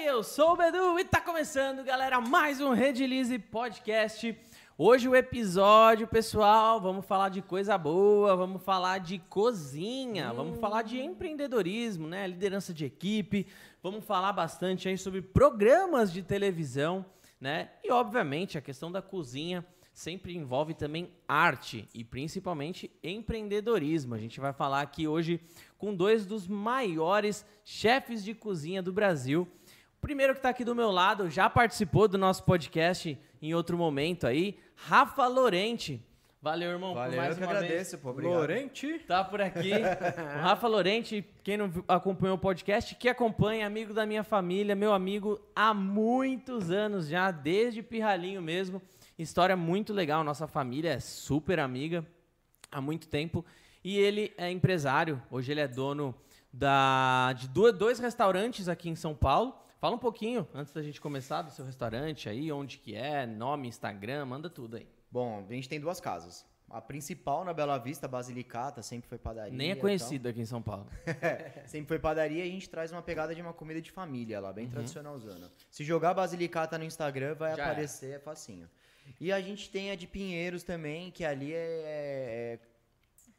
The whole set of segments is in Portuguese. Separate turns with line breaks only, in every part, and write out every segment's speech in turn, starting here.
Oi, eu sou o Bedu e tá começando, galera, mais um Redilize Podcast. Hoje o episódio, pessoal, vamos falar de coisa boa, vamos falar de cozinha, hum. vamos falar de empreendedorismo, né, liderança de equipe, vamos falar bastante aí sobre programas de televisão, né, e obviamente a questão da cozinha sempre envolve também arte e principalmente empreendedorismo. A gente vai falar aqui hoje com dois dos maiores chefes de cozinha do Brasil. Primeiro que está aqui do meu lado já participou do nosso podcast em outro momento aí, Rafa Lorente. Valeu, irmão,
Valeu, por mais eu uma agradeço, vez. Pô,
obrigado. Lorente. Tá por aqui. o Rafa Lorente, quem não acompanhou o podcast, que acompanha, amigo da minha família, meu amigo há muitos anos já, desde pirralhinho mesmo. História muito legal, nossa família é super amiga há muito tempo. E ele é empresário, hoje ele é dono da, de dois restaurantes aqui em São Paulo. Fala um pouquinho, antes da gente começar, do seu restaurante aí, onde que é, nome, Instagram, manda tudo aí.
Bom, a gente tem duas casas. A principal na Bela Vista, Basilicata, sempre foi padaria.
Nem é conhecida então... aqui em São Paulo.
sempre foi padaria e a gente traz uma pegada de uma comida de família lá, bem uhum. tradicionalzona. Se jogar Basilicata no Instagram, vai Já aparecer, é. é facinho. E a gente tem a de Pinheiros também, que ali é, é, é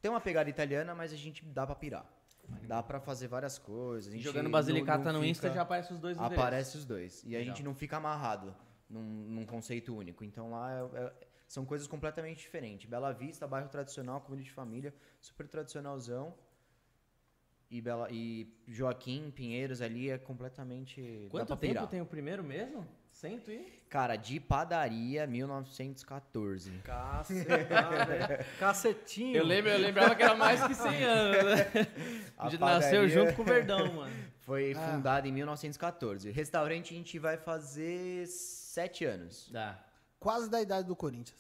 tem uma pegada italiana, mas a gente dá pra pirar. Dá pra fazer várias coisas.
Jogando Basilicata não, não no Insta já aparece os dois
Aparece os dois. E Legal. a gente não fica amarrado num, num conceito único. Então lá é, é, são coisas completamente diferentes. Bela Vista, bairro tradicional, comida de família, super tradicionalzão. E, Bela, e Joaquim, Pinheiros ali é completamente.
Quanto tempo tem o primeiro mesmo? Cento e?
Cara, de padaria, 1914.
Caceta, Cacetinho. Eu, lembro, eu lembrava que era mais que 100 anos, né? A gente padaria... nasceu junto com o Verdão, mano.
Foi ah. fundada em 1914. Restaurante a gente vai fazer sete anos.
Dá.
Quase da idade do Corinthians.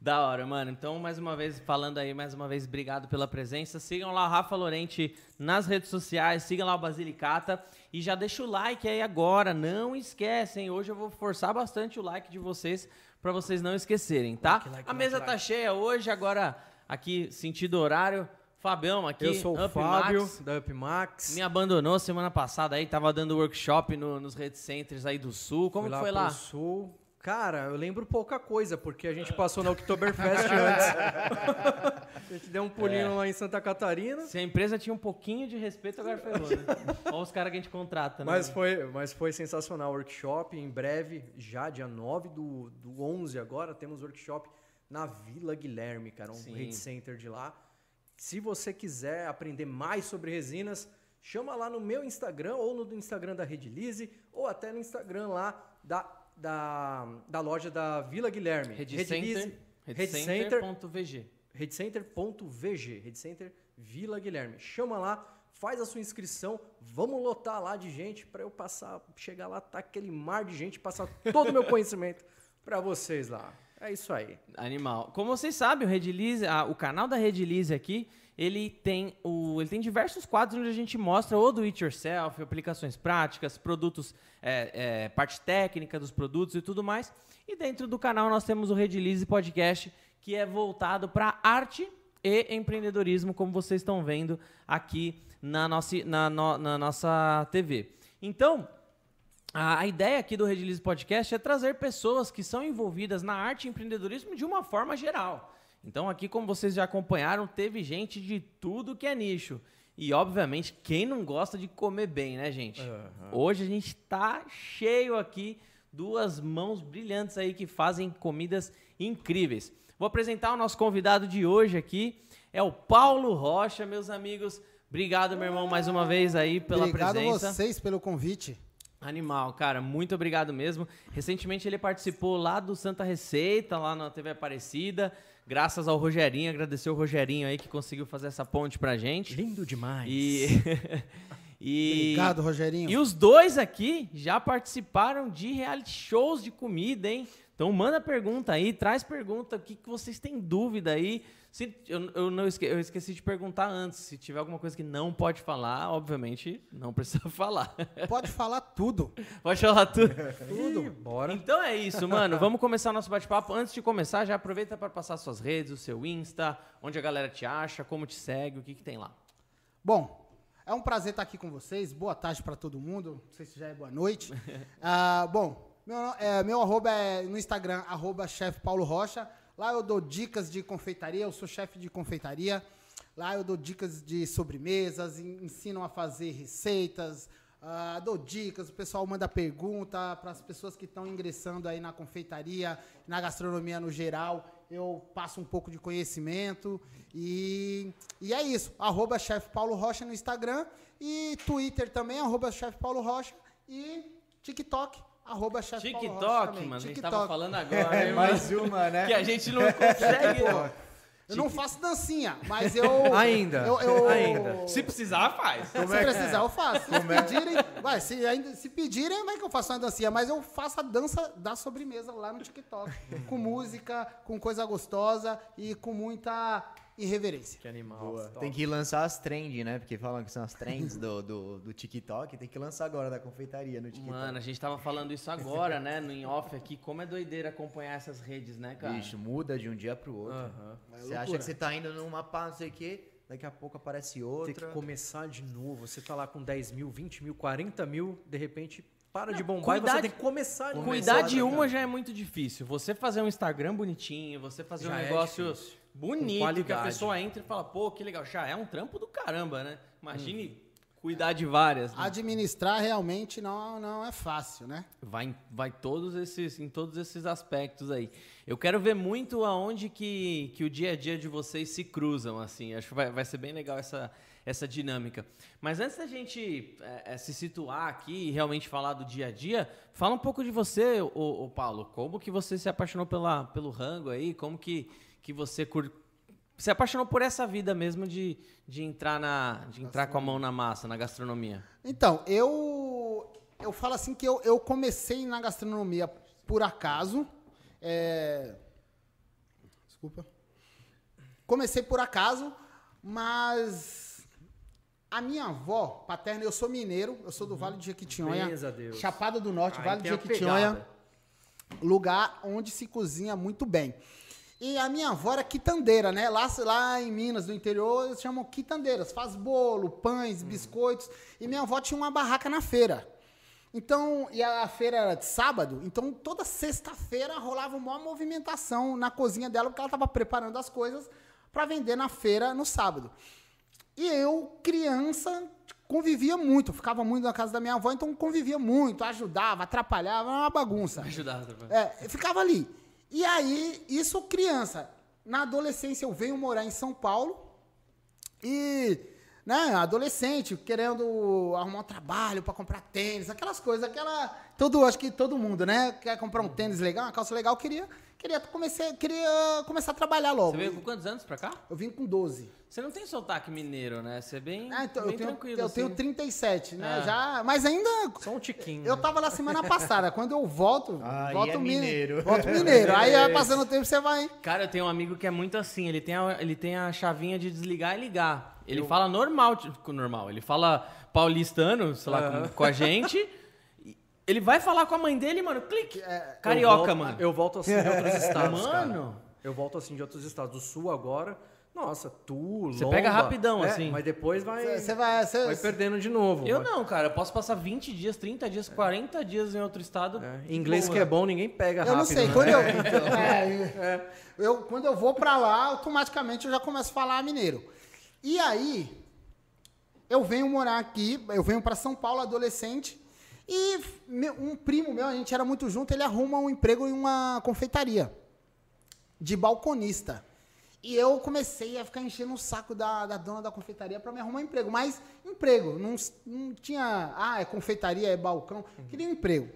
Da hora, mano. Então, mais uma vez, falando aí, mais uma vez, obrigado pela presença. Sigam lá o Rafa Lorente nas redes sociais, sigam lá o Basilicata e já deixa o like aí agora. Não esquecem, hoje eu vou forçar bastante o like de vocês para vocês não esquecerem, tá? Like, like, a mesa like, tá cheia hoje, agora aqui, sentido horário. Fabião aqui,
Eu sou o Up Fábio, Max, da Up Max.
Me abandonou semana passada aí, tava dando workshop no, nos Red Centers aí do Sul. Como foi
lá?
lá?
Sul. Cara, eu lembro pouca coisa, porque a gente passou na Oktoberfest antes. a gente deu um pulinho é. lá em Santa Catarina.
Se a empresa tinha um pouquinho de respeito, agora ferrou, né? Olha os caras que a gente contrata, né?
Mas foi, mas foi sensacional o workshop. Em breve, já dia 9 do, do 11 agora, temos workshop na Vila Guilherme, cara. Um Sim. Red Center de lá. Se você quiser aprender mais sobre resinas, chama lá no meu Instagram ou no Instagram da Redilize ou até no Instagram lá da da, da loja da Vila Guilherme.
Redcenter.vg.
Redcenter.vg. Redcenter.vg. Redcenter Vila Guilherme. Chama lá, faz a sua inscrição, vamos lotar lá de gente para eu passar, chegar lá, tá aquele mar de gente, passar todo o meu conhecimento para vocês lá. É isso aí.
Animal. Como vocês sabem, o Redilize, ah, o canal da Redilize aqui, ele tem, o, ele tem diversos quadros onde a gente mostra o do it yourself, aplicações práticas, produtos, é, é, parte técnica dos produtos e tudo mais. E dentro do canal nós temos o Redilize Podcast, que é voltado para arte e empreendedorismo, como vocês estão vendo aqui na nossa, na, no, na nossa TV. Então, a, ideia aqui do Redilize Podcast é trazer pessoas que são envolvidas na arte e empreendedorismo de uma forma geral. Então aqui, como vocês já acompanharam, teve gente de tudo que é nicho. E, obviamente, quem não gosta de comer bem, né, gente? Uhum. Hoje a gente tá cheio aqui, duas mãos brilhantes aí que fazem comidas incríveis. Vou apresentar o nosso convidado de hoje aqui, é o Paulo Rocha, meus amigos. Obrigado, meu irmão, mais uma vez aí pela
obrigado
presença.
Obrigado vocês pelo convite.
Animal, cara, muito obrigado mesmo. Recentemente ele participou lá do Santa Receita, lá na TV Aparecida graças ao Rogerinho, agradecer o Rogerinho aí que conseguiu fazer essa ponte pra gente.
Lindo demais.
E,
e Obrigado, Rogerinho.
E os dois aqui já participaram de reality shows de comida, hein? Então manda pergunta aí, traz pergunta, o que, que vocês têm dúvida aí. Se, eu, eu, não esque, eu esqueci de perguntar antes. Se tiver alguma coisa que não pode falar, obviamente não precisa falar.
Pode falar tudo.
Pode falar tudo.
tudo. Bora.
Então é isso, mano. Vamos começar nosso bate-papo. Antes de começar, já aproveita para passar suas redes, o seu Insta, onde a galera te acha, como te segue, o que, que tem lá.
Bom,
É um prazer estar aqui com vocês. Boa tarde para todo mundo. Não sei se já é boa noite. Ah, bom, meu, é, meu arroba é no Instagram, arroba chefe Paulo Rocha. Lá eu dou dicas de confeitaria, eu sou chefe de confeitaria. Lá eu dou dicas de sobremesas, ensino a fazer receitas, uh, dou dicas, o pessoal manda pergunta para as pessoas que estão ingressando aí na confeitaria, na gastronomia no geral. Eu passo um pouco de conhecimento e, e é isso. Arroba chefe Paulo Rocha no Instagram e Twitter também, arroba chefe Paulo Rocha e TikTok, arroba Rocha
TikTok, mano,
TikTok.
a gente tava falando agora.
É,
né,
mais
mano?
uma, né?
Que a gente não consegue.
Eu não faço dancinha, mas eu.
Ainda.
Eu, eu-
Ainda.
Se precisar, faz.
Se precisar, eu faço. Se pedirem, vai, se, ainda, se pedirem, vai que eu faço uma dancinha. Mas eu faço a dança da sobremesa lá no TikTok. com música, com coisa gostosa e com muita irreverência.
Que animal.
Boa. Tem que lançar as trends, né? Porque falam que são as trends do, do, do TikTok. Tem que lançar agora da confeitaria no TikTok.
Mano, a gente tava falando isso agora, né? No in-off aqui. Como é doideira acompanhar essas redes, né, cara?
Bicho, muda de um dia pro outro.
Aham.
Você acha que você tá indo numa pá, não sei o quê, daqui a pouco aparece
Tem
outra.
que começar de novo. Você tá lá com 10 mil, 20 mil, 40 mil, de repente para de bombar e
cuidar
você
de-
tem que começar de
Cuidar de uma já é muito difícil. Você fazer um Instagram bonitinho, você fazer
Já
um
é
negócio
difícil.
Bonito, que a pessoa entra e fala, pô, que legal. Já é um trampo do caramba, né? Imagine cuidar de várias. né?
Administrar realmente não, não é fácil, né?
Vai, em- vai todos esses, em todos esses aspectos aí. Eu quero ver muito aonde que, que o dia a dia de vocês se cruzam, assim. Acho que vai, vai ser bem legal essa, essa dinâmica. Mas antes da gente é, é, se situar aqui e realmente falar do dia a dia, fala um pouco de você, ô Paulo. Como que você se apaixonou pela, pelo rango aí? Como que, que você cur... se apaixonou por essa vida mesmo de, de entrar, na, de entrar com a mão na massa, na gastronomia?
Então, eu eu falo assim que eu, eu comecei na gastronomia por acaso. é, Desculpa. Comecei por acaso, mas a minha avó paterna, eu sou mineiro, eu sou do Vale de Jequitinhonha. Chapada do Norte,
Aí
Vale de Jequitinhonha, lugar onde se cozinha muito bem. E a minha avó era quitandeira, né? Lá, lá em Minas, no interior, eles chamam quitandeiras. Faz bolo, pães, biscoitos. E minha avó tinha uma barraca na feira. Então, e a feira era de sábado, então toda sexta-feira rolava uma movimentação na cozinha dela, porque ela estava preparando as coisas para vender na feira no sábado. E eu, criança, convivia muito, ficava muito na casa da minha avó, então convivia muito, ajudava, atrapalhava, era uma bagunça.
Ajudar.
É, eu ficava ali. E aí, isso criança. Na adolescência eu venho morar em São Paulo e, né, adolescente, querendo arrumar um trabalho para comprar tênis, aquelas coisas, aquela, todo, acho que todo mundo, né, quer comprar um tênis legal, uma calça legal, queria, queria comecei, queria começar a trabalhar logo.
Você veio com quantos anos pra cá?
Eu vim com 12.
Você não tem sotaque mineiro, né? Você é bem,
Ah, então,
bem
eu tenho,
tranquilo.
eu
assim.
tenho 37, né?
É.
Já, mas ainda
Só um tiquinho.
Eu tava lá semana passada. Quando eu volto,
Aí
volto
é
mine-
mineiro.
Volto mineiro. Aí vai passando o tempo, você vai.
Cara, eu tenho um amigo que é muito assim. Ele tem a, ele tem a chavinha de desligar e ligar. Ele fala normal, tipo, normal. Ele fala paulistano, sei lá, com, com a gente. Ele vai falar com a mãe dele, mano, clique.
Eu
Carioca,
volto-
mano.
Eu volto assim de outros estados,
Mano.
cara. Eu volto assim de outros estados. Do sul agora, nossa, tu,
Você
Lomba.
pega rapidão,
É,
assim.
Mas depois vai,
Você vai. Você,
vai perdendo de novo.
Eu
vai-
não, cara. Eu posso passar 20 dias, 30 dias, 40 dias em outro estado.
É, Inglês
Boa.
que é bom, ninguém pega
eu
rápido.
não sei.
né?
Quando eu, é, eu, quando eu vou pra lá, automaticamente eu já começo a falar mineiro. E aí, eu venho morar aqui, eu venho pra São Paulo adolescente. E um primo meu, a gente era muito junto, ele arruma um emprego em uma confeitaria de balconista. E eu comecei a ficar enchendo o saco da, da dona da confeitaria para me arrumar emprego. Mas emprego, não, não tinha. Ah, é confeitaria, é balcão. Queria um emprego.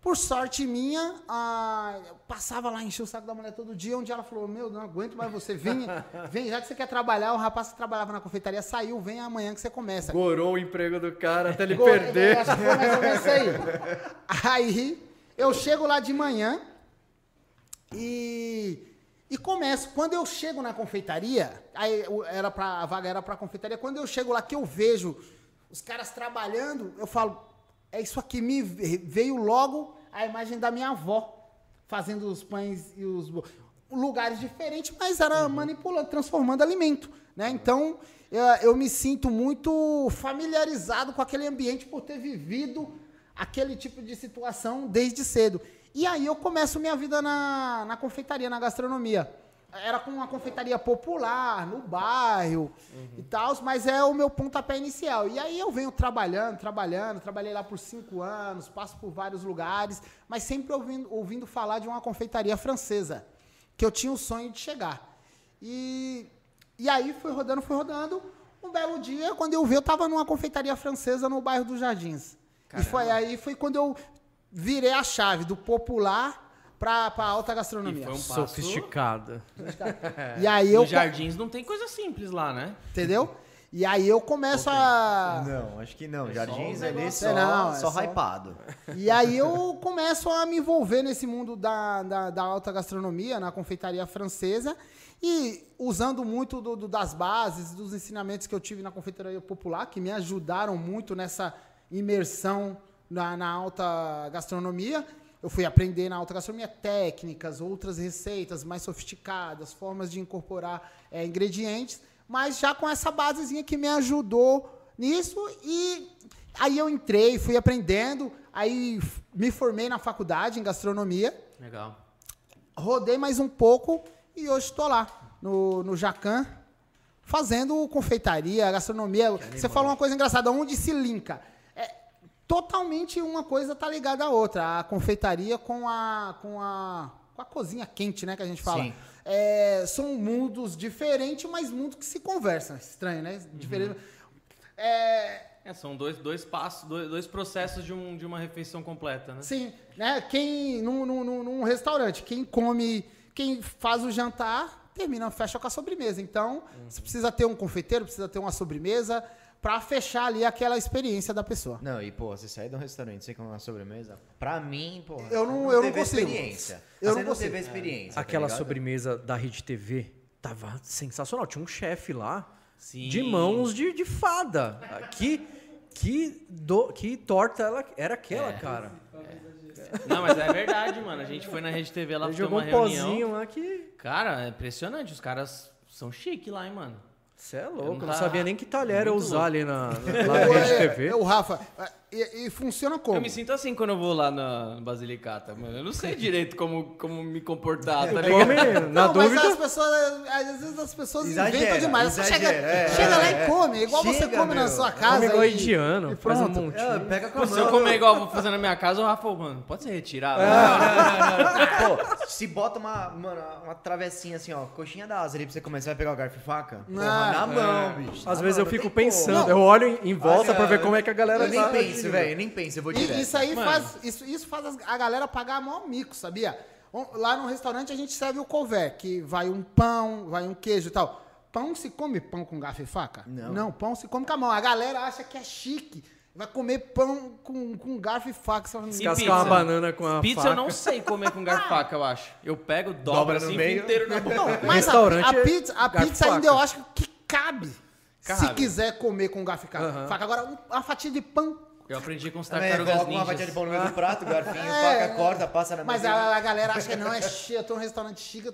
Por sorte minha, ah, eu passava lá, enchia o saco da mulher todo dia. Um dia ela falou: Meu, não aguento mais você. Vem, vem, já que você quer trabalhar. O rapaz que trabalhava na confeitaria saiu, vem amanhã que você começa.
Gorou o emprego do cara até ele
Gol-
perder.
eu Acho que foi mais ou menos isso aí. Aí eu chego lá de manhã e, e começo. Quando eu chego na confeitaria, aí era pra, a vaga era para confeitaria. Quando eu chego lá que eu vejo os caras trabalhando, eu falo, é isso aqui me ve- veio logo a imagem da minha avó fazendo os pães e os lugares diferentes, mas era manipulando, transformando alimento. né? Então, eu, eu me sinto muito familiarizado com aquele ambiente por ter vivido aquele tipo de situação desde cedo. E aí eu começo minha vida na, na confeitaria, na gastronomia. Era com uma confeitaria popular, no bairro uhum. e tal, mas é o meu pontapé inicial. E aí eu venho trabalhando, trabalhando, trabalhei lá por cinco anos, passo por vários lugares, mas sempre ouvindo, ouvindo falar de uma confeitaria francesa, que eu tinha o sonho de chegar. E, e aí fui rodando, fui rodando. Um belo dia, quando eu vi, eu estava numa confeitaria francesa no bairro dos Jardins. Caramba. E foi aí foi quando eu virei a chave do popular para alta gastronomia. E foi um
passo... Sofisticada.
E aí eu...
Nos jardins não tem coisa simples lá, né?
Entendeu? E aí eu começo a.
Não, acho que não. É Jardins ali só, não, é só, só hypado.
E aí eu começo a me envolver nesse mundo da, da, da alta gastronomia, na confeitaria francesa. E usando muito do, do, das bases, dos ensinamentos que eu tive na confeitaria popular, que me ajudaram muito nessa imersão na, na alta gastronomia. Eu fui aprender na alta gastronomia técnicas, outras receitas mais sofisticadas, formas de incorporar é, ingredientes, mas já com essa basezinha que me ajudou nisso. E aí eu entrei, fui aprendendo, aí me formei na faculdade em gastronomia.
Legal.
Rodei mais um pouco e hoje estou lá, no, no Jacan, fazendo confeitaria, gastronomia. Você falou uma coisa engraçada, onde se linka? Totalmente uma coisa tá ligada à outra. A confeitaria com a, com a, com a cozinha quente, né, que a gente fala. Sim. É, são mundos diferentes, mas mundos que se conversam. Estranho, né? Diferente. Uhum.
É, é, são dois, dois passos, dois, dois processos de, um, de uma refeição completa, né?
Sim, né? Quem num, num, num restaurante, quem come, quem faz o jantar, termina, fecha com a sobremesa. Então, uhum. você precisa ter um confeiteiro, precisa ter uma sobremesa, pra fechar ali aquela experiência da pessoa.
Não, e pô, você sair de um restaurante sem comer uma sobremesa, pra mim, pô,
eu não, eu não consigo.
experiência.
Eu
você
não, consigo.
teve experiência.
Tá Aquela tá sobremesa da Rede TV tava sensacional. Tinha um chefe lá Sim. de mãos de, de fada. Que, que, do, que torta ela, era aquela, é. cara.
Não, mas é verdade, mano. A gente foi na Rede TV lá,
jogou uma um reunião. pozinho lá que...
Cara, é impressionante. Os caras são chique lá, hein, mano.
Você é louco, eu não, não sabia nem que talher era usar louco. ali na, na Rede TV.
É, o Rafa, e, e, funciona como?
Eu me sinto assim quando eu vou lá na Basilicata, mano. Eu não sei direito como, como me comportar, tá ligado? Come,
na não, dúvida.
Mas as pessoas, às vezes as pessoas exagera, inventam demais. Exagera, chega, é, chega lá é, e come, igual chega, você come meu. na sua casa. Come
igual indiano, faz um monte.
É, pega com Se eu comer igual eu vou fazer na minha casa, o Rafa, mano, pode ser retirado. É.
Pô, se bota uma, mano, uma travessinha assim, ó, coxinha da asa ali pra você começar a pegar o garfo e faca. Porra, na mão, bicho.
Às vezes eu fico pensando, eu olho em volta pra ver como é que a galera
Eu nem penso, velho, nem penso eu vou direto.
Isso aí Mano. faz, isso, isso faz a galera pagar maior mico, sabia? Lá no restaurante a gente serve o couvert, que vai um pão, vai um queijo e tal. Pão se come pão com garfo e faca? Não. Não, pão se come com a mão. A galera acha que é chique. Vai comer pão com, com garfo e faca. Você
Descascar uma banana com a
pizza
faca.
eu não sei comer com garfo e faca, eu acho. Eu pego, dobro, dobra assim, no meio. inteiro na boca. Não,
mas a, a, pizza, a pizza ainda eu acho que cabe. cabe. Se quiser comer com garfo e faca. Agora, uma fatia de pão
eu aprendi com os tartarugas ninjas.
uma fatia de pão no meio do prato, garfinho, é, faca, corta, passa na
Mas a, a, galera acha que não é chique, eu tô num restaurante chique.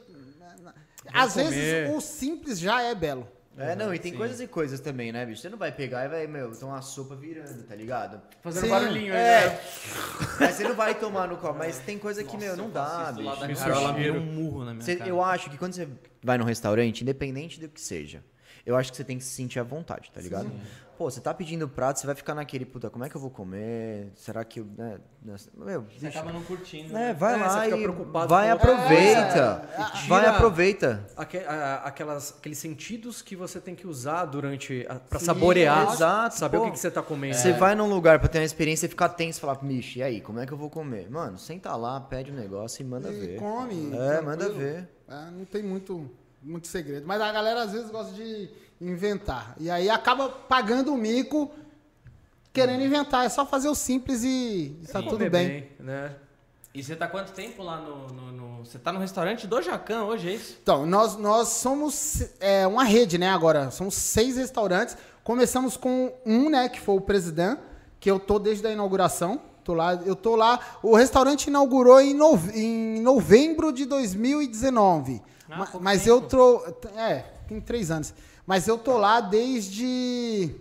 Às comer. vezes o simples já é belo.
É, não, e tem Sim. coisas e coisas também, né, bicho? Você não vai pegar e vai, meu, tomar sopa virando, tá ligado?
Fazendo Sim. barulhinho aí, é. né?
Mas você não vai tomar no copo, mas tem coisa que, Nossa, meu, não dá, bicho. Lá da
Carola um murro na minha
você,
cara.
Eu acho que quando você vai num restaurante, independente do que seja, eu acho que você tem que se sentir à vontade, tá ligado? Sim. Pô, você tá pedindo prato, você vai ficar naquele, puta, como é que eu vou comer? Será que eu. Né,
meu, você deixa... acaba não curtindo.
É, né? vai é, lá e vai aproveita. É, vai aproveita.
Aqu aquelas, aqueles sentidos que você tem que usar durante. para saborear.
Exato.
Saber pô, o que, que, você tá comendo.
Você vai num lugar pra ter uma experiência e ficar tenso e falar, mixe, e aí, como é que eu vou comer? Mano, senta lá, pede um negócio e manda e ver.
Come.
É, manda ver.
É, não tem muito, muito segredo. Mas a galera às vezes gosta de inventar. E aí acaba pagando o mico querendo inventar. É só fazer o simples e, está tudo bem. bem. né?
E você tá quanto tempo lá no, no, no, Você tá no restaurante do Jacan hoje, é isso?
Então, nós, nós somos é, uma rede, né, agora. São seis restaurantes. Começamos com um, né, que foi o Presidente, que eu tô desde a inauguração. Tô lá, eu tô lá. O restaurante inaugurou em, nove, em novembro de 2019. Ah, mas, mas eu tô. É, tem três anos. Mas eu tô lá desde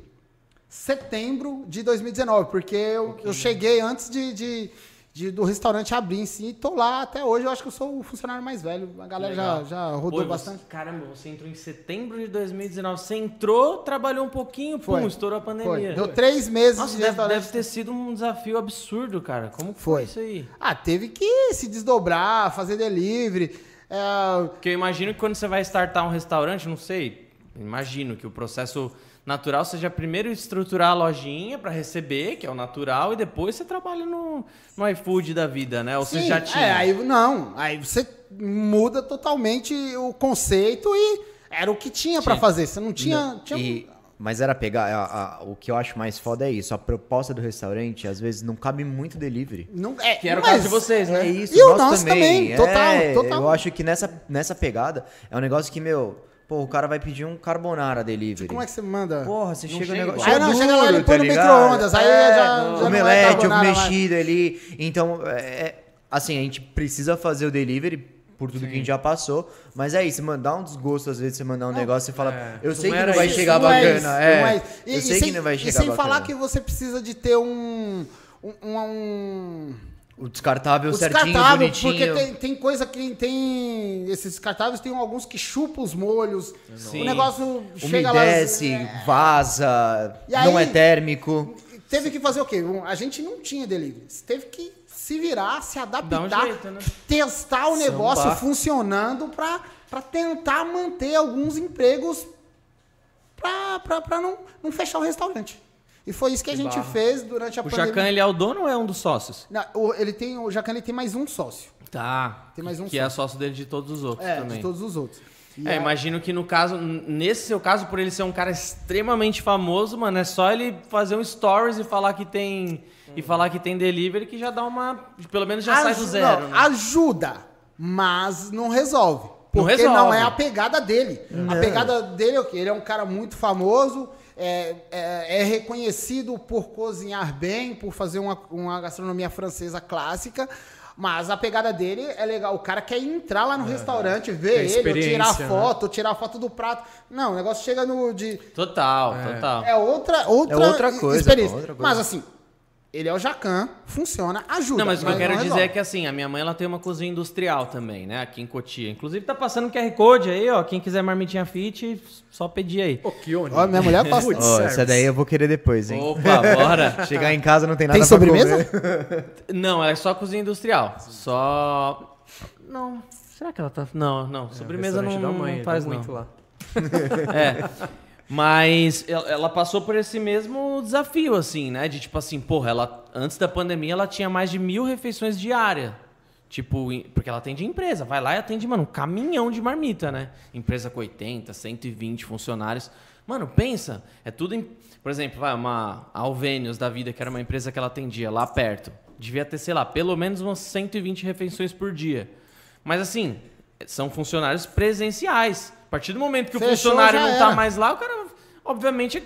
setembro de 2019, porque eu, eu cheguei antes de, de, de, do restaurante abrir em si. E tô lá até hoje. Eu acho que eu sou o funcionário mais velho. A galera já, já rodou
Pô,
bastante.
Você, caramba, você entrou em setembro de 2019. Você entrou, trabalhou um pouquinho, pum,
Foi.
estourou a
Foi.
pandemia.
Deu três meses
Nossa,
de
deve,
restaurante.
deve ter sido um desafio absurdo, cara. Como foi,
Foi.
isso aí?
Ah, teve que se desdobrar, fazer delivery. É,
Porque eu imagino que quando você vai startar um restaurante, não sei, imagino que o processo natural seja primeiro estruturar a lojinha para receber, que é o natural, e depois você trabalha no, no iFood da vida, né? Ou você
sim,
já tinha.
É, aí não. Aí você muda totalmente o conceito e era o que tinha
Tinha.
fazer. Você não tinha. tinha
E- mas era pegar. a- a- o que eu acho mais foda é isso. A proposta do restaurante, às vezes, não cabe muito delivery.
não, é,
Que era o caso de vocês, né?
É isso,
E o
nós
nosso também, total,
É,
total.
Eu acho que nessa, nessa pegada é um negócio que, meu, pô, o cara vai pedir um carbonara delivery.
Como é que você manda?
Porra, você
Não
chega o
chega
negócio.
Aí não,
duro,
chega lá, ele põe no
ligado?
micro-ondas, aí já- já é
Omelete, ovo
mais.
mexido ali. Então, é, é- assim, a gente precisa fazer o delivery por tudo que a gente já passou. Mas é isso, mandar um desgosto, às vezes você mandar um negócio e fala,
é,
eu
não
sei que não vai
isso,
chegar
Não é
bacana. é,
não é. E-
eu
e
sei
sem-
que não vai
E
chegar
sem
bacana.
falar que você precisa de ter um. um, um-
O descartável
o
certinho,
descartável,
bonitinho.
porque tem, tem coisa que tem. Esses descartáveis tem alguns que chupam os molhos.
Sim.
O negócio chega lá.
Umedece, vaza,
E
não
aí-
é térmico.
Teve que fazer o quê? A gente não tinha delivery. Teve que se virar, se adaptar,
um jeito, né?
testar o negócio funcionando para tentar manter alguns empregos para não, não fechar o restaurante. E foi isso que a gente
barra.
fez durante a
O
pandemia.
Jacan, ele é o dono ou é um dos sócios?
Não, o, ele tem, o Jacan ele tem mais um sócio.
Tá.
Tem mais um
que é sócio dele de todos os outros
É,
também.
de todos os outros. E
É,
aí-
imagino que no caso, nesse seu caso, por ele ser um cara extremamente famoso, mano, é só ele fazer um stories e falar que tem e falar que tem delivery que já dá uma, pelo menos já sai do zero,
não,
né?
Ajuda, mas não resolve.
Não
Porque
resolve.
não é a pegada dele. A pegada dele é o quê? Ele é um cara muito famoso, é, é- é reconhecido por cozinhar bem, por fazer uma, uma gastronomia francesa clássica. Mas a pegada dele é legal. O cara quer entrar lá no restaurante, ver
Tem
ele, tirar
né?
foto, ou tirar foto do prato. Não, o negócio chega no. De,
Total, total.
é outra, outra,
É outra coisa,
experiência.
pô, outra coisa.
Mas assim, ele é o Jacan, funciona, ajuda.
Não, mas o que eu quero dizer é que assim, a minha mãe ela tem uma cozinha industrial também, né? Aqui em Cotia. Inclusive tá passando QR Code aí, ó. Quem quiser marmitinha fit, só pedir aí.
Pô, Kione.
Ó, minha mulher.
Food
Ó, essa daí eu vou querer depois, hein?
Opa, bora.
Chegar em casa não tem nada
Tem
pra
sobremesa?
comer.
Não, é só cozinha industrial. Só. Não. Será que ela tá. Não, não.
É,
Sobremesa não,
mãe,
não faz, não.
muito lá.
É. Mas ela passou por esse mesmo desafio, assim, né? De tipo assim, porra, ela, antes da pandemia ela tinha mais de mil refeições diárias. Tipo, porque ela atende empresa. Vai lá e atende, mano, um caminhão de marmita, né? Empresa com 80, 120 funcionários. Mano, pensa, é tudo em. Por exemplo, vai, uma Alvenius da vida, que era uma empresa que ela atendia lá perto. Devia ter, sei lá, pelo menos umas 120 refeições por dia. Mas assim, são funcionários presenciais. A partir do momento que o
Fechou,
funcionário
já
não tá
era.
mais lá, o cara, obviamente,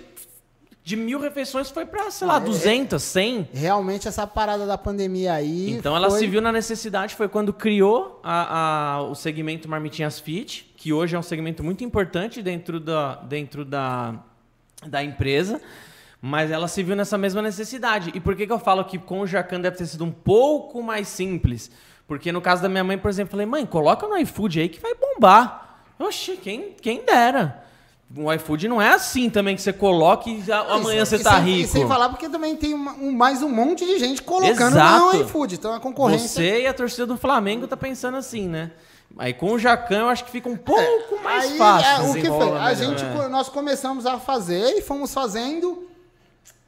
de mil refeições foi pra, sei
É,
lá, 200, 100.
Realmente essa parada da pandemia aí.
Então ela
foi-
se viu na necessidade, foi quando criou a- a- o segmento Marmitinhas Fit, que hoje é um segmento muito importante dentro da, dentro da, da empresa. Mas ela se viu nessa mesma necessidade. E por que, que eu falo que com o Jacan deve ter sido um pouco mais simples? Porque no caso da minha mãe, por exemplo, eu falei, mãe, coloca no iFood aí que vai bombar. Oxi, quem, quem dera. O iFood não é assim também que você coloca e amanhã
E
você
sem-
tá
e
rico.
sem falar porque também tem uma- um- mais um monte de gente colocando
Exato.
no iFood. Então a concorrência.
Você e a torcida do Flamengo tá pensando assim, né? Aí com o Jacan eu acho que fica um pouco mais
Aí,
fácil.
é, o que foi? A
melhor.
gente,
É.
nós começamos a fazer e fomos fazendo.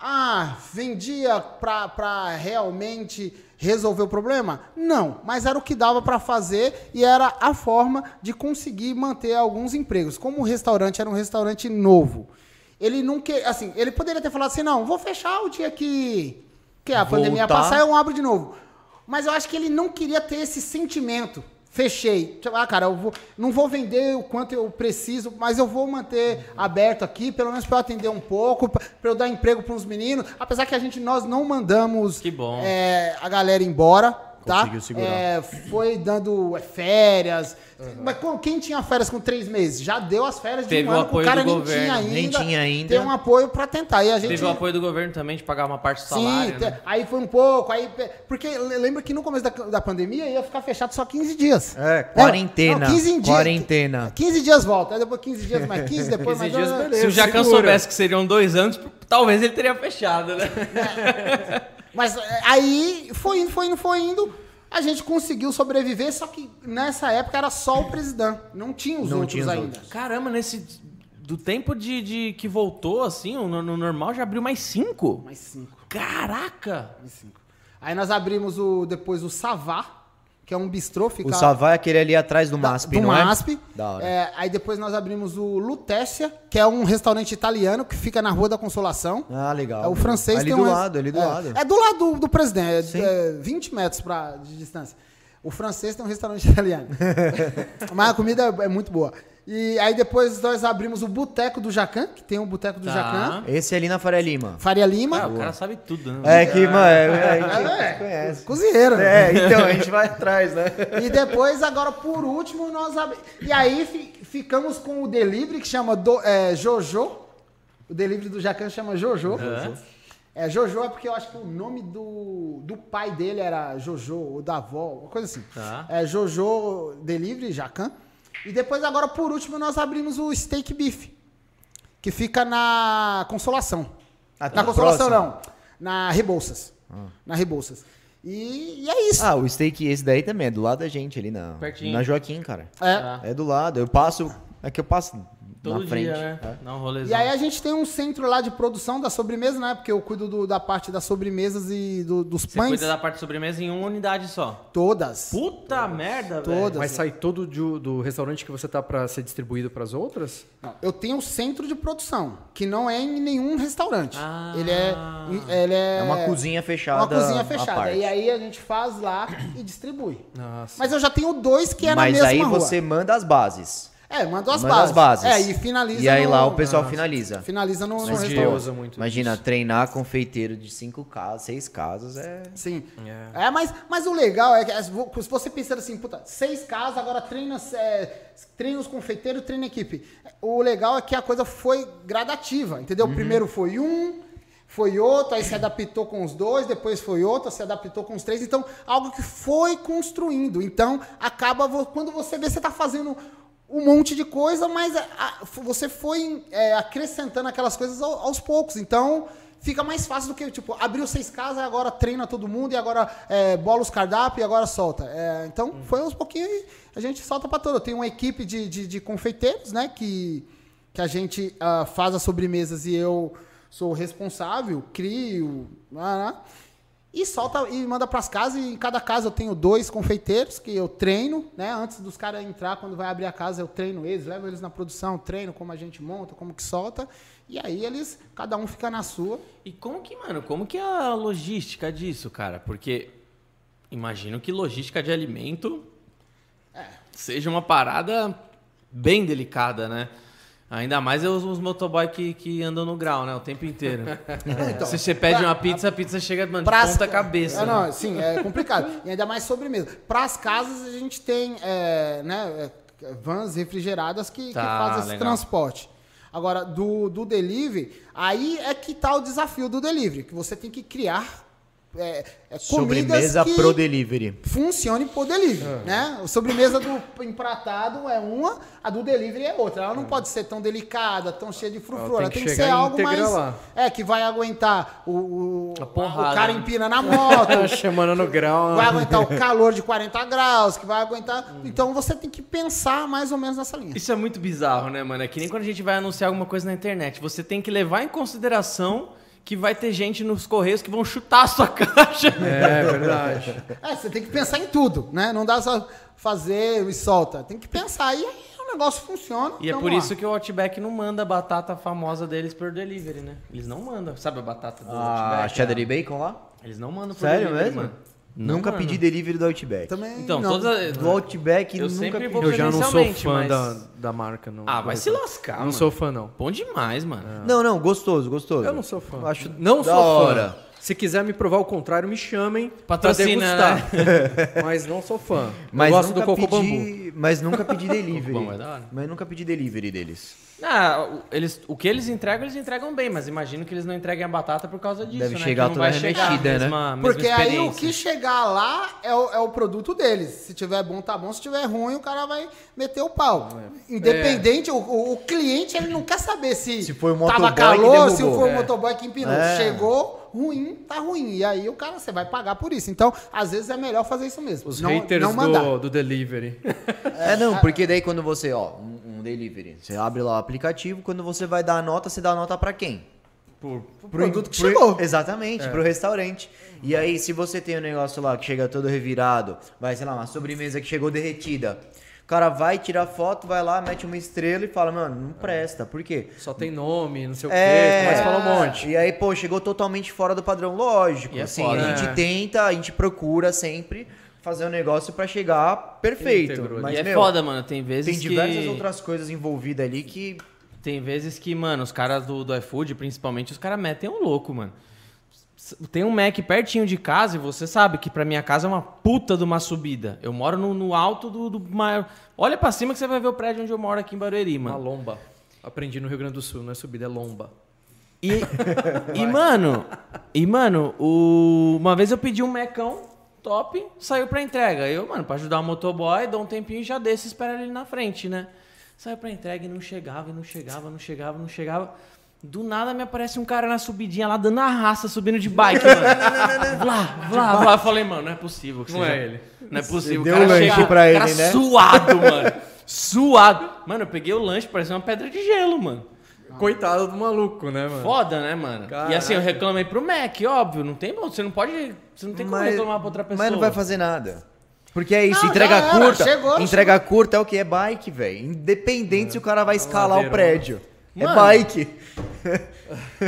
Ah, vendia pra realmente resolver o problema? Não, mas era o que dava pra fazer e era a forma de conseguir manter alguns empregos. Como o restaurante era um restaurante novo, ele não assim, ele poderia ter falado assim, não, vou fechar o dia que, que a pandemia
Voltar.
passar, eu abro de novo. Mas eu acho que ele não queria ter esse sentimento. Fechei. Ah, cara, eu vou, não vou vender o quanto eu preciso, mas eu vou manter aberto aqui, pelo menos para eu atender um pouco, para eu dar emprego para uns meninos. Apesar que a gente nós não mandamos é, a galera embora. Tá? É, foi dando é, férias. Mas com- quem tinha férias com três meses? Já deu as férias de
Teve
um
o
ano, que o
apoio
cara
do
nem
governo,
tinha ainda.
nem tinha ainda.
Tem um apoio pra tentar. E a gente...
Teve o apoio do governo também de pagar uma parte do
Sim,
salário.
te-
né?
aí foi um pouco, aí... Porque le- lembra que no começo da, da pandemia ia ficar fechado só 15 dias.
É, quarentena.
Não, 15 dias.
Quarentena.
15 dias volta, aí depois 15 dias mais 15, depois
15
mais...
dias,
dois.
beleza.
Se o Jacan soubesse que seriam dois anos, talvez ele teria fechado, né?
Mas é, aí foi indo, foi indo, foi indo. A gente conseguiu sobreviver, só que nessa época era só o presidente. Não tinha os
Não
outros
tinha os
ainda.
outros.
Caramba, nesse. Do tempo de, de que voltou, assim, no, no normal já abriu mais cinco.
Mais cinco.
Caraca!
Mais cinco. Aí nós abrimos o, depois o Savá, que é um bistrô, fica
O Savá é aquele ali atrás do
da-
MASP,
do
não
MASP.
é? Da hora.
É, aí depois nós abrimos o Lutécia, que é um restaurante italiano que fica na Rua da Consolação.
Ah, legal.
É, o francês
Ali
tem
do
um-
lado, ali do
é,
lado.
É do lado do, do presidente,
Sim.
é, é 20 metros pra, de distância. O francês tem um restaurante italiano. Mas a comida é, é muito boa. E aí depois nós abrimos o Boteco do Jacan, que tem um Boteco do
Tá.
Jacan.
Esse ali na Faria Lima.
Faria Lima.
Ah, o cara sabe tudo, né?
É que, mano, é, a gente
É,
conhece.
Cozinheiro. né?
É, então a gente vai atrás, né?
E depois, agora, por último, nós abrimos. E aí fi- ficamos com o delivery que chama do- é, Jojo. O delivery do Jacan chama Jojo.
Aham.
É, Jojo é porque eu acho que o nome do, do pai dele era Jojo, ou da avó, uma coisa assim.
Tá.
É Jojo Delivery, Jacan. E depois, agora, por último, nós abrimos o Steak Beef, que fica na Consolação.
Ah, tá
na Consolação,
próximo?
não. Na Rebouças. Na Rebouças. E, e é isso.
Ah, o steak esse daí também é do lado da gente ali na,
Pertinho.
na Joaquim, cara.
É.
É do lado. Eu passo. É que eu passo
Todo
na frente.
dia, né?
É.
Rolezão.
E aí a gente tem um centro lá de produção da sobremesa, né? Porque eu cuido do- da parte das sobremesas e do- dos
Você
pães.
cuida da parte de sobremesa em uma unidade só.
Todas.
Puta merda, velho.
Todas.
Mas sai todo de- do restaurante que você tá pra ser distribuído pras outras?
Não, eu tenho um centro de produção, que não é em nenhum restaurante.
Ah.
Ele é. Ele é,
É uma cozinha fechada.
uma cozinha fechada. E aí a gente faz lá e distribui.
Nossa.
Mas eu já tenho dois que é
Mas
na mesma
aí
rua.
você manda as bases.
É, manda as
manda
bases.
as bases.
É, e finaliza
E aí
no-
lá o pessoal
Ah,
finaliza.
Finaliza no, no restaurante.
muito
Imagina, treinar confeiteiro de cinco casas, seis casas é.
Sim. É, mas, mas o legal é que as- vo- se você pensar assim, puta, seis casas, agora treina, é, treina os confeiteiros, treina a equipe. O legal é que a coisa foi gradativa, entendeu? Primeiro foi um, foi outro, aí se adaptou com os dois, depois foi outro, se adaptou com os três. Então, algo que foi construindo. Então, acaba, quando você vê, você tá fazendo um monte de coisa, mas a- a- você foi é, acrescentando aquelas coisas ao- aos poucos. Então, fica mais fácil do que, tipo, abriu seis casas, agora treina todo mundo, e agora é, bola os cardápios e agora solta. É, então, foi uns pouquinhos e a gente solta pra todo. Tenho uma equipe de, de, de confeiteiros, né, que, que a gente ah, faz as sobremesas e eu sou responsável, crio, né, né, e solta e manda pras casas. E em cada casa eu tenho dois confeiteiros que eu treino, né? Antes dos caras entrar, quando vai abrir a casa, eu treino eles, levo eles na produção, treino como a gente monta, como que solta. E aí eles, cada um fica na sua.
E como que, mano, como que é a logística disso, cara? Porque imagino que logística de alimento seja uma parada bem delicada, né? Ainda mais os, os motoboy que, que andam no grau, né? O tempo inteiro.
Então,
Se você pede uma pizza, a pizza chega mano, de
Pras-
ponta cabeça.
É,
né?
não, sim, é complicado. e ainda mais sobremesa. Para as casas, a gente tem é, né, é, vans refrigeradas que, que
Tá,
fazem esse
legal.
transporte. Agora, do, do delivery, aí é que tá o desafio do delivery, que você tem que criar é, é, comidas
Sobremesa
que
pro delivery.
funcione por delivery, né? A sobremesa do empratado é uma, a do delivery é outra. Ela não pode ser tão delicada, tão cheia de frufru.
Ela
Ela
tem que
que ser algo mais...
lá.
É, que vai aguentar o, o,
A porrada,
o cara
né?
empina na moto,
Chamando no grau.
vai aguentar o calor de 40 graus, que vai aguentar. Então você tem que pensar mais ou menos nessa linha.
Isso é muito bizarro, né, mano? É que nem quando a gente vai anunciar alguma coisa na internet. Você tem que levar em consideração que vai ter gente nos correios que vão chutar a sua caixa.
É verdade.
É, você tem que pensar em tudo, né? Não dá só fazer e solta. Tem que pensar. E aí o negócio funciona.
E é
então,
por
ó.
isso que o Outback não manda a batata famosa deles por delivery, né? Eles não mandam. Sabe a batata do
Ah,
Outback?
cheddar e bacon lá?
Eles não mandam por
Sério
delivery,
mesmo?
mano. Não,
nunca
mano.
pedi delivery do Outback.
Também
Então,
não.
todas
Do Outback
Eu
nunca pedi.
vou
Eu já não sou fã
mas-
da, da marca, não.
Ah, vai se lascar,
Não
mano.
sou fã, não.
Bom demais, mano.
Não, não, gostoso, gostoso.
Eu não sou fã.
Acho
Não
da
sou fã. Se quiser me provar o contrário, me chamem
Patrocina,
pra degustar. Mas não sou fã.
Mas
Eu gosto do
nunca
Coco Bambu.
pedi, Mas nunca pedi delivery.
Bambu é
mas nunca pedi delivery deles.
Ah, o- eles, o que eles entregam, eles entregam bem, mas imagino que eles não entreguem a batata por causa disso,
Deve
né?
chegar toda remexida, né?
mesma, mesma
Porque aí o que chegar lá é o, é o produto deles. Se tiver bom, tá bom. Se tiver ruim, o cara vai meter o pau. Independente, o, o- o cliente ele não quer saber se,
Se foi o
tava calor, se foi o
É.
motoboy que empinou.
É.
Chegou ruim, tá ruim. E aí o cara, você vai pagar por isso. Então, às vezes é melhor fazer isso mesmo.
Os
não,
haters
não
do, do delivery.
É, não, porque daí quando você, ó, um, um delivery, você abre lá o aplicativo, quando você vai dar a nota, você dá a nota pra quem?
Por-
O produto que
Pro-
chegou.
Exatamente, pro restaurante. E aí, se você tem um negócio lá que chega todo revirado, vai, sei lá, uma sobremesa que chegou derretida. O cara vai, tira foto, vai lá, mete uma estrela e fala, mano, não presta. Por quê?
Só tem nome, não sei o
É,
quê. Começa a falar um monte.
E aí, pô, chegou totalmente fora do padrão, lógico.
E é
assim,
foda,
a gente
né?
tenta, a gente procura sempre fazer um negócio pra chegar perfeito.
Íntegro?
Mas,
e é
meu,
foda, mano. Tem vezes
tem
que...
diversas outras coisas envolvidas ali que
Tem vezes que, mano, os caras do, do iFood, principalmente, os caras metem um louco, mano. Tem um Mac pertinho de casa e você sabe que pra minha casa é uma puta de uma subida. Eu moro no, no alto do, do maior. Olha pra cima que você vai ver o prédio onde eu moro aqui em Barueri,
Uma
mano.
lomba. Aprendi no Rio Grande do Sul, não é subida, é lomba.
E, e mano, e, mano, o- uma vez eu pedi um Mecão top, saiu pra entrega. Eu, mano, pra ajudar o motoboy, dou um tempinho e já desço e espero ele na frente, né? Saiu pra entrega e não chegava, e não chegava, não chegava, não chegava. Do nada me aparece um cara na subidinha lá, dando a raça, subindo de bike, mano. Vlá, vlá, vlá. Eu falei, mano, não é possível que
Não
seja-
é ele.
Não é possível.
deu
o cara
um lanche
chega,
pra ele,
cara
né?
suado, mano. Suado. Mano, eu peguei o lanche, parecia uma pedra de gelo, mano.
Coitado do maluco, né, mano?
Foda, né, mano? E assim, eu
Caraca.
reclamei pro Mac, óbvio. Não tem, você não pode. Você não tem como reclamar pra outra pessoa.
Mas não vai fazer nada. Porque é isso,
Não,
entrega
era,
curta.
chegou,
entrega curta é o que? É bike, velho. Independente se o cara vai escalar o prédio. É
Mano.
bike.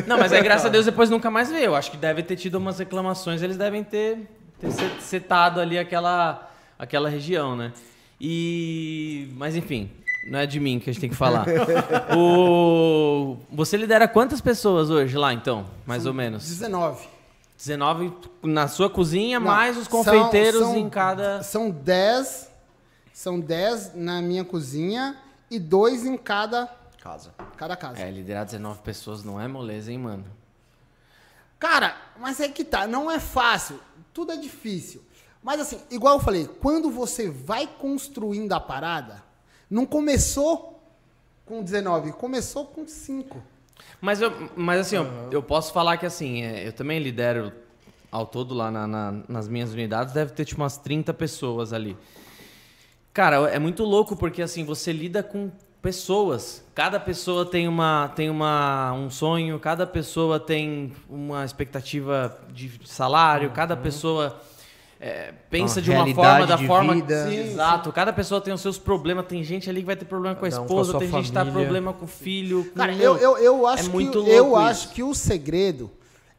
Não, mas aí, graças a Deus, depois nunca mais veio. Eu acho que deve ter tido umas reclamações, eles devem ter, ter set- setado ali aquela, aquela região, né? E. Mas enfim, não é de mim que a gente tem que falar. o... Você lidera quantas pessoas hoje lá, então? Mais ou menos?
19.
19 na sua cozinha,
Não,
mais os
são-
confeiteiros
são-
em cada.
São 10. São 10 na minha cozinha e dois em cada,
Casa.
cada casa.
É, liderar 19 pessoas não é moleza, hein, mano?
Cara, mas é que tá, não é fácil, tudo é difícil. Mas assim, igual eu falei, quando você vai construindo a parada, não começou com 19, começou com 5.
Mas, eu, mas assim, eu, eu posso falar que assim, é, eu também lidero ao todo lá na- na- nas minhas unidades, deve ter tipo umas 30 pessoas ali. Cara, é muito louco porque assim, você lida com pessoas. Cada pessoa tem, uma, tem uma, um sonho, cada pessoa tem uma expectativa de salário, cada pessoa é, pensa
Uma
de uma forma, da forma.
vida.
Sim, Exato, cada pessoa tem os seus problemas. Tem gente ali que vai ter problema com a
Cada um com a
esposa, tem gente que tá
família.
problema com o filho. Com
Cara, eu, eu, eu acho,
é muito
que,
louco
eu
isso.
acho que o segredo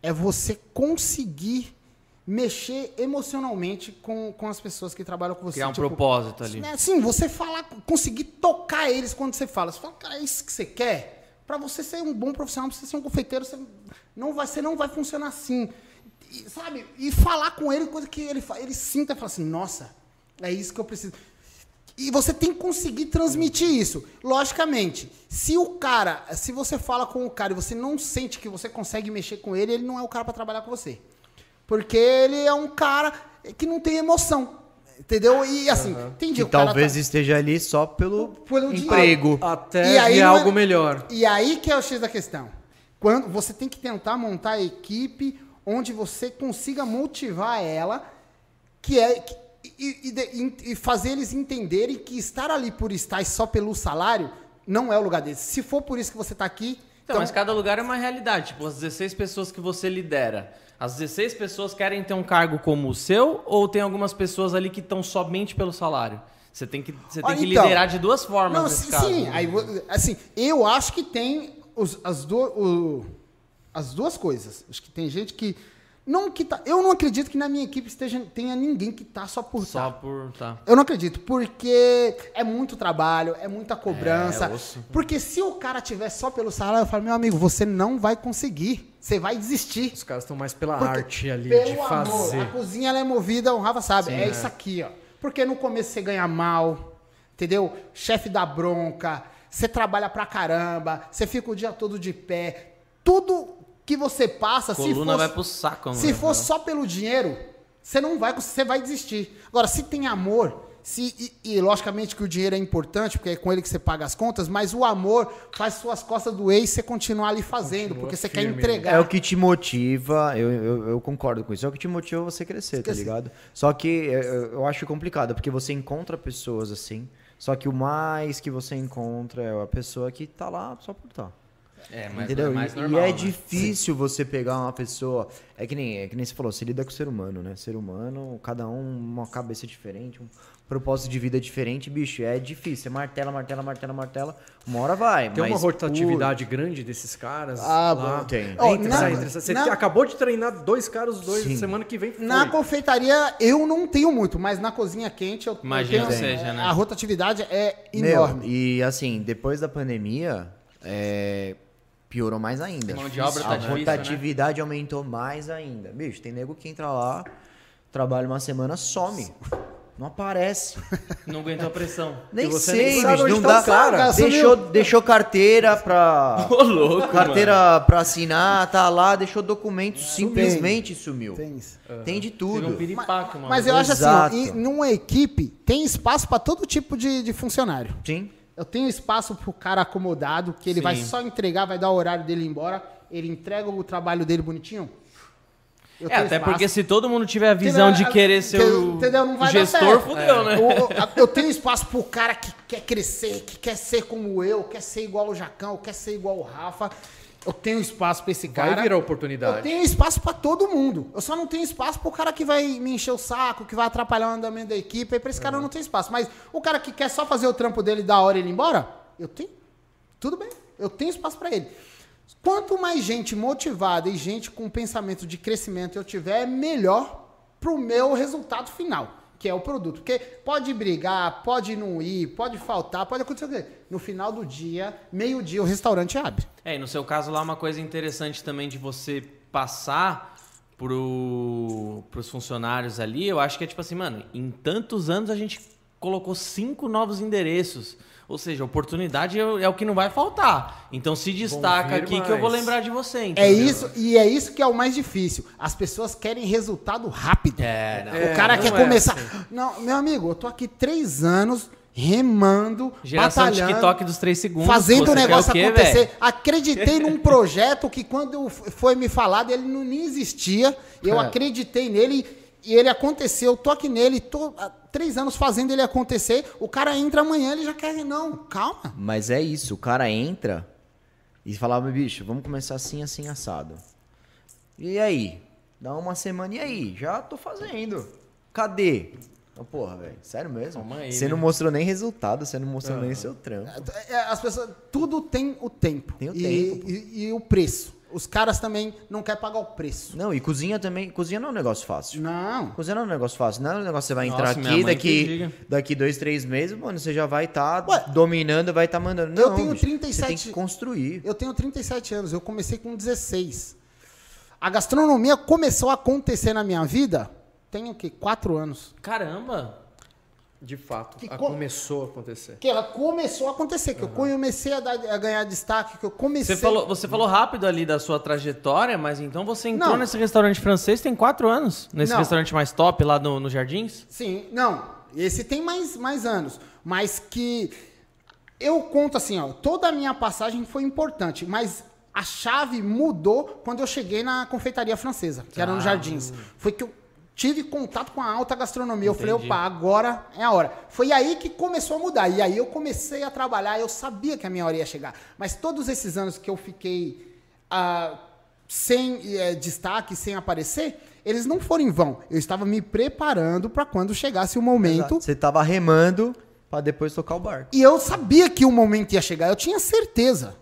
é você conseguir mexer emocionalmente com, com as pessoas que trabalham com você.
criar um
Tipo,
propósito ali.
né, Sim, você falar, conseguir tocar eles quando você fala. Você fala, cara, é isso que você quer? Pra você ser um bom profissional, pra você ser um confeiteiro, você não vai, você não vai funcionar assim. E, sabe? E falar com ele coisa que ele, ele sinta e fala assim, nossa, é isso que eu preciso. E você tem que conseguir transmitir isso. Logicamente, se o cara, se você fala com o cara e você não sente que você consegue mexer com ele, ele não é o cara para trabalhar com você. Porque ele é um cara que não tem emoção. Entendeu? E assim, entendi.
Que
o cara
talvez
tá-
esteja ali só pelo,
Pelo
emprego.
Até
E aí não é-
algo melhor.
E aí que é o X da questão. Quando você tem que tentar montar a equipe onde você consiga motivar ela, que é que- e, e e fazer eles entenderem que estar ali por estar e só pelo salário não é o lugar deles. Se for por isso que você está aqui,
Então, mas cada lugar é uma realidade. Tipo, as 16 pessoas que você lidera. As 16 pessoas querem ter um cargo como o seu ou tem algumas pessoas ali que estão somente pelo salário? Você tem que, você tem
Olha,
que
então.
liderar de duas formas
Não, sim,
caso.
sim.
né?
Aí, assim, eu acho que tem os- as, du- o- as duas coisas. Acho que tem gente que Não que tá, eu não acredito que na minha equipe esteja, tenha ninguém que tá só por
Só
tá.
por. Tá.
Eu não acredito, porque é muito trabalho, é muita cobrança.
É, osso.
porque se o cara tiver só pelo salário, eu falo, meu amigo, você não vai conseguir. Você vai desistir.
Os caras estão mais pela
Porque
arte ali de
amor,
fazer.
a cozinha ela é movida, o Rafa sabe, é, isso aqui, ó. Porque no começo você ganha mal, entendeu? Chefe dá bronca, você trabalha pra caramba, você fica o dia todo de pé. Tudo que você passa, se
Coluna
for,
vai pro saco, mano.
se for só pelo dinheiro, você não vai, você vai desistir. Agora, se tem amor, se, e, e, logicamente que o dinheiro é importante, porque é com ele que você paga as contas, mas o amor faz suas costas doer e você continuar ali fazendo,
Continua
porque você
firme,
quer entregar.
É o que te motiva, eu, eu, eu concordo com isso, é o que te motiva você crescer, tá
Esqueci.
ligado? Só que é, eu, eu acho complicado, porque você encontra pessoas assim, só que o mais que você encontra é a pessoa que tá lá só por tá.
É, mas
Entendeu?
é mais
E-
normal.
e é
né?
difícil você pegar uma pessoa. É que, nem, é que nem você falou, você lida com o ser humano, né? Ser humano, cada um uma cabeça diferente, um propósito de vida diferente, bicho. É difícil. Você martela, martela, martela, martela. Uma hora vai.
Tem uma rotatividade grande desses caras.
Ah,
lá.
bom.
Tem.
Ó,
Entra,
na-
sai, entra, sai. Você
na-
acabou de treinar dois caras, os dois,
Sim.
semana que vem foi.
Na confeitaria eu não tenho muito, mas na cozinha quente eu,
Imagino
tenho,
seja, né?
A rotatividade é
Meu,
enorme.
e assim, depois da pandemia, é, piorou mais ainda.
Mão de obra tá
A
difícil, né?
rotatividade aumentou mais ainda. Bicho, tem nego que entra lá, trabalha uma semana, some. Não aparece.
Não aguentou a pressão.
Nem
você
sei,
nem sabe
bicho. Não
tá
dá.
o cara.
Deixou, deixou carteira pra.
Ô, louco,
Carteira pra assinar, tá lá, deixou documento, simplesmente sumiu.
Tem isso.
Tem de
Teve um
tudo.
piripaque, mano.
Mas eu acho assim,
Exato.
ó, em, numa equipe tem espaço para todo tipo de, de funcionário.
Sim.
Eu tenho espaço pro cara acomodado, que ele vai
Sim.
só entregar, vai dar o horário dele embora, ele entrega o trabalho dele bonitinho. Eu
É, até
espaço.
porque se todo mundo tiver a visão de
Entendeu?
querer ser o
Entendeu? Vai
gestor, fudeu, né?
O- o- a- eu tenho espaço pro cara que quer crescer, que quer ser como eu, quer ser igual o Jacão, quer ser igual o Rafa. Eu tenho espaço pra esse
Vai
cara.
virar
Eu
oportunidade.
tenho espaço pra todo mundo. Eu só não tenho espaço pro cara que vai me encher o saco, que vai atrapalhar o andamento da equipe. Aí pra esse cara eu não tenho espaço. Mas o cara que quer só fazer o trampo dele da hora e ele ir embora, eu tenho. Tudo bem. Eu tenho espaço pra ele. Quanto mais gente motivada e gente com pensamento de crescimento eu tiver, melhor pro meu resultado final, que é o produto. Porque pode brigar, pode não ir, pode faltar, pode acontecer o quê? No final do dia, meio-dia, o restaurante abre.
É, e no seu caso lá, uma coisa interessante também de você passar pro, pros funcionários ali, eu acho que é tipo assim, mano, em tantos anos a gente colocou cinco novos endereços. Ou seja, oportunidade é, o- é o que não vai faltar. Então se destaca aqui que eu vou
mais.
lembrar de você.
É
entendeu?
isso, e é isso que é o mais difícil. As pessoas querem resultado rápido.
É, não.
É,
o cara
não
quer
é
começar.
assim.
Não, meu amigo, eu tô aqui três anos remando,
Geração
batalhando,
TikTok dos três segundos.
fazendo o negócio
quê,
acontecer.
velho?
Acreditei num projeto que quando foi me falado, ele não nem existia. Eu
É.
acreditei nele e ele aconteceu. Tô aqui nele, tô três anos fazendo ele acontecer. O cara entra amanhã, ele já quer. Não, calma.
Mas é isso, o cara entra e fala, "Meu bicho, vamos começar assim, assim, assado. E aí? Dá uma semana, e aí? Já tô fazendo. Cadê? Então, porra, velho, sério mesmo?
Aí,
Você
né?
não mostrou nem resultado, você não mostrou nem seu trampo.
É, As pessoas, tudo tem o tempo.
Tem o
e,
tempo.
E, e o preço. Os caras também não querem pagar o preço.
Não, e cozinha também, cozinha não é um negócio fácil.
Não.
Cozinha não é um negócio fácil, não é um negócio que você vai entrar
Nossa, minha
aqui, daqui, daqui dois, três meses, mano, você já vai estar
Ué,
dominando, vai estar mandando.
eu
Não,
tenho
bicho, Você tem
37
que construir.
Eu tenho 37 anos, eu comecei com 16. A gastronomia começou a acontecer na minha vida, tem o quê? Quatro anos.
Caramba!
De fato,
Que
a-
co-
começou a acontecer.
Que ela começou a acontecer, que eu comecei a, dar- a ganhar destaque, que eu comecei...
Você falou, você falou rápido ali da sua trajetória, mas então você entrou
Não.
nesse restaurante francês tem quatro anos? Nesse
Não.
restaurante mais top lá no, no Jardins?
Sim, não, esse tem mais, mais anos, mas que eu conto assim, ó, toda a minha passagem foi importante, mas a chave mudou quando eu cheguei na confeitaria francesa, que era no Jardins. Foi que eu tive contato com a alta gastronomia. Eu falei,
Entendi.
opa, agora é a hora. Foi aí que começou a mudar. E aí eu comecei a trabalhar, eu sabia que a minha hora ia chegar. Mas todos esses anos que eu fiquei ah, sem eh, destaque, sem aparecer, eles não foram em vão. Eu estava me preparando para quando chegasse o momento.
Você tava remando pra depois tocar o barco.
E eu sabia que o momento ia chegar, eu tinha certeza.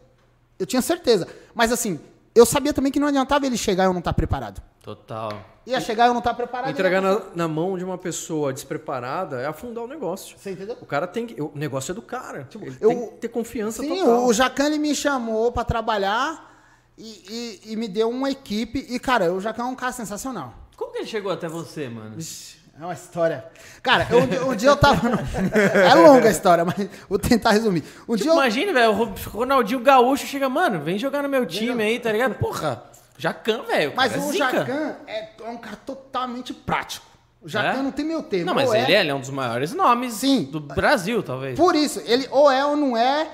Eu tinha certeza. Mas assim, eu sabia também que não adiantava ele chegar e eu não estar preparado.
Total.
Ia chegar e eu não estar preparado.
Entregar na, na mão de uma pessoa despreparada é afundar o negócio.
Você entendeu?
O cara tem que. O negócio é do cara. Tipo, ele
eu-
tem que ter confiança
Sim,
total.
o Jacan ele me chamou pra trabalhar e, e- e me deu uma equipe. E, cara, o Jacan é um cara sensacional.
Como que ele chegou até você, mano?
Vixe, É uma história. Cara, um, dia- um dia eu tava. no- É longa a história, mas vou tentar resumir. Um
Tipo,
dia eu.
imagina, velho, o Ronaldinho Gaúcho chega, mano, vem jogar no meu time aí, tá ligado? Porra, Jacan, velho.
Mas
cara é
o. Jacan é, é um cara totalmente prático. O Jacan
É?
não tem meu termo.
Não, mas
ou
ele é, ele é um dos maiores nomes
Sim.
do Brasil, talvez.
Por isso, ele ou é ou não é.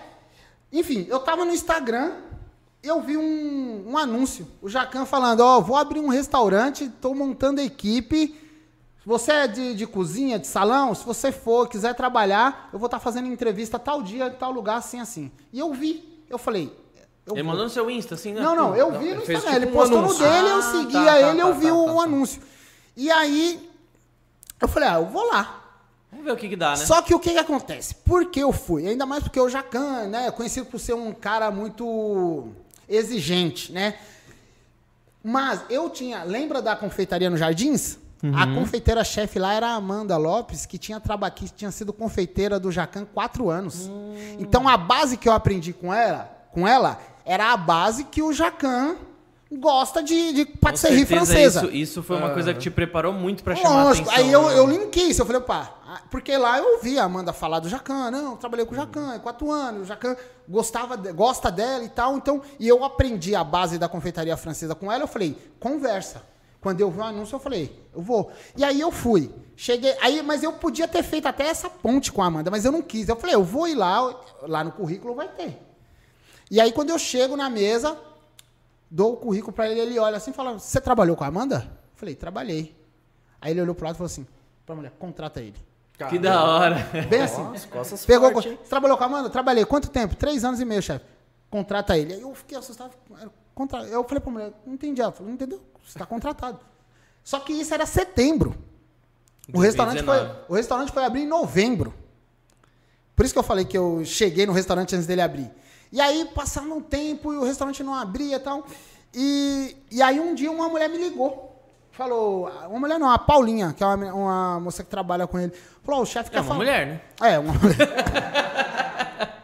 Enfim, eu tava no Instagram, eu vi um, um anúncio. O Jacan falando, ó, vou abrir um restaurante, tô montando a equipe. Você é de, de cozinha, de salão? Se você for, quiser trabalhar, eu vou estar fazendo entrevista tal dia, tal lugar, assim, assim. E eu vi, eu falei. Eu
Ele
vou.
mandou no seu Insta, assim, né?
Não, não, eu vi no Instagram.
tipo
ele
um
postou
anúncio.
no dele, eu
Ah,
seguia
tá, tá,
ele, eu
tá,
vi
tá,
o
tá, tá.
anúncio. E aí, eu falei, ah, eu vou lá.
Vamos ver o que que dá, né?
Só que o que, que acontece? Por que eu fui? Ainda mais porque o Jacan, né, é conhecido por ser um cara muito exigente, né? Mas eu tinha, lembra da confeitaria no Jardins? A confeiteira-chefe lá era a Amanda Lopes, que tinha trabalhado, que tinha sido confeiteira do Jacan quatro anos. Então a base que eu aprendi com ela, com ela, era a base que o Jacan gosta de, de patisserie francesa.
Isso, isso foi uma coisa que te preparou muito pra chamar
Lógico,
atenção.
aí eu,
né?
eu linkei isso, eu falei, opa, ah, porque lá eu ouvi a Amanda falar do Jacan, não, eu trabalhei com o Jacan, é quatro anos, o Jacan gostava, gosta dela e tal, então, e eu aprendi a base da confeitaria francesa com ela, eu falei, conversa. Quando eu vi o anúncio, eu falei, eu vou. E aí eu fui. Cheguei, aí, mas eu podia ter feito até essa ponte com a Amanda, mas eu não quis. Eu falei, eu vou ir lá, lá no currículo vai ter. E aí quando eu chego na mesa, dou o currículo pra ele, ele olha assim e fala: Você trabalhou com a Amanda? Eu falei, trabalhei. Aí ele olhou pro lado e falou assim: Pra mulher, contrata ele.
Que da hora.
Bem assim.
Nossa, costas
Pegou.
forte,
trabalhou com a Amanda? Trabalhei. Quanto tempo? Três anos e meio, chefe. Contrata ele. Aí eu fiquei assustado. Contra... Eu falei pra mulher, não entendi. Ela falou, não entendeu? Você tá contratado. Só que isso era setembro. O restaurante, foi,
2019.
o restaurante foi abrir em novembro. Por isso que eu falei que eu cheguei no restaurante antes dele abrir. E aí, passava um tempo e o restaurante não abria e tal. E, e aí, um dia, uma mulher me ligou. Falou, uma mulher não, a Paulinha, que é uma, uma moça que trabalha com ele. Falou, "Ó, o chefe
É
quer
uma
falar.
mulher, né?
É, uma mulher.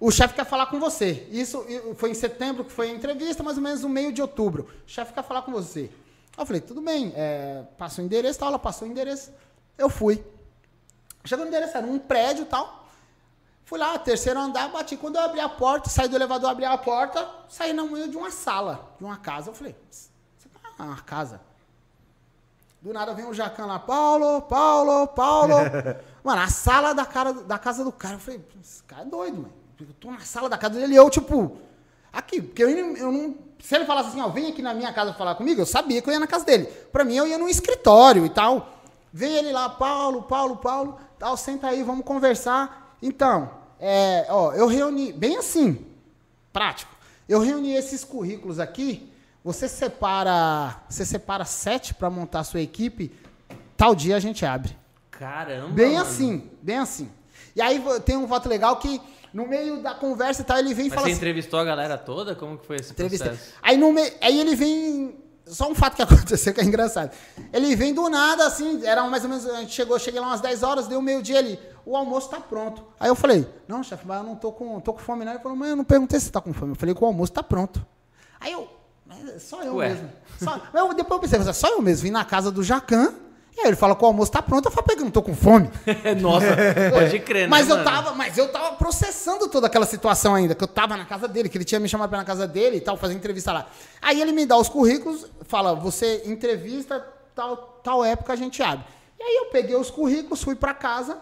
o chefe quer falar com você. Isso foi em setembro que foi a entrevista, mais ou menos no meio de outubro. O chefe quer falar com você. Eu falei, tudo bem, é, passa o endereço tal, ela passou o endereço. Eu fui. Chegou no endereço, era um prédio e tal. Fui lá, terceiro andar, bati. Quando eu abri a porta, saí do elevador, abri a porta, saí na meio de uma sala, de uma casa. Eu falei, isso é uma casa. Do nada vem o Jacan lá, Paulo, Paulo, Paulo. mano, a sala da, cara, da casa do cara. Eu falei, esse cara é doido, mano. Eu tô na sala da casa dele e eu, tipo, aqui, porque eu, eu não. Se ele falasse assim, ó, vem aqui na minha casa falar comigo, eu sabia que eu ia na casa dele. Pra mim, eu ia num escritório e tal. Vem ele lá, Paulo, Paulo, Paulo, tal, senta aí, vamos conversar. Então, é, ó, eu reuni, bem assim, prático. Eu reuni esses currículos aqui. Você separa, você separa sete para montar a sua equipe. Tal dia a gente abre.
Caramba.
Bem
mano.
assim, bem assim. E aí tem um voto legal que no meio da conversa e tal ele vem e
Mas
fala
você
assim,
entrevistou a galera toda? Como que foi esse
entrevista.
processo?
Aí no meio, aí ele vem só um fato que aconteceu que é engraçado. Ele vem do nada assim, era mais ou menos a gente chegou, cheguei lá umas 10 horas, deu meio-dia ali. O almoço tá pronto. Aí eu falei: "Não, chefe, mas eu não tô com, tô com fome não". Ele falou: "Mas eu não perguntei se você tá com fome". Eu falei que o almoço tá pronto. Aí eu, mas é só eu
Ué.
mesmo. Só, eu, depois eu pensei, "Mas é só eu mesmo vim na casa do Jacan. Aí ele fala que o almoço tá pronto, eu falei, "Pega, eu não tô com fome".
Nossa, pode crer, né,
Mas eu tava, mas eu tava processando toda aquela situação ainda, que eu tava na casa dele, que ele tinha me chamado pra ir na casa dele e tal, fazer entrevista lá. Aí ele me dá os currículos, fala, você entrevista, tal, tal época a gente abre. E aí eu peguei os currículos, fui pra casa,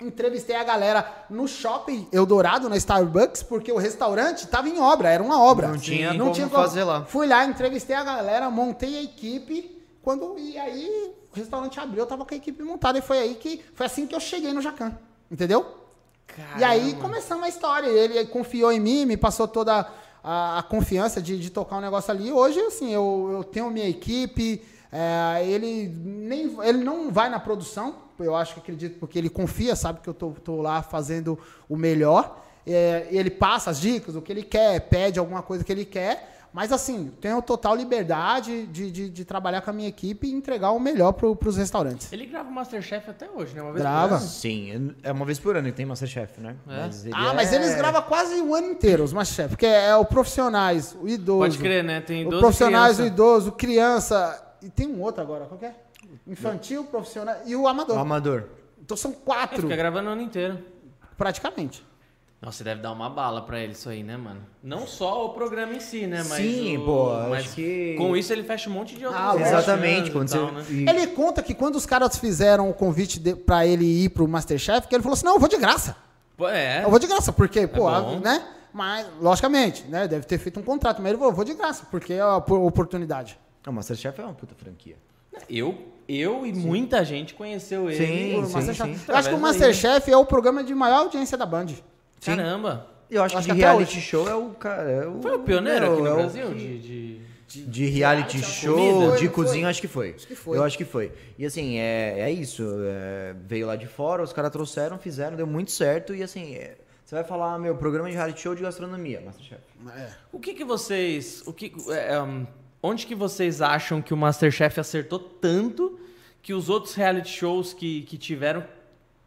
entrevistei a galera no shopping Eldorado, na Starbucks, porque o restaurante tava em obra, era uma obra.
Não tinha como fazer lá.
Fui lá, entrevistei a galera, montei a equipe. Quando e aí o restaurante abriu, eu tava com a equipe montada e foi aí que foi assim que eu cheguei no Jacan, entendeu? E aí
Caramba.
começamos a história. Ele confiou em mim, me passou toda a, a confiança de, de tocar um negócio ali. Hoje, assim, eu, eu tenho minha equipe. é, ele, nem, ele não vai na produção, eu acho que acredito, porque ele confia, sabe que eu tô, tô lá fazendo o melhor. É, ele passa as dicas, o que ele quer, pede alguma coisa que ele quer. Mas assim, tenho total liberdade de, de, de trabalhar com a minha equipe e entregar o melhor pro, pros restaurantes.
Ele grava o Masterchef até hoje, né? Uma vez
Grava.
por ano.
Sim, é uma vez por ano que tem Masterchef, né?
É.
Mas ele
Ah, mas
é-
eles gravam quase o ano inteiro, os Masterchef, porque é o profissionais, o idoso.
Pode crer, né? Tem
O
12
profissionais, o
crianças.
idoso, criança. E tem um outro agora, qual que é? Infantil, profissional e o amador.
O amador.
Então são
É,
quatro,
fica gravando o ano inteiro.
praticamente.
Nossa, deve dar uma bala pra ele isso aí, né, mano? Não só o programa em si, né? Mas
Sim,
o-
pô,
Mas
que-
com isso ele fecha um monte de outros
Ah.
Exatamente. Quando
e
você...
tal, né?
Ele conta que quando os caras fizeram o convite de, pra ele ir pro Masterchef, que ele falou assim: não, eu vou de graça.
Pô, É.
Eu vou de graça, porque, pô, a- né? Mas, logicamente, né? Deve ter feito um contrato, mas ele falou: eu vou de graça, porque é a op- oportunidade.
Não, Masterchef é uma puta franquia.
Eu, eu e muita gente conheceu ele.
Sim,
Por
sim,
Masterchef.
sim.
Eu acho que o Masterchef é o programa de maior audiência da Band.
Caramba.
Eu acho,
Acho
que de
que
reality
hoje.
show é o cara. É o,
Foi o pioneiro aqui no
é o
Brasil?
que-
De, de-
De reality show,
comida?
de
Foi,
cozinha,
foi.
acho que foi.
Acho que foi.
Eu acho que foi. E assim, é, é isso. é, veio lá de fora, os caras trouxeram, fizeram, deu muito certo. E assim, é, você vai falar, meu, programa de reality show de gastronomia, Masterchef.
O que que vocês... O que, é, um, onde que vocês acham que o Masterchef acertou tanto que os outros reality shows que, que tiveram...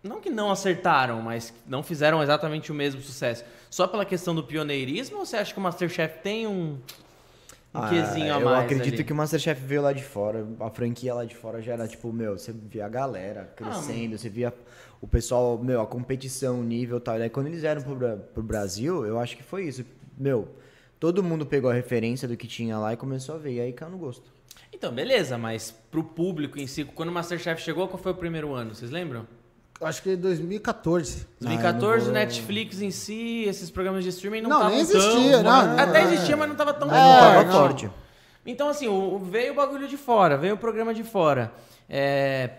Não que não acertaram, mas não fizeram exatamente o mesmo sucesso. Só pela questão do pioneirismo ou você acha que o Masterchef tem um, um
Ah,
quesinho a
eu
mais
acredito
ali?
que o Masterchef veio lá de fora, a franquia lá de fora já era tipo, meu, você via a galera crescendo, você via o pessoal, meu, a competição, o nível e tal. E aí quando eles vieram pro, pro Brasil, eu acho que foi isso. Meu, todo mundo pegou a referência do que tinha lá e começou a ver. E aí caiu no gosto.
Então, beleza, mas pro público em si, quando o Masterchef chegou, qual foi o primeiro ano? Vocês lembram?
Acho que 2014.
2014, Netflix em si, esses programas de streaming não
Não,
estavam
nem existia,
tão...
não, não,
Até
não.
existia, mas não tava tão
É,
não. forte.
Então, assim, o, o- veio o bagulho de fora, veio o programa de fora. É,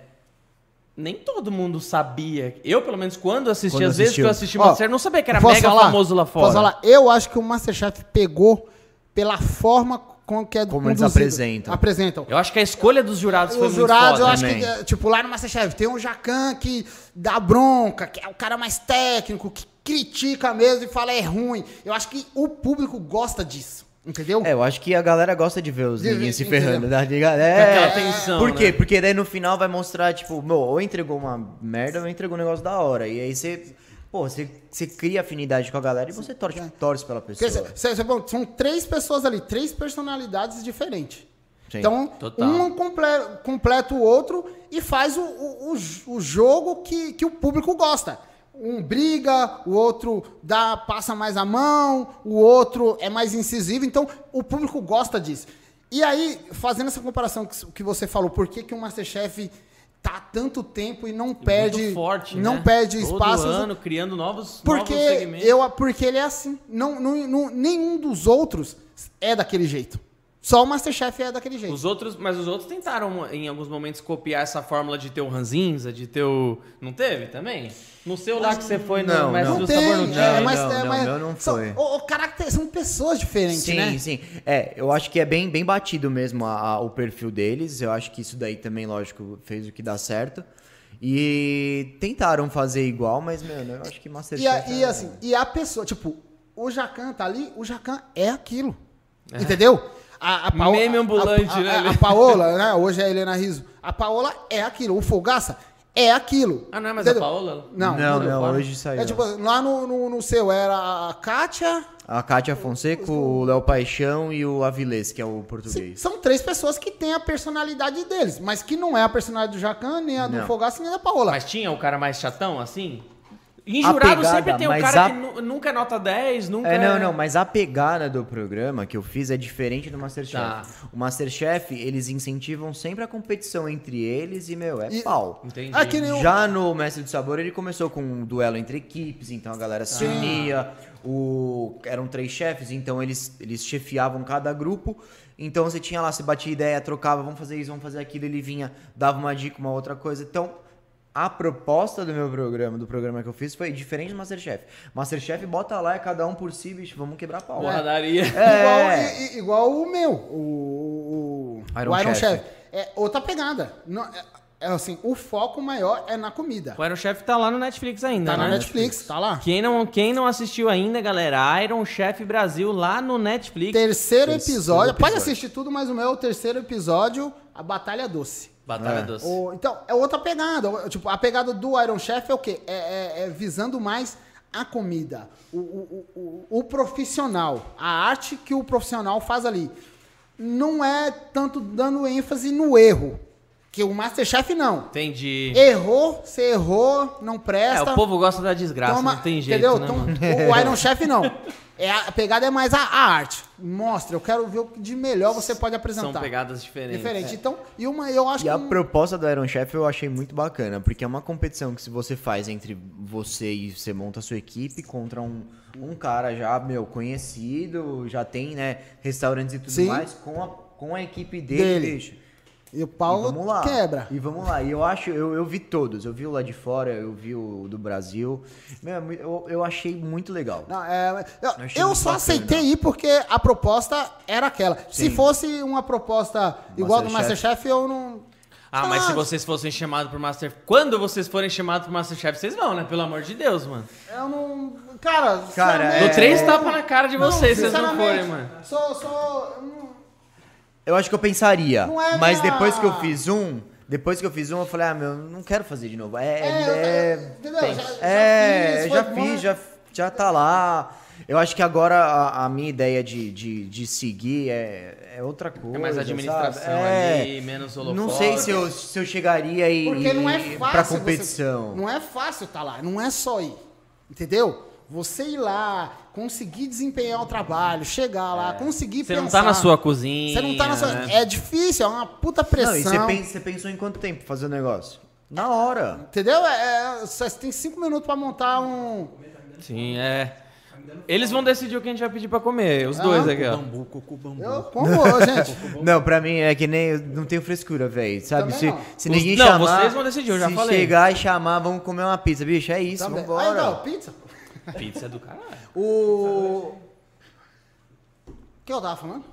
Nem todo mundo sabia. Eu, pelo menos, quando assisti,
Quando
às vezes que eu
assistiu.
assisti Masterchef, não sabia que era mega
falar?
famoso lá fora.
Posso falar? Eu acho que o Masterchef pegou pela forma com que é
Como eles
conduzido.
apresentam.
Apresentam.
Eu acho que a escolha dos jurados foi
Os
muito
jurados,
foda.
eu acho
também.
que, é, tipo, lá no Masterchef tem um Jacan que dá bronca, que é o cara mais técnico, que critica mesmo e fala é ruim. Eu acho que o público gosta disso, entendeu?
É, eu acho que a galera gosta de ver os
De-
ninguém se ferrando, tá ligado? É,
Aquela tensão,
Por quê?
né?
Porque daí no final vai mostrar, tipo, meu, ou entregou uma merda ou entregou um negócio da hora. E aí você, pô, você, você cria afinidade com a galera e você torce, torce pela
Porque,
pessoa.
cê- cê- bom, são três pessoas ali, três personalidades diferentes.
Sim.
Então,
Total.
um comple- completa o outro e faz o, o, o- o jogo que, que o público gosta. Um briga, o outro dá, passa mais a mão, o outro é mais incisivo. Então, o público gosta disso. E aí, fazendo essa comparação que, que você falou, por que, que o Masterchef tá há tanto tempo e não perde,
forte,
não
né?
perde
Todo
espaços
ano, criando novos,
porque
novos segmentos.
eu porque ele é assim. Não, não, não- nenhum dos outros é daquele jeito. Só o Masterchef é daquele jeito.
Os outros, mas os outros tentaram em alguns momentos copiar essa fórmula de ter o ranzinza, de ter o. Não teve também? No seu lá que você foi no
Não,
Mestre
não.
do
tem,
Sabor não
é,
tinha.
mas,
não,
é,
não,
mas
não
são,
foi.
o, o caracter, são pessoas diferentes,
Sim,
né?
sim. É, eu acho que é bem, bem batido mesmo a- a- o perfil deles. Eu acho que isso daí também, lógico, fez o que dá certo. E tentaram fazer igual, mas, mano, eu acho que
E,
Masterchef...
a, e
é-
assim, e a pessoa, tipo, o Jacan tá ali, o Jacan é aquilo. Entendeu? A, a Paola-
Meme ambulante,
a, a,
né,
A, a Paola, né? Hoje é a Helena Riso. A Paola é aquilo. O Folgaça é aquilo.
Ah, não é mais
Entendeu?
a Paola?
Não,
Não, não, hoje saiu.
É tipo, lá no, no, no seu era a Kátia.
A Kátia Fonseca, o Léo Paixão e o Avilés, que é o português.
São três pessoas que têm a personalidade deles, mas que não é a personalidade do Jacan, nem a do
Não.
Fogaça, nem a da Paola.
Mas tinha o cara mais chatão, assim? Em
A
jurado
pegada,
sempre tem o
mas
cara
a-
que nu- nunca é nota 10, nunca
É, não, não, mas a pegada do programa que eu fiz é diferente do Masterchef.
Tá.
O Masterchef, eles incentivam sempre a competição entre eles e, meu, é
E-
pau.
Entendi.
O-
Já no Mestre do Sabor, ele começou com um duelo entre equipes, então a galera se unia. O... Eram três chefes, então eles, eles chefiavam cada grupo. Então você tinha lá, você batia ideia, trocava, vamos fazer isso, vamos fazer aquilo, ele vinha, dava uma dica, uma outra coisa. Então, a proposta do meu programa, do programa que eu fiz, foi diferente do Masterchef. Masterchef bota lá, é cada um por si, bicho, vamos quebrar pau.
Porradaria.
Igual,
É.
i- i- igual o meu, o, o,
Iron
o Iron
Chef.
Chef. É outra pegada. Não- é- é assim, o foco maior é na comida.
O Iron Chef tá lá no Netflix ainda,
Tá
né?
na Netflix, tá lá.
Quem não, quem não assistiu ainda, galera, Iron Chef Brasil lá no Netflix.
Terceiro
Terceiro
episódio. Pode
episódio.
assistir tudo, mas o meu é o terceiro episódio, a Batalha Doce.
Batalha
É.
Doce.
O- então, é outra pegada. Tipo, a pegada do Iron Chef é o quê? É, é- é visando mais a comida, o, o- o- o- o profissional, a arte que o profissional faz ali. Não é tanto dando ênfase no erro, que o Masterchef não.
Entendi.
Errou, você errou, não
É,
presta.
o povo gosta da desgraça,
toma-
não tem jeito,
entendeu?
né, mano?
o Iron Chef não. É a, a pegada é mais a, a arte. Mostra, eu quero ver o que de melhor você pode apresentar.
São pegadas diferentes.
Diferente. Então, e uma, eu acho
E a
que. um-
proposta do Iron Chef eu achei muito bacana, porque é uma competição que se você faz entre você e você monta a sua equipe contra um, um cara já, meu, conhecido, já tem, né, restaurantes e tudo
Sim.
mais, com a, com a equipe dele,
Dele. E o
E
pau
vamos lá.
quebra.
E vamos lá. E eu acho, eu, eu vi todos. Eu vi o lá de fora, eu vi o do Brasil. Meu, é eu, eu achei muito legal.
Não, é, eu, eu
muito
só
bacana.
aceitei ir porque a proposta era aquela. Se
Sim.
fosse uma proposta igual do
Masterchef.
Masterchef, eu não.
Ah, mas se
Ah,
vocês fossem chamados pro Master... Quando vocês forem chamados pro Masterchef, vocês vão, né? Pelo amor de Deus, mano.
Eu não. Cara,
Cara, É.
Dou três tapas na cara de vocês se vocês não forem, mano.
Sou. sou eu
acho que eu pensaria.
Não é
mas
minha-
depois que eu fiz um, depois que eu fiz um, eu falei, ah, meu, não quero fazer de novo. É,
É, eu-
é,
entendeu?
tem-
Já- já
é,
fiz,
já fiz, já, já tá lá. Eu acho que agora a, a minha ideia de, de, de seguir é, é outra coisa.
É mais administração
sabe? É,
ali, menos holofote.
Não sei se eu, se eu chegaria e,
Porque não é
e-
fácil.
pra
você-
competição.
não é fácil estar lá, não é só ir. Entendeu? Você ir lá, conseguir desempenhar o trabalho, chegar lá, conseguir
Você
pensar.
não tá na sua cozinha.
Você não tá na sua.
né?
É difícil, é uma puta pressão.
Não, e você, pensa- você pensou em quanto tempo fazer o negócio? Na hora.
Entendeu? É, é, você tem cinco minutos pra montar um.
Sim, é. Eles vão decidir o que a gente vai pedir pra comer, os dois
Ah,
aqui, ó.
Bambu, coco, bambu.
Eu como, gente.
Não, pra mim é que nem. Não tenho frescura, velho. Sabe?
Também
Se,
não.
se
Os-
ninguém
não,
chamar.
vocês vão decidir, eu já
se
falei.
chegar e chamar, vamos comer uma pizza, bicho. É isso,
Também.
vambora.
Aí, não, pizza.
Pizza é do caralho.
O. O que eu tava falando?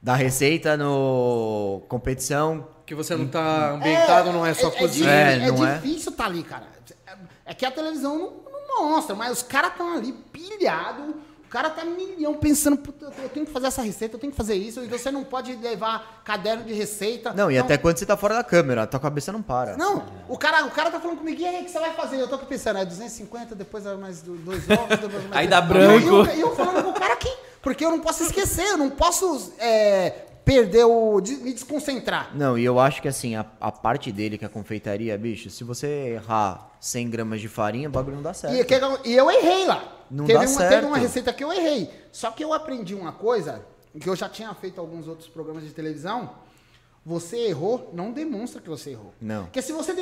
Da receita no competição.
Que você não tá ambientado, não é só
é,
cozinha.
É,
é
não é?
difícil tá ali, cara. É que a televisão não, não mostra, mas os caras estão ali pilhados. O cara tá milhão pensando, "Puta, eu tenho que fazer essa receita, eu tenho que fazer isso. E você não pode levar caderno de receita.
Não, e
Então,
até quando você tá fora da câmera, tua cabeça não para.
Não, o cara, o cara tá falando comigo, e aí, o que você vai fazer? Eu tô aqui pensando, é 250, depois é mais do- dois ovos, depois mais
Aí dá
eu-
branco.
E eu, e eu falando com o cara aqui, porque eu não posso esquecer, eu não posso é, perder o. de- me desconcentrar.
Não, e eu acho que assim, a, a parte dele, que é a confeitaria, bicho, se você errar 100 gramas de farinha, o bagulho não dá certo.
E, e eu errei lá.
Não
teve,
dá
uma,
certo.
teve uma receita que eu errei. Só que eu aprendi uma coisa, que eu já tinha feito alguns outros programas de televisão. Você errou, não demonstra que você errou.
Não.
Porque se você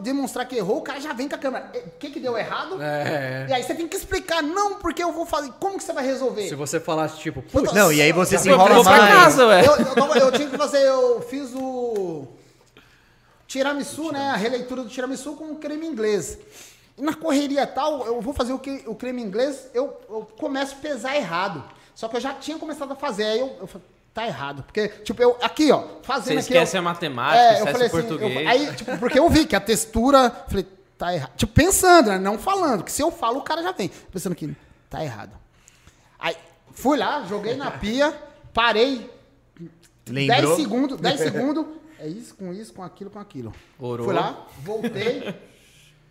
demonstrar que errou, o cara já vem com a câmera. O que, que deu errado?
É.
E aí você tem que explicar, não, porque eu vou fazer. Como que você vai resolver?
Se você falasse, tipo, putz,
Não, e aí você
Eu
se enrola
pra
mais.
casa, ué.
eu, eu, tava- eu tinha que fazer, eu fiz o tiramisu, né? A releitura do tiramisu com creme inglês. E na correria tal, eu vou fazer o, que, o creme inglês, eu, eu começo a pesar errado. Só que eu já tinha começado a fazer, aí eu, eu falei, tá errado. Porque, tipo, eu, aqui, ó, fazendo
Você
aqui.
esquece
eu,
a matemática,
é, eu
esquece
falei
o
assim,
português.
eu- aí, tipo, porque eu vi que a textura, falei, tá errado. Tipo, pensando, né? Não falando, que se eu falo, o cara já vem. Pensando que tá errado. Aí, fui lá, joguei na pia, parei,
Lembrou?
10 segundos, 10 segundos. É isso, com isso, com aquilo, com aquilo.
Orou.
Fui lá, voltei.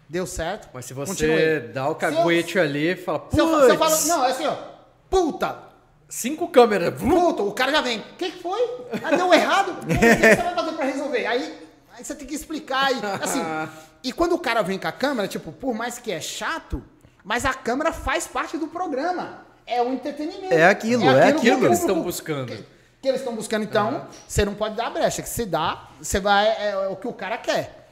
Deu certo.
Mas se você
continuei.
dá o
eu-
caguete ali e fala,
Se eu, fa- se eu falo, não, é assim, ó. Puta!
Cinco câmeras,
Puta, o cara já vem. O que, que foi? Ah, deu errado? O que você vai fazer pra resolver? Aí, aí você tem que explicar. E, assim, e quando o cara vem com a câmera, tipo, por mais que é chato, mas a câmera faz parte do programa. É o entretenimento.
É aquilo, é aquilo
que eles estão buscando.
Que, que eles estão buscando, então, você não pode dar brecha. Que se dá, você vai. É, é o que o cara quer.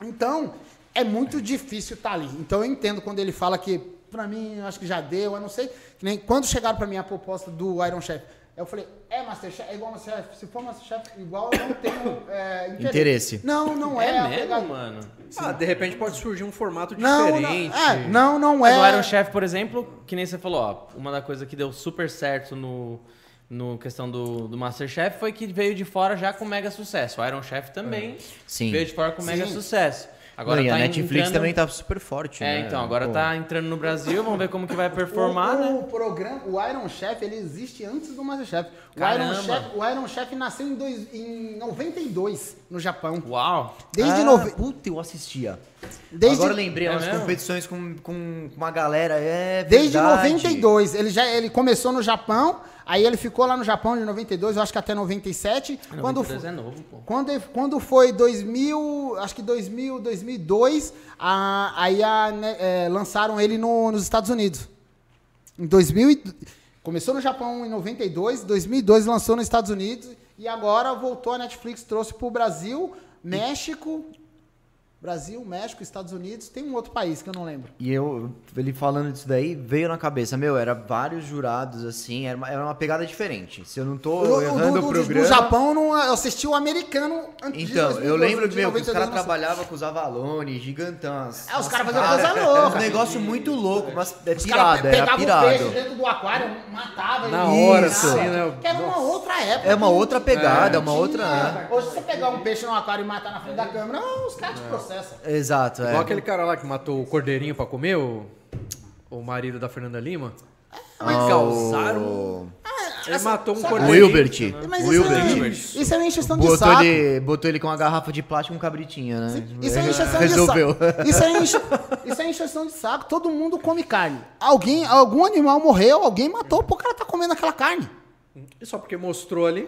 Então, é muito difícil estar ali. Então, eu entendo quando ele fala que, pra mim, eu acho que já deu, eu não sei. Que nem quando chegaram pra mim a proposta do Iron Chef, eu falei, é Masterchef? É igual Masterchef? Se for Masterchef igual, eu não tenho é, interesse.
Interesse.
Não, não é.
É mesmo,
pegada-
mano?
Ah, de repente pode surgir um formato
Não, não,
diferente.
é, não, não é.
o Iron Chef, por exemplo, que nem você falou, ó, uma da coisa que deu super certo no no questão do, do Masterchef foi que veio de fora já com mega sucesso. O Iron Chef também
Sim.
veio de fora com mega
Sim.
sucesso. Agora
Não, e
tá
a Netflix
entrando-
também tá super forte,
É,
né?
então, agora
Pô.
tá entrando no Brasil, vamos ver como que vai performar,
o,
né?
o programa, o Iron Chef, ele existe antes do Masterchef. O
Caramba.
Iron Chef, o Iron Chef nasceu em, dois, em 92 no Japão.
Uau!
Desde,
ah,
nove,
Puta, eu assistia.
desde,
Agora eu lembrei,
É
umas
mesmo?
competições com, com uma galera, é
desde
verdade.
92. Ele já ele começou no Japão, aí ele ficou lá no Japão de 92, eu acho que até 97. Quando,
92 é novo, pô.
Quando, quando foi 2000, acho que 2000, 2002, a, aí a, né, é, lançaram ele no- nos Estados Unidos. Em 2000, e- começou no Japão em 92, 2002 lançou nos Estados Unidos e agora voltou a Netflix, trouxe para o Brasil, México, Brasil, México, Estados Unidos, tem um outro país que eu não lembro.
E eu, ele falando disso daí, veio na cabeça, meu, era vários jurados, assim, era uma, era uma pegada diferente. Se eu não tô
O- o
errando
do,
o
do-
programa...
do Japão, eu não- eu assisti o americano antes
Então,
2002,
eu lembro,
de
meu, que os
92
caras trabalhavam com os Avalone, gigantãs.
É, os caras faziam coisa
É
louca.
um negócio muito louco, mas é
caras
pirado, era
o peixe
pirado.
dentro do aquário, matava
Na
ele.
hora,
Isso.
assim, né?
Que era uma outra época.
É uma outra pegada,
é,
uma
tinha-
outra-
Hoje, se você pegar um peixe no aquário e matar na frente da câmera, não, os caras te processam.
Exato, é.
Igual aquele cara lá que matou o cordeirinho pra comer, o, o marido da Fernanda Lima.
Ah,
causaram-
o-
Ele matou um
só-
O
cordeirinho.
Wilbert.
Mas
O
isso,
Wilbert.
é, isso é uma encheção de saco.
ele, botou ele com uma garrafa de plástico e um cabritinha, né?
Isso é encheção
Resolveu.
de saco. Isso é, isso é encheção de saco. Todo mundo come carne. Alguém, algum animal morreu, alguém matou, pô, o cara tá comendo aquela carne.
E só porque mostrou ali.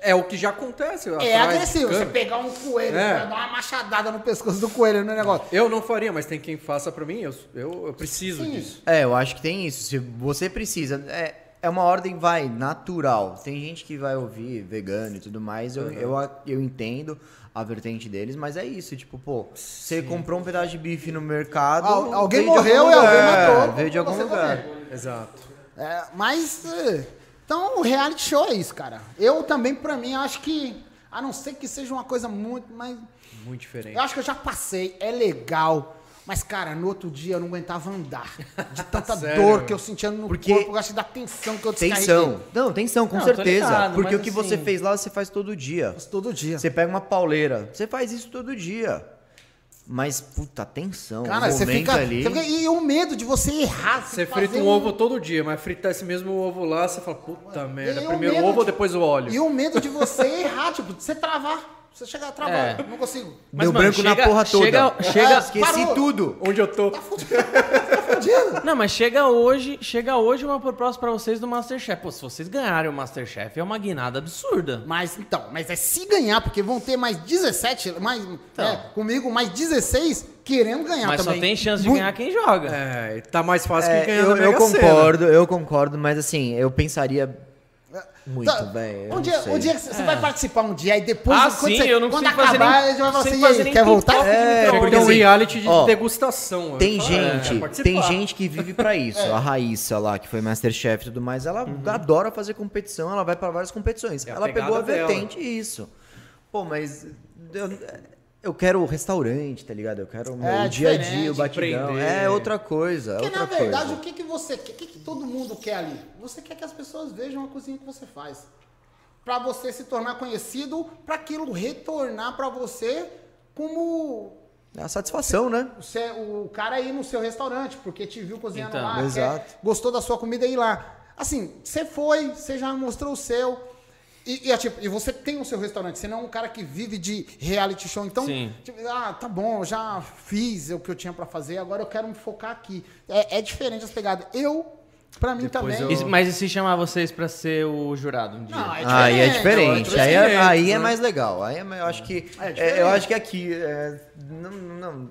É o que já acontece.
É agressivo. Você pegar um coelho,
É.
dar uma machadada no pescoço do coelho no negócio.
Eu não faria, mas tem quem faça pra mim. Eu, eu, eu preciso
Sim.
disso.
É, eu acho que tem isso. Se você precisa. É, é uma ordem, vai, natural. Tem gente que vai ouvir vegano e tudo mais. Eu, eu, a- eu entendo a vertente deles, mas é isso. Tipo, pô, você comprou um pedaço de bife no mercado.
Al- alguém morreu e alguém matou
Veio de algum lugar.
Exato.
É, mas, é, então o reality show é isso, cara. Eu também, pra mim, acho que, a não ser que seja uma coisa muito, mas
Muito diferente.
eu acho que eu já passei, é legal. Mas, cara, no outro dia eu não aguentava andar. De tanta
Sério?
dor que eu sentia no
Porque-
corpo, eu acho da tensão que eu descarreguei.
Tensão. Não, tensão, com
Não,
certeza.
ligado,
porque o que você
assim-
fez lá, você faz todo dia.
Faço Todo dia.
Você pega uma pauleira. Você faz isso todo dia. Mas, puta, tensão.
Cara,
o
você
momento
fica,
ali.
você fica- E o medo de você errar.
Você frita um ovo todo dia, mas fritar esse mesmo ovo lá, você fala, puta merda,
o
primeiro o ovo ou
de-
depois o óleo?
E o medo de você errar, tipo, de você travar. Você chegar a travar.
É.
Não consigo.
Mas,
Deu
mano,
branco
chega-
na porra toda.
chega- chega-
Ah, esqueci
Parou.
tudo.
Onde eu tô?
Não, mas chega hoje, chega hoje uma proposta pra vocês do Masterchef. Pô, se vocês ganharem o Masterchef, é uma guinada absurda.
Mas então, mas é se ganhar, porque vão ter mais 17, mais, é, comigo mais 16 querendo ganhar
Mas
também.
só tem chance de ganhar quem joga.
É, tá mais fácil
É,
que ganhar
eu, eu concordo, eu concordo, mas assim, eu pensaria muito,
Tá,
velho. eu
Um
não
dia,
sei.
um dia você vai participar um dia e depois
Ah,
quando,
sim,
você,
eu não
quando acabar,
nem-
a gente vai falar assim,
fazer
"E quer voltar?
É.
Porque é um
assim,
reality de
ó,
degustação.
Tem
eu falo,
gente,
é,
tem gente que vive pra isso. A Raíssa lá, que foi Masterchef e tudo mais, ela adora fazer competição, ela vai pra várias competições.
É
ela pegou a
dela.
vertente isso. Pô, mas eu, eu quero o restaurante, tá ligado? Eu quero o meu
É,
dia a dia, o batidão. É outra coisa,
Porque
outra
na verdade,
coisa.
o que, que você quer? O que, que todo mundo quer ali? Você quer que as pessoas vejam a cozinha que você faz. Pra você se tornar conhecido, pra aquilo retornar pra você como
É a satisfação, né?
você, o cara ir no seu restaurante, porque te viu cozinhando
Então,
lá,
exato.
quer- gostou da sua comida e ir lá. Assim, você foi, você já mostrou o seu. E, e, é tipo, e você tem o seu restaurante, você não é um cara que vive de reality show. Então,
Sim.
tipo, ah, tá bom, já fiz o que eu tinha pra fazer, agora eu quero me focar aqui. É, é diferente as pegadas. Eu, pra mim
Depois
também.
eu-
mas e se chamar vocês pra ser o jurado um dia?
Não, é
Aí é
diferente,
diferente. Aí é,
outros
aí é
clientes, né?
mais legal. Aí é, eu acho que.
É
é,
diferente.
eu acho que aqui. é, não, não.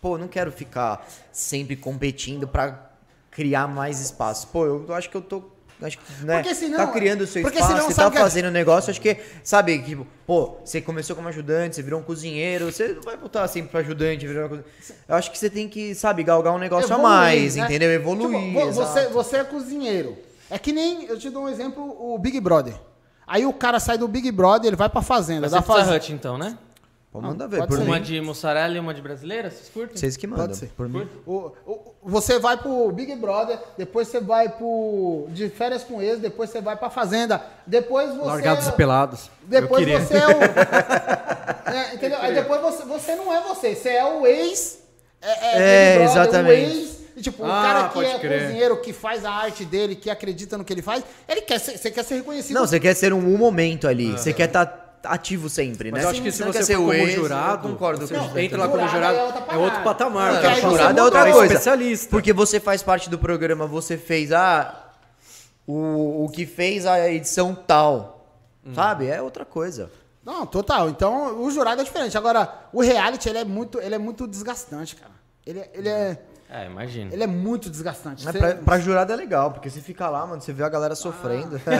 Pô, eu não quero ficar sempre competindo pra criar mais espaço. Pô, eu acho que eu tô. Acho que, né,
Porque senão-
tá criando o seu
porque
espaço,
senão,
você tá
que-
fazendo um negócio, acho que, sabe, que, pô, você começou como ajudante, você virou um cozinheiro, você não vai voltar sempre pra ajudante, virar uma coisa. Eu acho que você tem que, sabe, galgar um negócio
Evoluir,
a mais,
né?
entendeu? Evoluir.
Tipo, vo- você, você é cozinheiro. É que nem, eu te dou um exemplo, o Big Brother. Aí o cara sai do Big Brother, ele vai pra fazenda.
Vai
Da
ser
fazenda.
Hut, então, né?
Pode mandar ver.
pode
Por
ser.
Uma
mim,
de mussarela e uma de brasileira? Vocês curtem?
vocês que mandam.
Pode ser.
Por mim.
O- o- você vai pro Big Brother, depois você vai pro de férias com eles, depois você vai pra fazenda, depois você
Largados e pelados.
depois você é o é, entendeu? Aí depois você, você não é você, você é o ex é,
É,
Big Brother,
exatamente.
o ex, e, tipo, o
Ah,
cara que é
crer.
cozinheiro, que faz a arte dele, que acredita no que ele faz, ele quer ser, você quer ser reconhecido.
Não, você quer ser um, um momento ali. Você quer estar ativo sempre,
Mas
né?
eu acho que se você for
ser o
como
ex,
jurado,
eu concordo
você entra lá como
Jurado é
é outro patamar.
É,
jurado é
muda
outra coisa.
especialista.
Porque você faz parte do programa, você fez ah, o, o que fez a edição tal. Sabe? É outra coisa.
Não, total. Então, o jurado é diferente. Agora, o reality, ele é muito, ele é muito desgastante, cara. Ele, ele é
É, imagina.
ele é muito desgastante.
Mas
Você-
pra, pra jurado é legal, porque você fica lá, mano, você vê a galera sofrendo.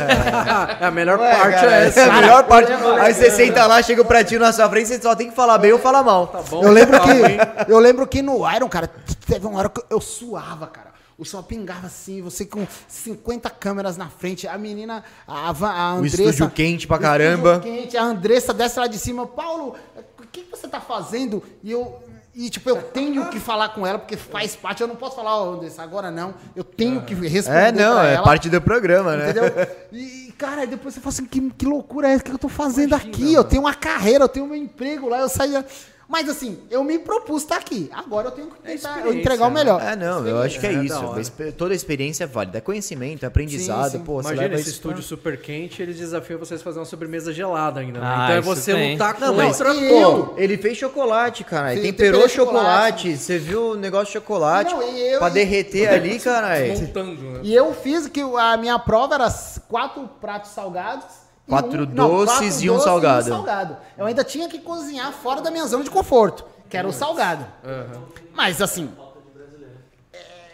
É, a melhor
Ué,
parte
cara,
é essa.
a melhor parte. Aí você senta lá, chega o pratinho na sua frente, você só tem que falar bem ou falar mal.
Tá bom,
Eu lembro
hein?
que eu lembro que no Iron, cara, teve uma hora que eu suava, cara. O som pingava assim, você com 50 câmeras na frente, a menina, a, a
O
Andressa...
estúdio quente pra
o estúdio
caramba.
quente, a Andressa desce lá de cima, Paulo, o que que você tá fazendo? E eu... E, tipo, eu tenho que falar com ela, porque faz parte. Eu não posso falar, ó, Andressa, agora não. Eu tenho que responder
É, não, é
ela.
parte do programa, né?
Entendeu? E, cara, depois você fala assim, que, que loucura é essa que eu tô fazendo aqui? Eu tenho uma carreira, eu tenho meu emprego lá, eu saía... Mas assim, eu me propus estar aqui. Agora eu tenho que tentar eu
experiência,
entregar o
né?
melhor.
É, não, eu acho que é,
É, da
isso. Toda experiência é válida. É conhecimento, é aprendizado.
Sim, sim.
Pô,
Imagina esse estúdio super quente, eles desafiam vocês a fazer uma sobremesa gelada ainda, né?
Ah,
então é você
tem.
lutar
Não, mas
e
pô,
eu?
ele fez chocolate, cara.
Sim,
temperou chocolate.
chocolate.
Você viu o negócio de chocolate
Não, e eu-
pra derreter ali, caralho.
montando, né?
E eu fiz que a minha prova era quatro pratos salgados. E
Quatro
não,
doces e um salgado.
salgado. Eu ainda tinha que cozinhar fora da minha zona de conforto, que era o salgado. Mas assim,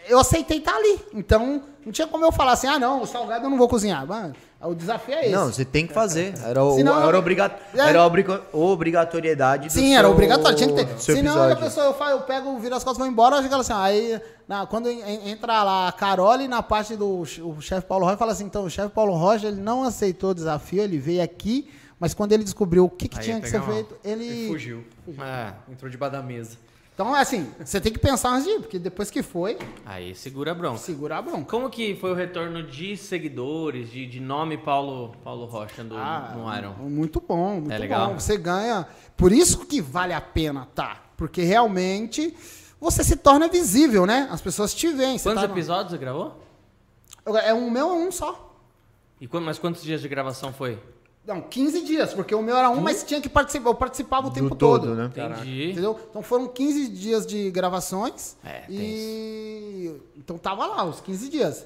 eu aceitei estar ali. Então, não tinha como eu falar assim, ah não, o salgado eu não vou cozinhar. Mano, o desafio é esse.
Não, você tem que fazer. Era, o,
Senão-
era, obriga
É.
era obrigatoriedade do
Sim, era
seu-
obrigatório, tinha que ter. Senão a pessoa, eu, fa- eu pego, viro as costas e vou embora, chega assim, aí na, quando en- entra lá a Carole na parte do chefe Paulo Rocha, fala assim, então o chefe Paulo Rocha, ele não aceitou o desafio, ele veio aqui, mas quando ele descobriu o que, que tinha que ser
mal.
feito, ele...
Ele fugiu.
É,
Entrou debaixo da mesa.
Então, assim, você tem que pensar antes de ir, porque depois que foi,
aí segura a bronca.
segura a bronca.
Como que foi o retorno de seguidores, de, de nome Paulo, Paulo Rocha do,
Ah,
no Iron?
Muito bom, muito
É legal?
bom. Você ganha. Por isso que vale a pena tá. Porque realmente você se torna visível, né? As pessoas te veem. você
Quantos
tá no-
episódios você gravou?
É um meu, é um só.
E mas quantos dias de gravação foi?
Não, 15 dias, porque o meu era um, mas tinha que participar. Eu participava o tempo
Do todo,
todo.
né?
Entendi.
Entendeu? Então foram 15 dias de gravações.
É,
e. Então tava lá, os 15 dias.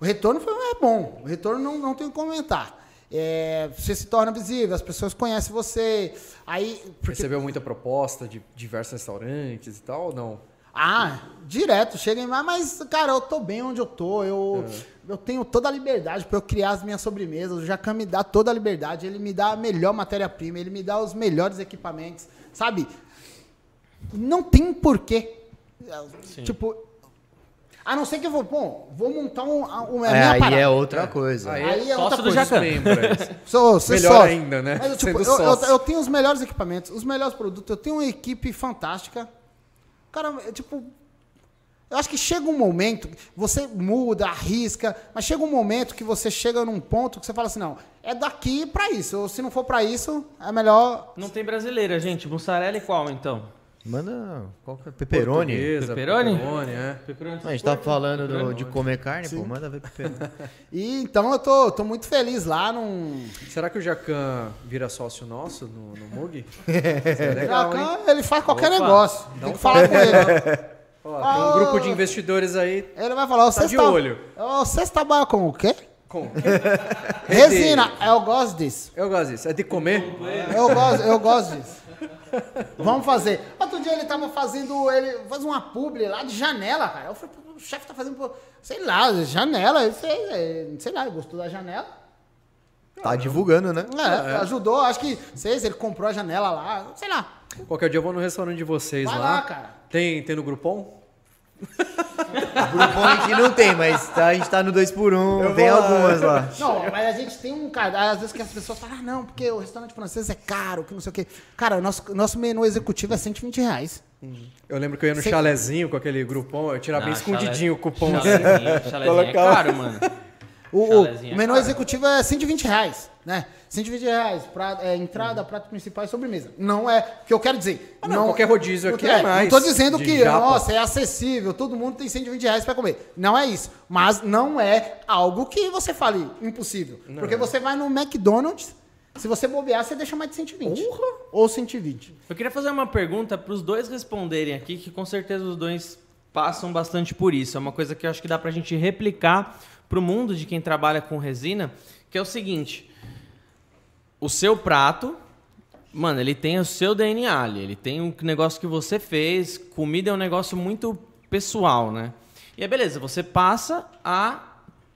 O retorno foi é bom. O retorno não, não tem o que comentar. É, você se torna visível, as pessoas conhecem você. Aí. Porque,
Recebeu muita proposta de diversos restaurantes e tal ou não?
Ah, direto, chega em lá, mas, cara, eu tô bem onde eu tô. Eu, eu tenho toda a liberdade para eu criar as minhas sobremesas. O Jacan me dá toda a liberdade. Ele me dá a melhor matéria-prima, ele me dá os melhores equipamentos. Sabe? Não tem porquê. Tipo. A não ser que eu vou, bom, vou montar um, um,
É, aí
parada.
é outra coisa.
Aí
Aí é
Sócio
outra
do
coisa.
Jacan.
É.
Sou, ser
Melhor
sócio.
ainda, né?
Mas, tipo,
Sendo
eu, eu, eu tenho os melhores equipamentos, os melhores produtos, eu tenho uma equipe fantástica. Cara, é, tipo, eu acho que chega um momento, você muda, arrisca, mas chega um momento que você chega num ponto que você fala assim, não, é daqui pra isso. Ou se não for pra isso, é melhor.
Não tem brasileira, gente. Mussarela e qual, então?
Manda. Qual que é? Pepperoni?
Portuguesa,
Pepperoni?
pepperoni, é.
Pepperoni.
A gente tá falando do- de comer carne, pô, manda ver pepperoni.
E então eu tô, tô muito feliz lá num.
Será que o Jacan vira sócio nosso no, no Mug? Legal, hein?
Jacan, ele faz qualquer
Opa,
negócio. Tem
um
que falar com ele.
Ó, tem um grupo de investidores aí.
Ele vai falar,
Tá de olho.
Vocês trabalham com o quê?
Com.
Resina, eu gosto disso.
Eu gosto disso. É de comer?
Eu gosto, eu gosto disso. Vamos fazer. Outro dia ele tava fazendo, ele faz uma publi lá de janela, cara. Eu falei, "Pô, o chefe tá fazendo, pô, sei lá, janela. Fez, é, sei lá, ele gostou da janela.
Tá divulgando, né?
É, ajudou, acho que, sei se ele comprou a janela lá, sei lá.
Qualquer dia eu vou no restaurante de vocês
Vai
lá.
lá, cara.
Tem, tem no Groupon?
Grupom a gente não tem, mas tá- a gente tá no 2x1, tem algumas lá.
Não, mas a gente tem um cara. Às vezes que as pessoas falam, ah, não, porque o restaurante francês é caro, que não sei o quê. Cara, o nosso, nosso menu executivo é 120 reais.
Eu lembro que eu ia no
Cê-
chalezinho com aquele grupom, eu tirava bem escondidinho o cupom.
Chalezinho, chalezinho é caro, mano.
O, o-
Chalezinho é
o menu
caro.
executivo é 120 reais, né? 120 reais, pra, é, entrada, prato principal e sobremesa. Não é, o que eu quero dizer.
Ah, não, qualquer rodízio
não
aqui
é,
é mais
Não tô dizendo que,
japa.
nossa, é acessível, todo mundo tem 120 reais pra comer. Não é isso. Mas não é algo que você fale impossível. Porque você vai no McDonald's, se você bobear, você deixa mais de 120. Ou 120.
Eu queria fazer uma pergunta para os dois responderem aqui, que com certeza os dois passam bastante por isso. É uma coisa que eu acho que dá pra gente replicar pro mundo de quem trabalha com resina, que é o seguinte: o seu prato, mano, ele tem o seu DNA ali, ele tem um negócio que você fez, comida é um negócio muito pessoal, né? E aí, beleza, você passa a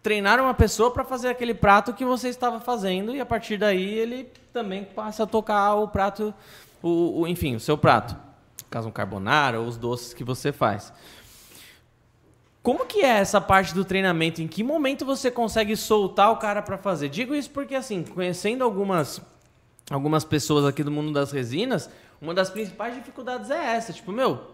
treinar uma pessoa para fazer aquele prato que você estava fazendo e a partir daí ele também passa a tocar o prato, o, o- enfim, o seu prato. No caso um carbonara ou os doces que você faz. Como que é essa parte do treinamento? Em que momento você consegue soltar o cara para fazer? Digo isso porque assim, conhecendo algumas algumas pessoas aqui do mundo das resinas, uma das principais dificuldades é essa, tipo, meu,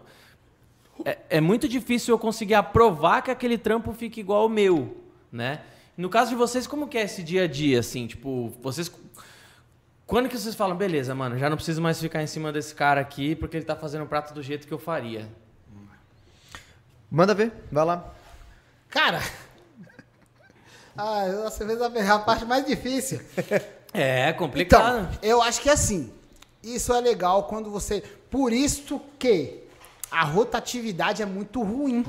é, é muito difícil eu conseguir aprovar que aquele trampo fique igual ao meu, né? No caso de vocês, como que é esse dia a dia, assim? Tipo, vocês... Quando que vocês falam, beleza, mano, já não preciso mais ficar em cima desse cara aqui porque ele tá fazendo o prato do jeito que eu faria?
Manda ver, vai lá.
Cara. Ah, você fez a, a parte mais difícil.
É, complicado.
Então, eu acho que assim, isso é legal quando você. Por isso que a rotatividade é muito ruim.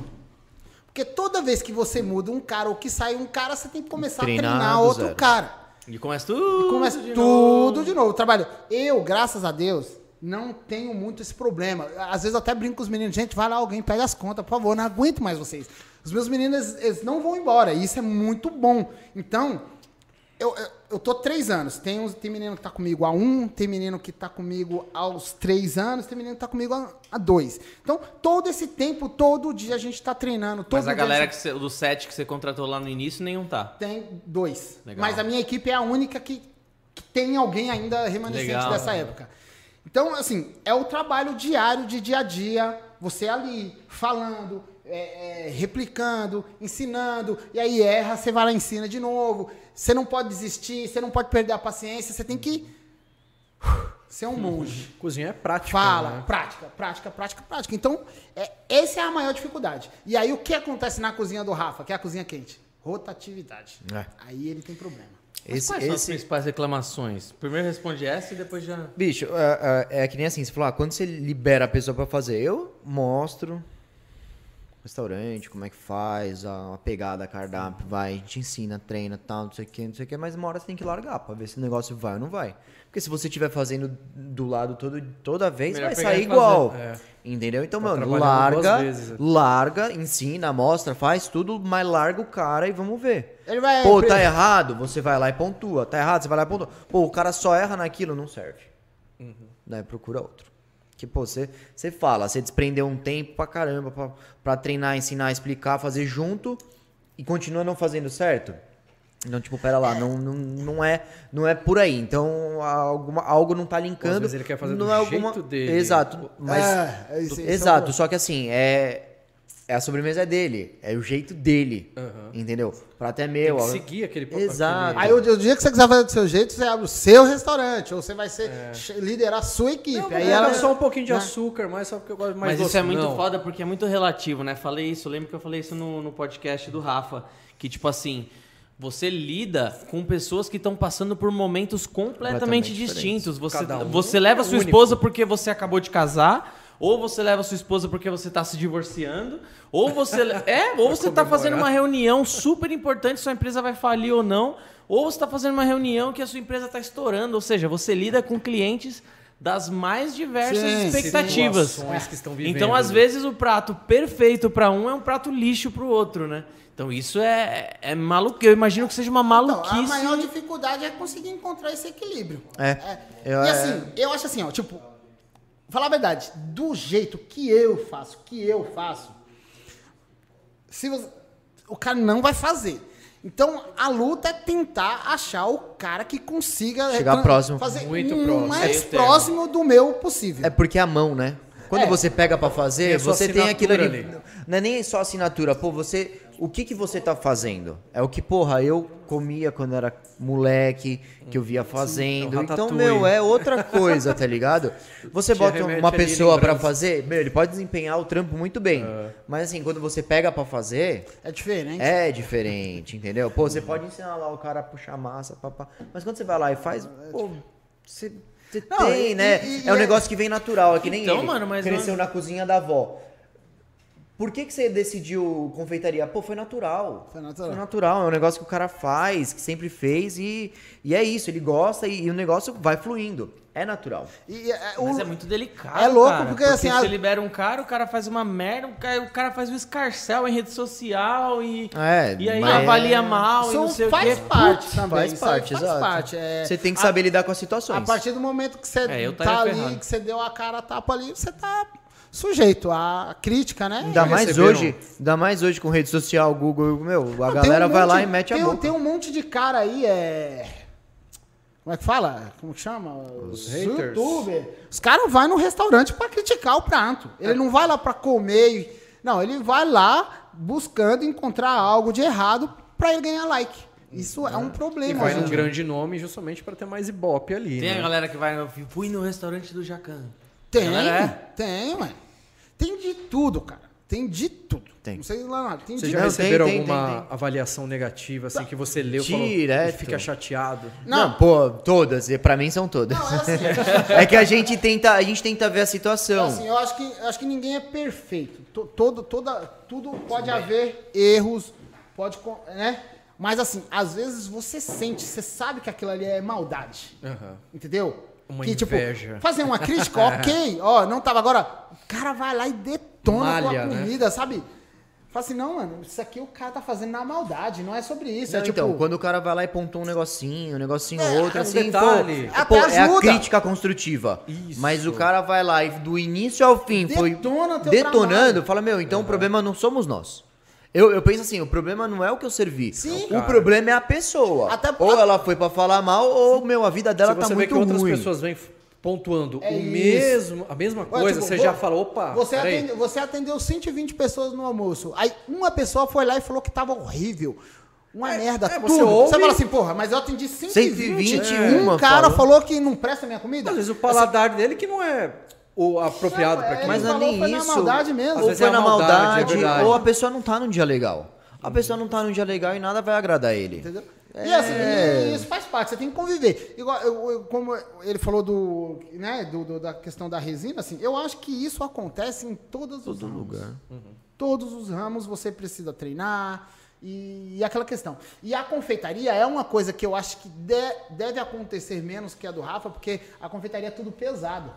Porque toda vez que você muda um cara ou que sai um cara, você tem que começar
Treinar
a treinar outro
zero.
cara.
E começa tudo.
E começa
de
tudo
novo.
de novo. Trabalho. Eu, graças a Deus, não tenho muito esse problema. Às vezes eu até brinco com os meninos, gente, vai lá, alguém pega as contas, por favor, não aguento mais vocês. Os meus meninos, eles, não vão embora, e isso é muito bom. Então, eu, eu, eu tô três anos. Tem, uns, tem menino que tá comigo há um, tem menino que tá comigo aos três anos, tem menino que tá comigo há, há dois. Então, todo esse tempo, todo dia a gente tá treinando.
Mas a galera que você- do set que você contratou lá no início, nenhum tá.
tem dois.
Legal.
Mas a minha equipe é a única que, que tem alguém ainda remanescente
Legal.
dessa época. Então, assim, é o trabalho diário de dia a dia, você ali, falando, é, é, replicando, ensinando, e aí erra, você vai lá e ensina de novo. Você não pode desistir, você não pode perder a paciência, você tem que ser um monge.
Cozinha é prática.
Fala,
né?
prática, prática, prática, prática. Então, é, essa é a maior dificuldade. E aí, o que acontece na cozinha do Rafa, que é a cozinha quente? Rotatividade.
É.
Aí ele tem problema.
Mas
Esse,
quais são as
esse,
principais reclamações? Primeiro responde essa e depois já.
Bicho, é, é- é que nem assim, você falou, ah, quando você libera a pessoa pra fazer, eu mostro restaurante, como é que faz, a, a pegada, a cardápio, vai, a gente ensina, treina, tal, não sei o que, não sei o que, mas uma hora você tem que largar pra ver se o negócio vai ou não vai. Porque se você estiver fazendo do lado todo, toda vez,
Melhor
vai sair igual.
É.
Entendeu? Então,
Tá
mano, larga,
vezes.
larga, ensina, mostra, faz tudo, mas larga o cara e vamos ver.
Ele vai.
Pô, tá errado, você vai lá e pontua. Tá errado, você vai lá e pontua. Pô, o cara só erra naquilo, não serve. Daí procura outro. Que, pô, você, você fala, você desprendeu um tempo pra caramba pra, pra treinar, ensinar, explicar, fazer junto e continua não fazendo certo. Então, tipo, pera lá, não, não, não, é, não é por aí. Então, alguma, algo não tá linkando.
vezes ele quer fazer
não
do
é
jeito
alguma...
dele.
Exato, mas...
É, esse- esse é
Exato, só que assim, é, é a sobremesa é dele, é o jeito dele, entendeu? Prato é
Tem
meu.
que
ó.
seguir aquele
Exato.
Aí o, dia que você quiser fazer do seu jeito, você abre o seu restaurante, ou você vai ser che- liderar a sua equipe.
Não,
aí
aí
ela
só um pouquinho de
né?
açúcar, mas só porque eu gosto mais
Mas isso
doce.
é muito
Não.
foda porque é muito relativo, né? Falei isso, lembro que eu falei isso no, no podcast do Rafa. Que, tipo assim, você lida com pessoas que estão passando por momentos completamente,
Completamente
distintos. Você,
um
você leva
é
sua
único.
esposa porque você acabou de casar, ou você leva sua esposa porque você tá se divorciando, ou você. é, ou você tá fazendo uma reunião super importante, sua empresa vai falir ou não, ou você tá fazendo uma reunião que a sua empresa tá estourando. Ou seja, você lida com clientes das mais diversas
Sim,
expectativas.
Situações que estão vivendo,
Então, às
né?
vezes, o prato perfeito para um é um prato lixo para o outro, né? Então, isso é, é maluco. Eu imagino que seja uma
Então,
maluquice.
a maior dificuldade é conseguir encontrar esse equilíbrio.
É. Eu-
e
é-
assim, eu acho assim, ó, tipo, falar a verdade, do jeito que eu faço, que eu faço, Se você, o cara não vai fazer. Então, a luta é tentar achar o cara que consiga
Chegar
tran-
próximo.
fazer
Muito
o
próximo.
mais
termo.
próximo do meu possível.
É porque é a mão, né? Quando
É.
você pega pra
Tem
fazer,
sua
você tem aquilo ali,
ali.
Não é nem só assinatura. Pô, você. O que que você tá fazendo? É o que, porra, eu comia quando era moleque, que eu via fazendo.
é o
então, meu, é outra coisa, tá ligado? Você bota uma pessoa pra
lembrança.
fazer, meu, ele pode desempenhar o trampo muito bem. Mas assim, quando você pega pra fazer,
É diferente.
é diferente, entendeu? Pô, você pode ensinar lá o cara a puxar massa, papá. Mas quando você vai lá e faz, pô, você, você
Não,
tem,
e-
né?
e- e
é um
é-
negócio que vem natural, é que nem
Então,
ele.
mano, mas
cresceu
não-
na cozinha da avó. Por que, que você decidiu confeitaria? Pô, foi natural.
Foi natural.
Foi natural, é um negócio que o cara faz, que sempre fez e, e é isso, ele gosta e, e o negócio vai fluindo. É natural.
E, é, o-
Mas é muito delicado.
É louco,
cara,
porque, assim,
você
a-
libera um cara, o cara faz uma merda, o cara, o cara faz um escarcel em rede social e,
É,
e aí
mas
avalia mal e
isso
não sei
faz
o quê.
parte
Putz,
também.
faz parte,
faz
exato.
parte. é-
Você tem que
a-
saber lidar com as
A
situações.
partir do momento que você
É,
tá ali,
ferrado.
que você deu a cara a tapa ali, você tá sujeito à crítica, né?
Ainda mais
receberam-
hoje, ainda mais hoje com rede social, Google, meu, a
Não,
galera
um
vai lá
monte-
e mete a
tem,
boca.
Tem um monte de cara aí, é. Como é que fala? Como que chama? Os,
haters.
youtubers. Os caras vão no restaurante pra criticar o prato. Ele não vai lá pra comer. e- Não, ele vai lá buscando encontrar algo de errado pra ele ganhar like. Isso é um
E
problema.
vai num grande nome justamente para ter mais ibope ali,
Tem
né?
a galera que vai, no- fui no restaurante do Jacan.
Tem,
Galera,
tem, ué. Tem de tudo, cara. Tem de tudo.
Tem.
Não sei lá nada. Tem
Você
de
já receberam
tem, tem,
alguma
tem,
avaliação negativa, assim, que você leu e falou,
Direto.
e fica chateado?
Não,
Não.
pô, todas, e pra mim são todas.
Não, é assim.
É que a gente tenta, a gente tenta ver a situação.
Assim, eu acho que, eu acho que ninguém é perfeito. To- Todo, toda, tudo pode haver erros, pode, né? Mas assim, às vezes você sente, você sabe que aquilo ali é maldade,
Aham.
entendeu?
Uma
que,
inveja.
Tipo, fazer uma crítica, ok, ó, não tava agora. O cara vai lá e detona a tua
Malha, né?
comida, sabe? Fala assim, não, mano, isso aqui o cara tá fazendo na maldade, não é sobre isso.
Não,
é tipo,
então, quando o cara vai lá e pontou um negocinho, um negocinho
É,
outro,
um
assim,
detalhe.
pô,
Até
pô, é a crítica construtiva.
Isso.
Mas o cara vai lá e do início ao fim foi
Detona teu
detonando,
trabalho.
fala, meu, então o problema não somos nós. Eu, eu penso assim, o problema não é o que eu servi.
Sim.
o
Cara.
problema é a pessoa.
Até-
ou ela foi pra falar mal, ou, meu, a vida dela
Se
tá
você vê
muito
que outras
ruim.
pessoas vêm pontuando
É
o
isso.
mesmo, a mesma
Ué,
coisa,
tipo,
você
vo-
já fala, opa,
Você,
peraí.
atende- você atendeu 120 pessoas no almoço. Aí uma pessoa foi lá e falou que tava horrível. Uma merda,
é,
tudo.
você
Você,
ouve-
fala assim, porra, mas eu atendi 120.
120,
um
uma
cara
falou.
falou que não presta a minha comida.
Às vezes o paladar dele que não é o apropriado para
é,
aquilo.
Mas
Ele
não é nem
foi na
isso.
maldade mesmo.
Ou foi
é
na
maldade,
maldade,
é
ou a pessoa não tá num dia legal. A pessoa não tá num dia legal e nada vai agradar ele.
Entendeu? E
É.
assim, e isso faz parte, você tem que conviver. Igual, eu- eu- como ele falou do, né, do, do- da questão da resina, assim, eu acho que isso acontece em todos os ramos.
lugar.
Todos os ramos você precisa treinar e, e aquela questão. E a confeitaria é uma coisa que eu acho que de- deve acontecer menos que a do Rafa, porque a confeitaria é tudo pesado.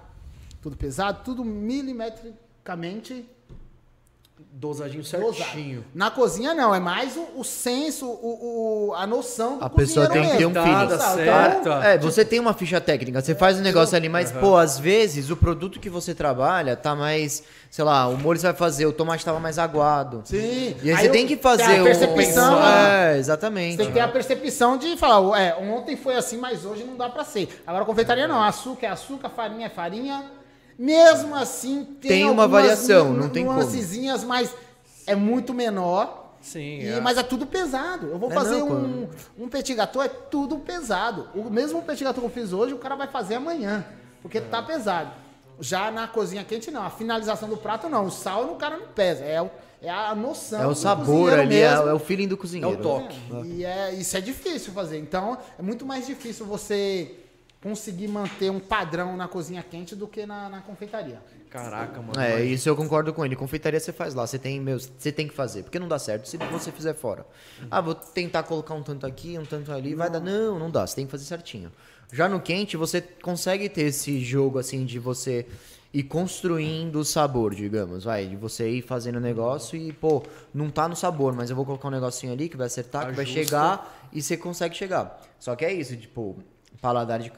Tudo pesado, tudo milimetricamente
Dosadinho
dosado.
certinho.
Na cozinha não, é mais o, o senso, o, o- a noção do
A pessoa tem que ter um
mesmo.
feeling.
Dosada
Sabe?
certa.
Então,
É, você tem uma ficha técnica, você faz um negócio ali, mas, pô, às vezes o produto que você trabalha tá mais, sei lá, o molho você vai fazer, o tomate tava mais aguado.
Sim.
E aí, você
eu-
tem que fazer
tem a percepção. né?
É, exatamente.
Você tem que ter a percepção de falar, é, ontem foi assim, mas hoje não dá pra ser. Agora, confeitaria não, açúcar é açúcar, farinha é farinha. Mesmo assim, tem,
Tem uma
algumas
variação, não tem como.
mas é muito menor.
Sim,
E-
é.
Mas é tudo pesado. Eu vou
É,
fazer
não,
um, um petit gâteau, é tudo pesado. O mesmo petit gâteau que eu fiz hoje, o cara vai fazer amanhã, porque tá pesado. Já na cozinha quente, não. A finalização do prato, não. O sal o cara não pesa. É, o- é a noção
É o
do
sabor ali, é,
mesmo.
é o feeling do cozinheiro.
É o toque.
E é, isso é difícil fazer. Então, é muito mais difícil você conseguir manter um padrão na cozinha quente do que na, na confeitaria.
Caraca, mano.
É,
mas-
isso eu concordo com ele. Confeitaria você faz lá, você tem, meu, você tem que fazer, porque não dá certo se você fizer fora. Ah, vou tentar colocar um tanto aqui, um tanto ali, vai dar. Não, não dá, você tem que fazer certinho. Já no quente, você consegue ter esse jogo assim de você ir construindo o sabor, digamos, vai, de você ir fazendo o negócio e, pô, não tá no sabor, mas eu vou colocar um negocinho ali que vai acertar, que vai
Ajusta.
chegar e você consegue chegar. Só que é isso, tipo, paladar de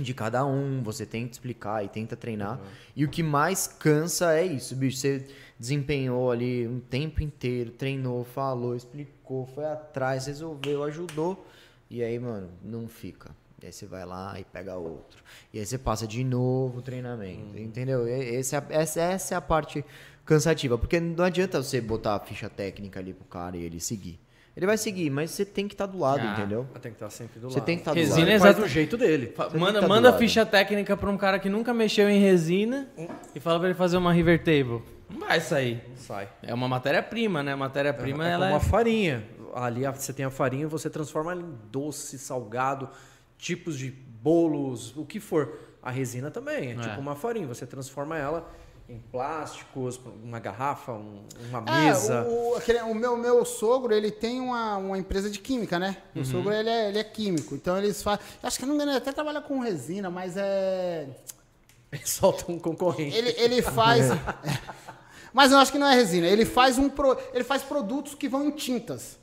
de cada um, você tenta explicar e tenta treinar. Uhum. E o que mais cansa é isso, bicho. Você desempenhou ali um tempo inteiro, treinou, falou, explicou, foi atrás, resolveu, ajudou. E aí, mano, não fica. E aí você vai lá e pega outro. E aí você passa de novo o treinamento. Uhum. Entendeu? Esse é, essa, essa é a parte cansativa. Porque não adianta você botar a ficha técnica ali pro cara e ele seguir. Ele vai seguir, mas você tem que estar tá do lado, ah, entendeu?
Tem que estar sempre do
lado.
Você
tem que estar tá do
resina
lado.
Ele
faz do jeito dele.
manda tá manda ficha técnica para um cara que nunca mexeu em resina e fala para ele fazer uma river table. Não vai sair.
Sai.
É uma matéria-prima, né? Matéria-prima é, é
ela
como
é... farinha. Ali você tem a farinha e você transforma ela em doce, salgado, tipos de bolos, o que for. A resina também é, é. tipo uma farinha. Você transforma ela em plásticos, uma garrafa, um, uma é, mesa.
O, aquele, o, meu, meu sogro, ele tem uma, uma empresa de química, né? Meu uhum. sogro, ele é, ele é químico. Então, eles fazem... Acho que não ele até trabalha com resina, mas é...
Ele solta um concorrente.
Ele, ele faz... mas eu acho que não é resina. Ele faz, um pro, ele faz produtos que vão em tintas.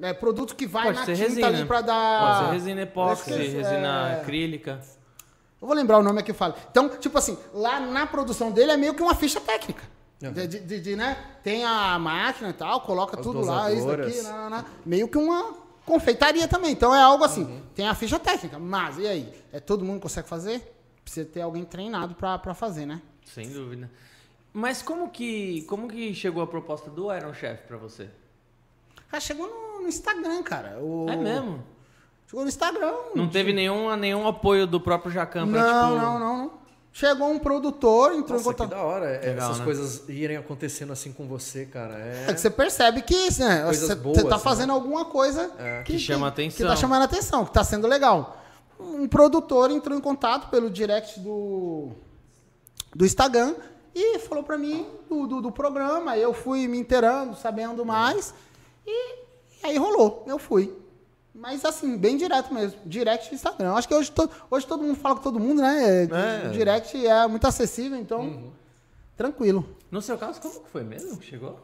É, produtos que vai
Pode
na
tinta
resina. ali pra
dar... Pode ser resina epóxi, resina é... acrílica.
Eu vou lembrar o nome aqui eu falo. Então, tipo assim, lá na produção dele é meio que uma ficha técnica. Uhum. De, de, de, né? Tem a máquina e tal, coloca As tudo lá, isso daqui, não, não, meio que uma confeitaria também. Então é algo assim, uhum. tem a ficha técnica, mas e aí? É todo mundo consegue fazer? Precisa ter alguém treinado para fazer, né?
Sem dúvida. Mas como que, como que chegou a proposta do Iron Chef para você?
Ah, chegou no, no Instagram, cara. O...
É mesmo?
Chegou no Instagram.
Não teve nenhum, nenhum apoio do próprio Jacan pra,
não,
tipo...
Não, não, não. Chegou um produtor, entrou
Nossa,
em contato.
que da hora é, Legal, essas né? coisas irem acontecendo assim com você, cara. É,
é que você percebe que né, você, boas, você tá né? fazendo né? alguma coisa
é. que, que, chama
que,
atenção.
Que tá chamando atenção, que tá sendo legal. Um produtor entrou em contato pelo direct do, do Instagram e falou para mim do, do, do, programa. Eu fui me inteirando, sabendo mais. E, e aí rolou. Eu fui. Mas assim, bem direto mesmo. Direct no Instagram. Acho que hoje, to, hoje todo mundo fala com todo mundo, né? É. Direct é muito acessível, então. Uhum. Tranquilo.
No seu caso, como que foi mesmo que chegou?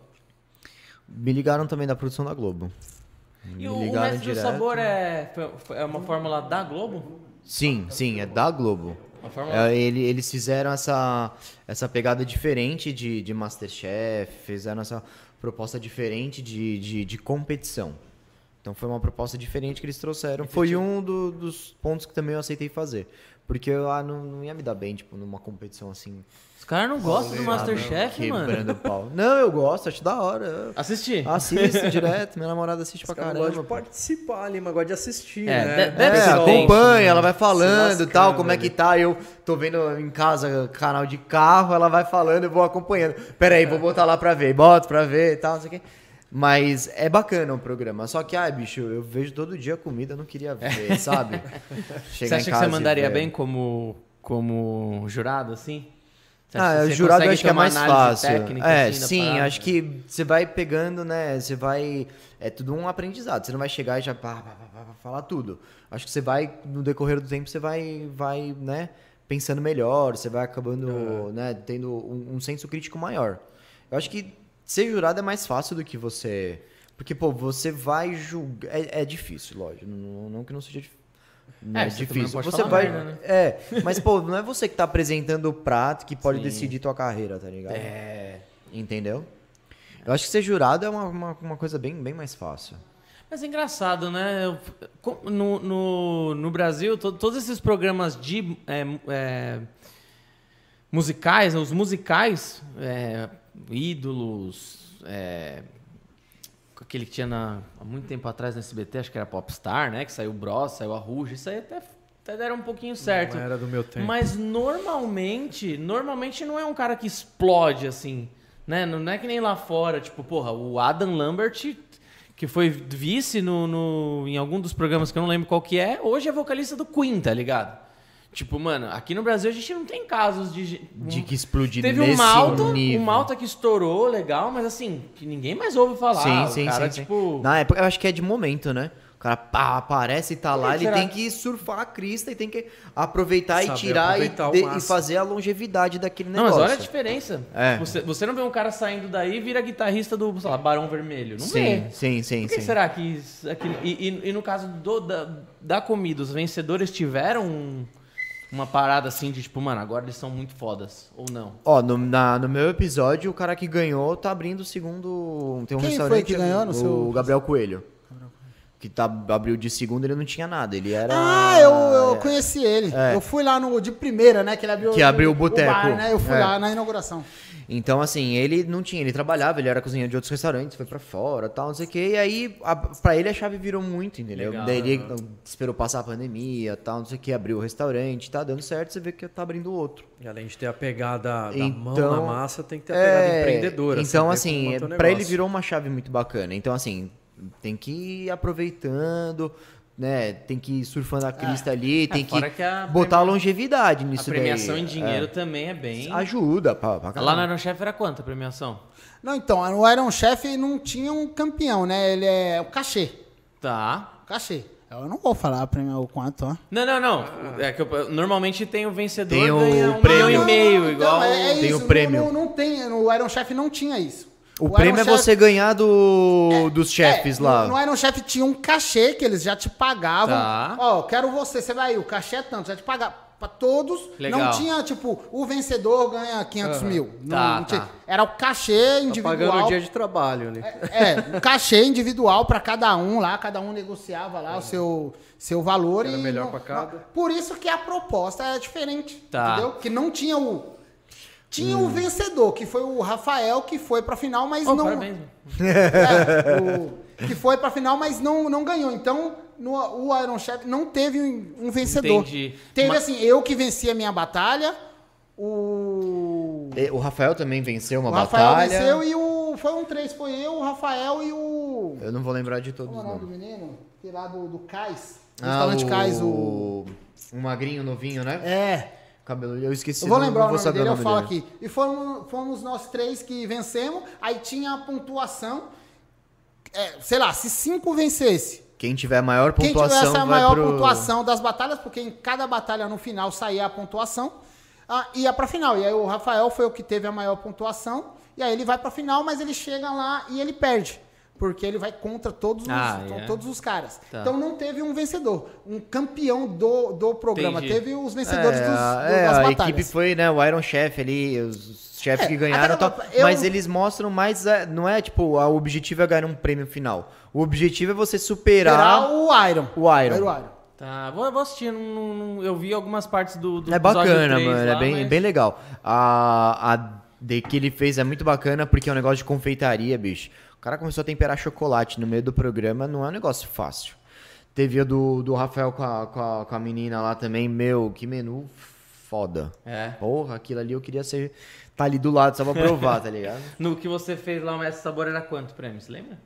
Me ligaram também da produção da Globo.
Me e o, o Mestre direto. do Sabor é, é uma fórmula da Globo?
Sim, sim, é da Globo. É, ele, eles fizeram essa, essa pegada diferente de, de Masterchef, fizeram essa proposta diferente de, de, de competição. Então foi uma proposta diferente que eles trouxeram. Foi um do, dos pontos que também eu aceitei fazer. Porque eu ah, não, não ia me dar bem, tipo, numa competição assim.
Os caras não gostam do Masterchef, mano.
Quebrando pau. Não, eu gosto, acho da hora.
Assistir?
Assisto direto, minha namorada assiste Os pra caramba.
gosta de participar ali, mas gosta de assistir,
é,
né?
Deve é, ser acompanha, ela vai falando e tal, como é que tá. Eu tô vendo em casa canal de carro, ela vai falando, eu vou acompanhando. Pera aí, vou botar lá pra ver. Boto pra ver e tal, não sei o quê. Mas é bacana o programa. Só que, ai, bicho, eu vejo todo dia comida, eu não queria ver, sabe?
Chegar você acha que você mandaria bem como, como jurado, assim?
ah, o jurado eu acho que é mais fácil. É, assim, sim, acho que você vai pegando, né? Você vai. É tudo um aprendizado. Você não vai chegar e já pá, pá, pá, falar tudo. Acho que você vai, no decorrer do tempo, você vai, vai né, pensando melhor, você vai acabando, uhum. né, tendo um, um senso crítico maior. Eu acho que Ser jurado é mais fácil do que você. Porque, pô, você vai julgar. É, é difícil, lógico. Não, não, que não seja difícil. Não é, é difícil. Você vai. Merda, né? É, mas, pô, não é você que tá apresentando o prato que pode Sim. decidir tua carreira, tá ligado?
É.
Entendeu? Eu acho que ser jurado é uma, uma, uma coisa bem, bem mais fácil.
Mas é engraçado, né? No, no, no Brasil, to, todos esses programas de é, é, musicais, os musicais, é, ídolos, é, aquele que tinha na, há muito tempo atrás no SBT, acho que era Popstar, né? Que saiu o Bros, saiu a Ruge, isso aí até, até deram um pouquinho certo.
Não era do meu tempo.
Mas normalmente, normalmente não é um cara que explode assim, né? Não é que nem lá fora, tipo, porra, o Adam Lambert que foi vice no, no, em algum dos programas que eu não lembro qual que é, hoje é vocalista do Queen, tá ligado? Tipo, mano, aqui no Brasil a gente não tem casos de.
De que explodiu
Teve
nesse
um Malta,
nível.
um Malta que estourou, legal, mas assim, que ninguém mais ouve falar.
Sim, sim, cara, sim, tipo... sim. Na época, eu acho que é de momento, né? O cara pá, aparece e tá lá, ele tem que surfar a crista e tem que aproveitar Saber e tirar aproveitar e, de, e, fazer a longevidade daquele negócio.
Não, mas olha a diferença. É. Você, você não vê um cara saindo daí e vira guitarrista do, sei lá, Barão Vermelho. Não
sim,
vê.
Sim, sim,
Por que
sim.
será que... Aqui, e, e, e, no caso do, da, da comida, os vencedores tiveram uma parada assim de tipo, mano, agora eles são muito fodas, ou não?
Ó, no, na- no meu episódio, o cara que ganhou tá abrindo o segundo. Tem um
Quem foi
restaurante.
que ganhou no
o
seu-
Gabriel Coelho. Que tá, abriu de segundo, ele não tinha nada. Ele era.
Ah, eu, eu conheci ele.
É.
Eu fui lá no de primeira, né? Que ele abriu
Que abriu o boteco.
bar, né? Eu fui
É.
lá na inauguração.
Então, assim, ele não tinha, ele trabalhava, ele era cozinheiro de outros restaurantes, foi pra fora tal, não sei o quê. E aí, a, pra ele a chave virou muito, entendeu?
Legal,
Daí ele esperou passar a pandemia tal, não sei o quê, abriu o restaurante, tá dando certo, você vê que tá abrindo outro.
E além de ter a pegada da mão
Então,
na massa, tem que ter a pegada
É,
empreendedora.
Então, assim,
como manter o
pra ele virou uma chave muito bacana. Então, assim, tem que ir aproveitando, né? Tem que ir surfando a crista ali, tem que
É, fora que a
botar
premia-
longevidade
A
nisso
premiação
daí.
em dinheiro também é bem.
É, ajuda, pra, pra
Lá no Iron Chef era quanto a premiação?
Não, então, o Iron Chef não tinha um campeão, né? Ele é o cachê.
Tá.
Cachê. Eu não vou falar pra mim o quanto, ó.
Não, não, não. É que eu- normalmente tem o vencedor
Tem o
ganha um
prêmio.
milhão e meio, igual.
Não, é, é
tem o
isso,
prêmio.
Não, não, não tem, no Iron Chef não tinha isso.
O,
Iron
prêmio é
Chef-
você ganhar do, dos chefes
É,
lá.
No, no Iron Chef tinha um cachê que eles já te pagavam.
Tá.
Ó, quero você, você vai aí, o cachê é tanto, já te pagar pra todos.
Legal.
Não tinha, tipo, o vencedor ganha 500 mil. Não,
Tá,
não tinha.
tá.
Era o cachê
Tá pagando
individual.
o dia de trabalho ali.
É, um cachê individual pra cada um lá, cada um negociava lá o seu, seu valor.
Era
e
melhor
não-
pra cada.
não- por isso que a proposta é diferente,
Tá.
entendeu? Que não tinha o... Tinha
Hum.
o vencedor, que foi o Rafael, que foi pra final, mas
Oh,
não...
parabéns.
É, o- que foi pra final, mas não, não ganhou. Então, no, o Iron Chef não teve um, um vencedor.
Entendi.
Teve
Mas-
assim, eu que venci a minha batalha, o.
E O Rafael também venceu uma
o Rafael
batalha.
venceu e o. Foi um três, foi eu, o Rafael e o.
Eu não vou lembrar de todos
é o nome do menino? Que lá do, do Cais.
Ah,
Restaurante
o...
Cais, o.
Um magrinho novinho, né?
É.
Cabelo, eu esqueci.
Eu vou lembrar
não
o
vou
nome dele, eu
nome
falo
dele.
aqui. E fomos, fomos nós três que vencemos, aí tinha a pontuação. é, sei lá, se cinco vencesse,
Quem tiver maior
Quem
pontuação
tivesse a
vai
maior
pro...
pontuação das batalhas, porque em cada batalha no final saía a pontuação, ah, ia pra final. E aí o Rafael foi o que teve a maior pontuação, e aí ele vai pra final, mas ele chega lá e ele perde. Porque ele vai contra todos os,
Ah, é.
todos os caras.
Tá.
Então não teve um vencedor, um campeão do, do programa.
Entendi.
Teve os vencedores
É,
dos,
a-
do-
é,
das
a
batalhas.
equipe foi, né, o Iron Chef ali, os chefes
É,
que ganharam
até-
tal.
eu-
Mas eles mostram mais, é, não é tipo, a- o objetivo é ganhar um prêmio final. O objetivo é você superar
Superar o Iron.
o Iron.
O Iron.
Tá, vou, vou assistir. não- não- eu vi algumas partes do, do
É bacana,
3
mano.
lá,
é bem,
mas-
bem legal. A, a de que ele fez é muito bacana porque é um negócio de confeitaria, bicho. O cara começou a temperar chocolate no meio do programa, não é um negócio fácil. Teve a do, do Rafael com a, com, a, com a menina lá também, meu, que menu foda.
É.
Porra, aquilo ali eu queria ser. Tá ali do lado só pra provar, tá ligado?
No que você fez lá, o Mestre Sabor era quanto prêmio? Você lembra?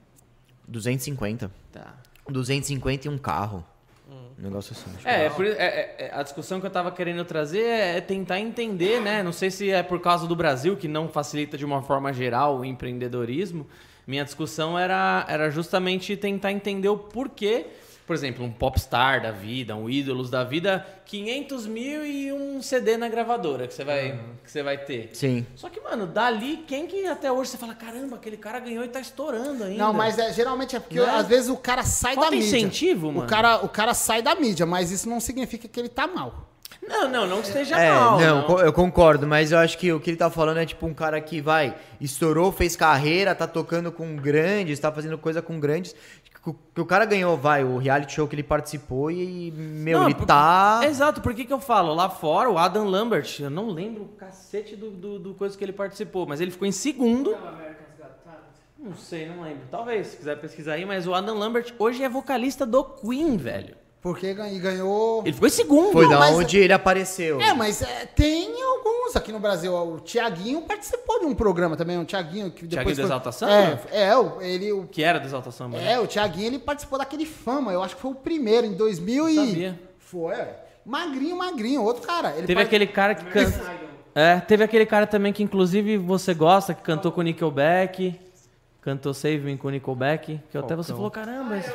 250.
Tá.
250 e um carro. Um negócio assim. que
É, é por- é- é- é- a discussão que eu tava querendo trazer é tentar entender, né? Não sei se é por causa do Brasil, que não facilita de uma forma geral o empreendedorismo. Minha discussão era, era justamente tentar entender o porquê. Por exemplo, um popstar da vida, um ídolos da vida, 500 mil e um CD na gravadora que você vai, que você vai ter.
Sim.
Só que, mano, dali, quem que até hoje você fala, caramba, aquele cara ganhou e tá estourando ainda?
Não, mas é, geralmente é porque
Né?
às vezes o cara sai
Falta
da mídia.
incentivo, mano.
O cara, o cara sai da mídia, mas isso não significa que ele tá mal.
Não, não, não que esteja
É,
mal.
não, co- eu concordo, mas eu acho que o que ele tá falando é tipo um cara que vai, estourou, fez carreira, tá tocando com grandes, tá fazendo coisa com grandes. Que o- que o cara ganhou, vai, o reality show que ele participou e, meu,
Não,
ele
por-
tá.
Exato, por que, que eu falo? Lá fora, o Adam Lambert, eu não lembro o cacete do, do, do coisa que ele participou, mas ele ficou em segundo. Não sei, não lembro. Talvez, se quiser pesquisar aí, mas o Adam Lambert hoje é vocalista do Queen, velho.
Porque gan- ganhou.
Ele ficou em segundo.
Foi
Não,
da
mas-
onde ele apareceu.
É, mas é, tem alguns aqui no Brasil. O Tiaguinho participou de um programa também, o Tiaguinho que depois
Tiaguinho do
foi-
Exalta Samba?
É, é, o- ele o
Que era do Exalta Samba. né?
é, o Tiaguinho ele participou daquele Fama, eu acho que foi o primeiro em 2000 e
Sabia.
Foi, é. Magrinho, magrinho, outro cara. Ele
Teve
part-
aquele cara que canta. É, teve aquele cara também que inclusive você gosta, que cantou com o Nickelback. Cantou Save Me com o Nickelback. Que até você falou, caramba. esse-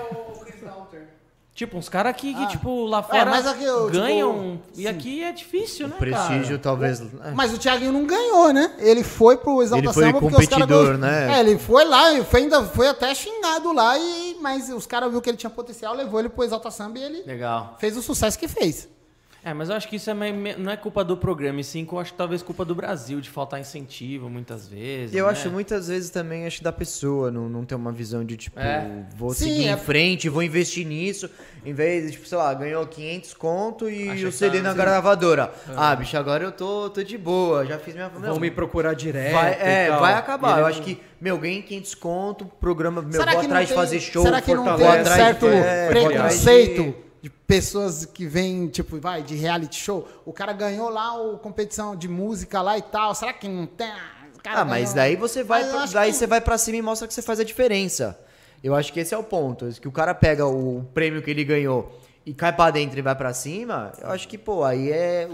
Tipo, uns caras que, que,
Ah.
tipo, lá
É,
fora
mas aqui, eu, tipo,
ganham. e
sim.
aqui é difícil, né,
Prestígio,
cara?
talvez. é.
Mas o Thiaguinho não ganhou, né? Ele foi pro Exalta
Ele foi
Samba porque os caras
competidor, né?
É, ele foi lá, e foi, ainda foi até xingado lá, e, mas os caras viram que ele tinha potencial, levou ele pro Exalta Samba e ele
Legal.
fez o sucesso que fez.
É, mas eu acho que isso é meio, não é culpa do programa, e sim, eu acho que talvez culpa do Brasil, de faltar incentivo muitas vezes.
E eu
né?
acho muitas vezes também, acho da pessoa não, não ter uma visão de tipo,
É.
vou
Sim,
seguir
é-
em frente, vou investir nisso, em vez de, tipo, sei lá, ganhou 500 conto e o
que
CD
tá-
na
sim.
gravadora. Ah, bicho, agora eu tô, tô de boa, já fiz minha.
Vão me procurar direto.
Vai,
e
é,
tal.
vai acabar.
Ele
Eu
não-
acho que, meu, ganhei 500 conto, programa, meu,
será
vou
que
atrás de fazer show,
será que não tem
vou
um
atrás
certo
é,
preconceito
de-
pessoas que vêm, tipo, vai, de reality show? O cara ganhou lá o competição de música lá e tal. Será que não tem? Ah,
Ah, mas
ganhou.
daí você vai, pra, daí
que-
você vai pra cima e mostra que você faz a diferença. Eu acho que esse é o ponto. Que o cara pega o prêmio que ele ganhou e cai pra dentro e vai pra cima, eu acho que, pô, aí é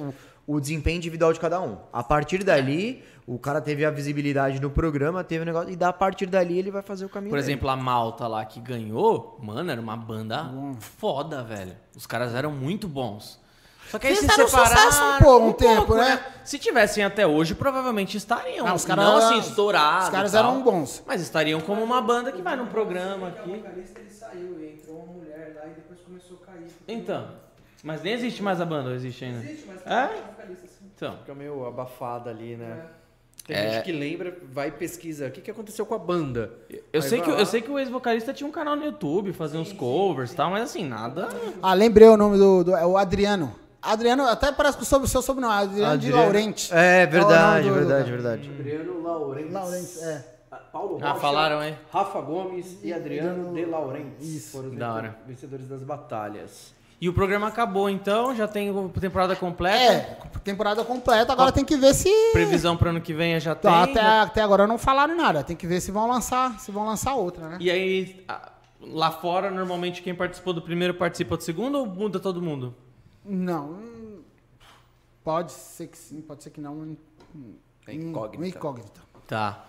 o, o desempenho individual de cada um. A partir dali, o cara teve a visibilidade no programa, teve o negócio, e da partir dali ele vai fazer o caminho
Por
dele.
exemplo, a Malta lá que ganhou, mano, era uma banda foda, velho. Os caras eram muito bons. Só que aí se separaram
sucesso um pouco, um tempo, né?
Se tivessem até hoje, provavelmente estariam.
Ah, os caras
não
eram-
assim, estourados.
Os caras
tal,
eram bons.
Mas estariam como uma banda que vai num programa aqui.
vocalista ele saiu e entrou uma mulher lá e depois começou a cair.
Então. Mas nem existe mais a banda, ou existe ainda?
Existe, mas
É?
vocalista assim.
Então.
Fica meio abafada ali, né? Tem
É.
gente que lembra, vai e pesquisa. O que, que aconteceu com a banda?
Eu
Aí
sei, que,
lá.
eu sei que o ex-vocalista tinha um canal no YouTube, fazia uns covers e tal, mas assim, nada.
Ah, lembrei o nome do, do- é o Adriano. Adriano, até parece que o sobre- seu sobrenome, Adriano, de
Adriano-
Laurenti.
É, verdade,
É o nome do-
verdade, verdade.
Adriano Laurenti.
Laurenti, é.
Paulo
Ah,
Rocha,
falaram, hein?
Rafa Gomes e Adriano de Laurenti.
Isso.
Foram os
Da hora.
vencedores das batalhas.
E o programa acabou, então, já tem a temporada completa.
É, temporada completa, agora tem que ver se.
Previsão para ano que vem já tem.
Tá, até, até agora não falaram nada. Tem que ver se vão lançar, se vão lançar outra, né?
E aí, lá fora, normalmente quem participou do primeiro participa do segundo ou muda todo mundo?
Não. Pode ser que sim, pode ser que não.
É incógnita.
incógnita.
Tá.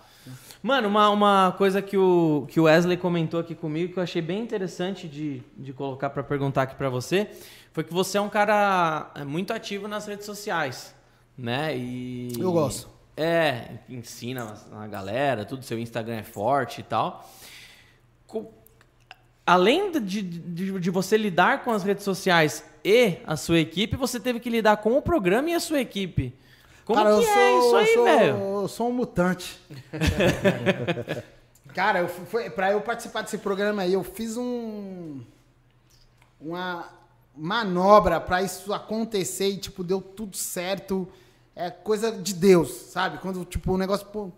Mano, uma, uma coisa que o, que o Wesley comentou aqui comigo que eu achei bem interessante de, de colocar pra perguntar aqui pra você foi que você é um cara é, muito ativo nas redes sociais, né? E
Eu gosto.
É, ensina a galera, tudo, seu Instagram é forte e tal. Co- Além de, de, de você lidar com as redes sociais e a sua equipe, você teve que lidar com o programa e a sua equipe. Como
Cara,
que
eu
é
sou,
isso
eu
aí,
sou-
velho?
Eu sou um mutante. Cara, eu, foi, pra eu participar desse programa aí, eu fiz um. Uma manobra pra isso acontecer e, tipo, deu tudo certo. É coisa de Deus, sabe? Quando, tipo, o negócio. pô,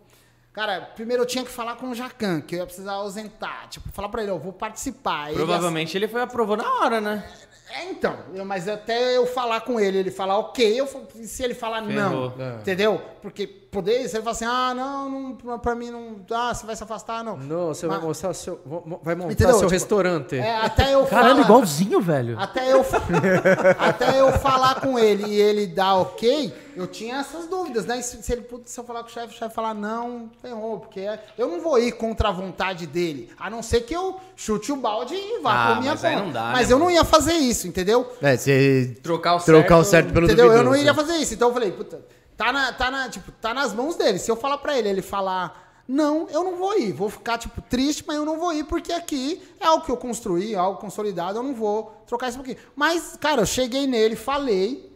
Cara, primeiro eu tinha que falar com o Jacan, que eu ia precisar ausentar. Tipo, falar pra ele, ó, eu vou participar. Ele ia-
Provavelmente ele foi aprovou na hora, né?
é, então, eu- mas até eu falar com ele, ele falar ok, eu, se ele falar
Ferrou.
não,
É.
entendeu? Porque poder, se ele falar assim, ah, não, não pra- mim não, ah, você vai se afastar, não.
Não, você
Mas-
vai mostrar seu. Vai montar
Entendeu?
seu
Tipo,
restaurante.
É, até eu
Caralho,
falar,
igualzinho, velho.
até eu, até eu falar com ele e ele dar ok, eu tinha essas dúvidas, né? E Se, se ele, se eu falar com o chefe, o chefe falar não, ferrou, porque eu não vou ir contra a vontade dele, a não ser que eu chute o balde e vá
Ah,
por minha
mas aí
conta.
não dá,
mas
né,
eu não ia fazer isso, entendeu?
É, você
Trocar o
trocar o
certo-
certo pelo
Entendeu? Eu não
duvidoso.
iria fazer isso. Então eu falei, puta, tá, na, tá, na, tipo, tá nas mãos dele. Se eu falar pra ele, ele falar, não, eu não vou ir. Vou ficar, tipo, triste, mas eu não vou ir, porque aqui é algo que eu construí, é algo consolidado, eu não vou trocar isso um pouquinho. Mas, cara, eu cheguei nele, falei.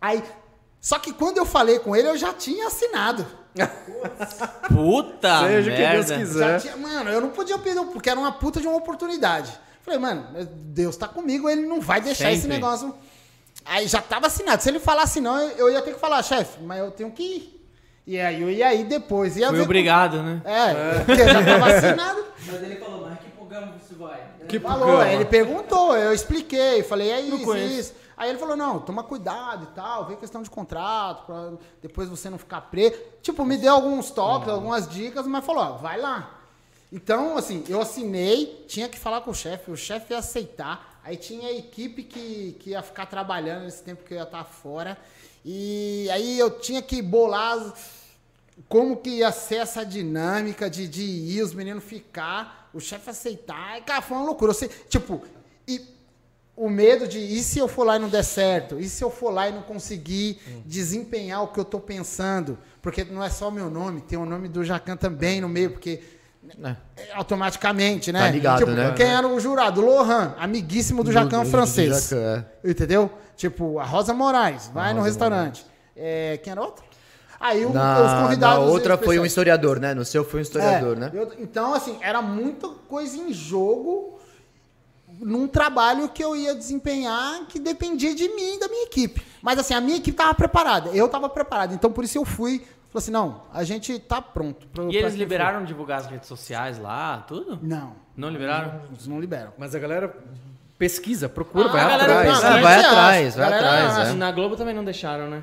Aí. Só que quando eu falei com ele, eu já tinha assinado.
Puta
Seja o que Deus quiser.
Já tinha- mano, eu não podia pedir, porque era uma puta de uma oportunidade. Falei, mano, Deus tá comigo, ele não vai deixar esse
Sempre.
negócio. Aí já tava assinado. Se ele falasse não, eu ia ter que falar, chefe, mas eu tenho que ir. E aí eu ia ir depois. Ia
Fui
ver
obrigado, né?
com- É, porque já tava assinado.
Mas ele falou, mas que programa você vai?
Que
Falou,
programa?
ele perguntou, eu expliquei, falei, é isso, isso. Aí ele falou, não, toma cuidado e tal, vê questão de contrato, pra depois você não ficar preso. Tipo, me deu alguns toques, algumas dicas, mas falou, ó, vai lá. Então, assim, eu assinei, tinha que falar com o chefe, o chefe ia aceitar, aí tinha a equipe que, que ia ficar trabalhando nesse tempo que eu ia estar fora, e aí eu tinha que bolar como que ia ser essa dinâmica de, de ir, os meninos ficar, o chefe aceitar. E, cara, foi uma loucura. Eu sei, tipo, e o medo de e se eu for lá e não der certo? E se eu for lá e não conseguir desempenhar o que eu tô pensando? Porque não é só o meu nome, tem o nome do Jacan também no meio, porque É. Automaticamente, né?
Tá ligado,
tipo,
né?
Quem era o jurado? Lohan, amiguíssimo do Jacan
do
francês.
Jacan,
Entendeu? Tipo, a Rosa Moraes, vai no restaurante. É, quem era outro? Aí
Na,
os convidados.
na outra foi um historiador, né? No seu foi um historiador,
É,
né?
eu- então, assim, era muita coisa em jogo num trabalho que eu ia desempenhar que dependia de mim e da minha equipe. Mas, assim, a minha equipe estava preparada. Eu estava preparado. Então, por isso eu fui. Falei assim, não, a gente tá pronto. pra-
E eles liberaram divulgar as redes sociais lá, tudo?
for. Não.
Não liberaram?
Eles não liberam.
Mas a galera pesquisa, procura,
Ah,
vai atrás.
não,
Ah,
Sim,
vai atrás, vai atrás.
acha.
é.
Na Globo também não deixaram, né?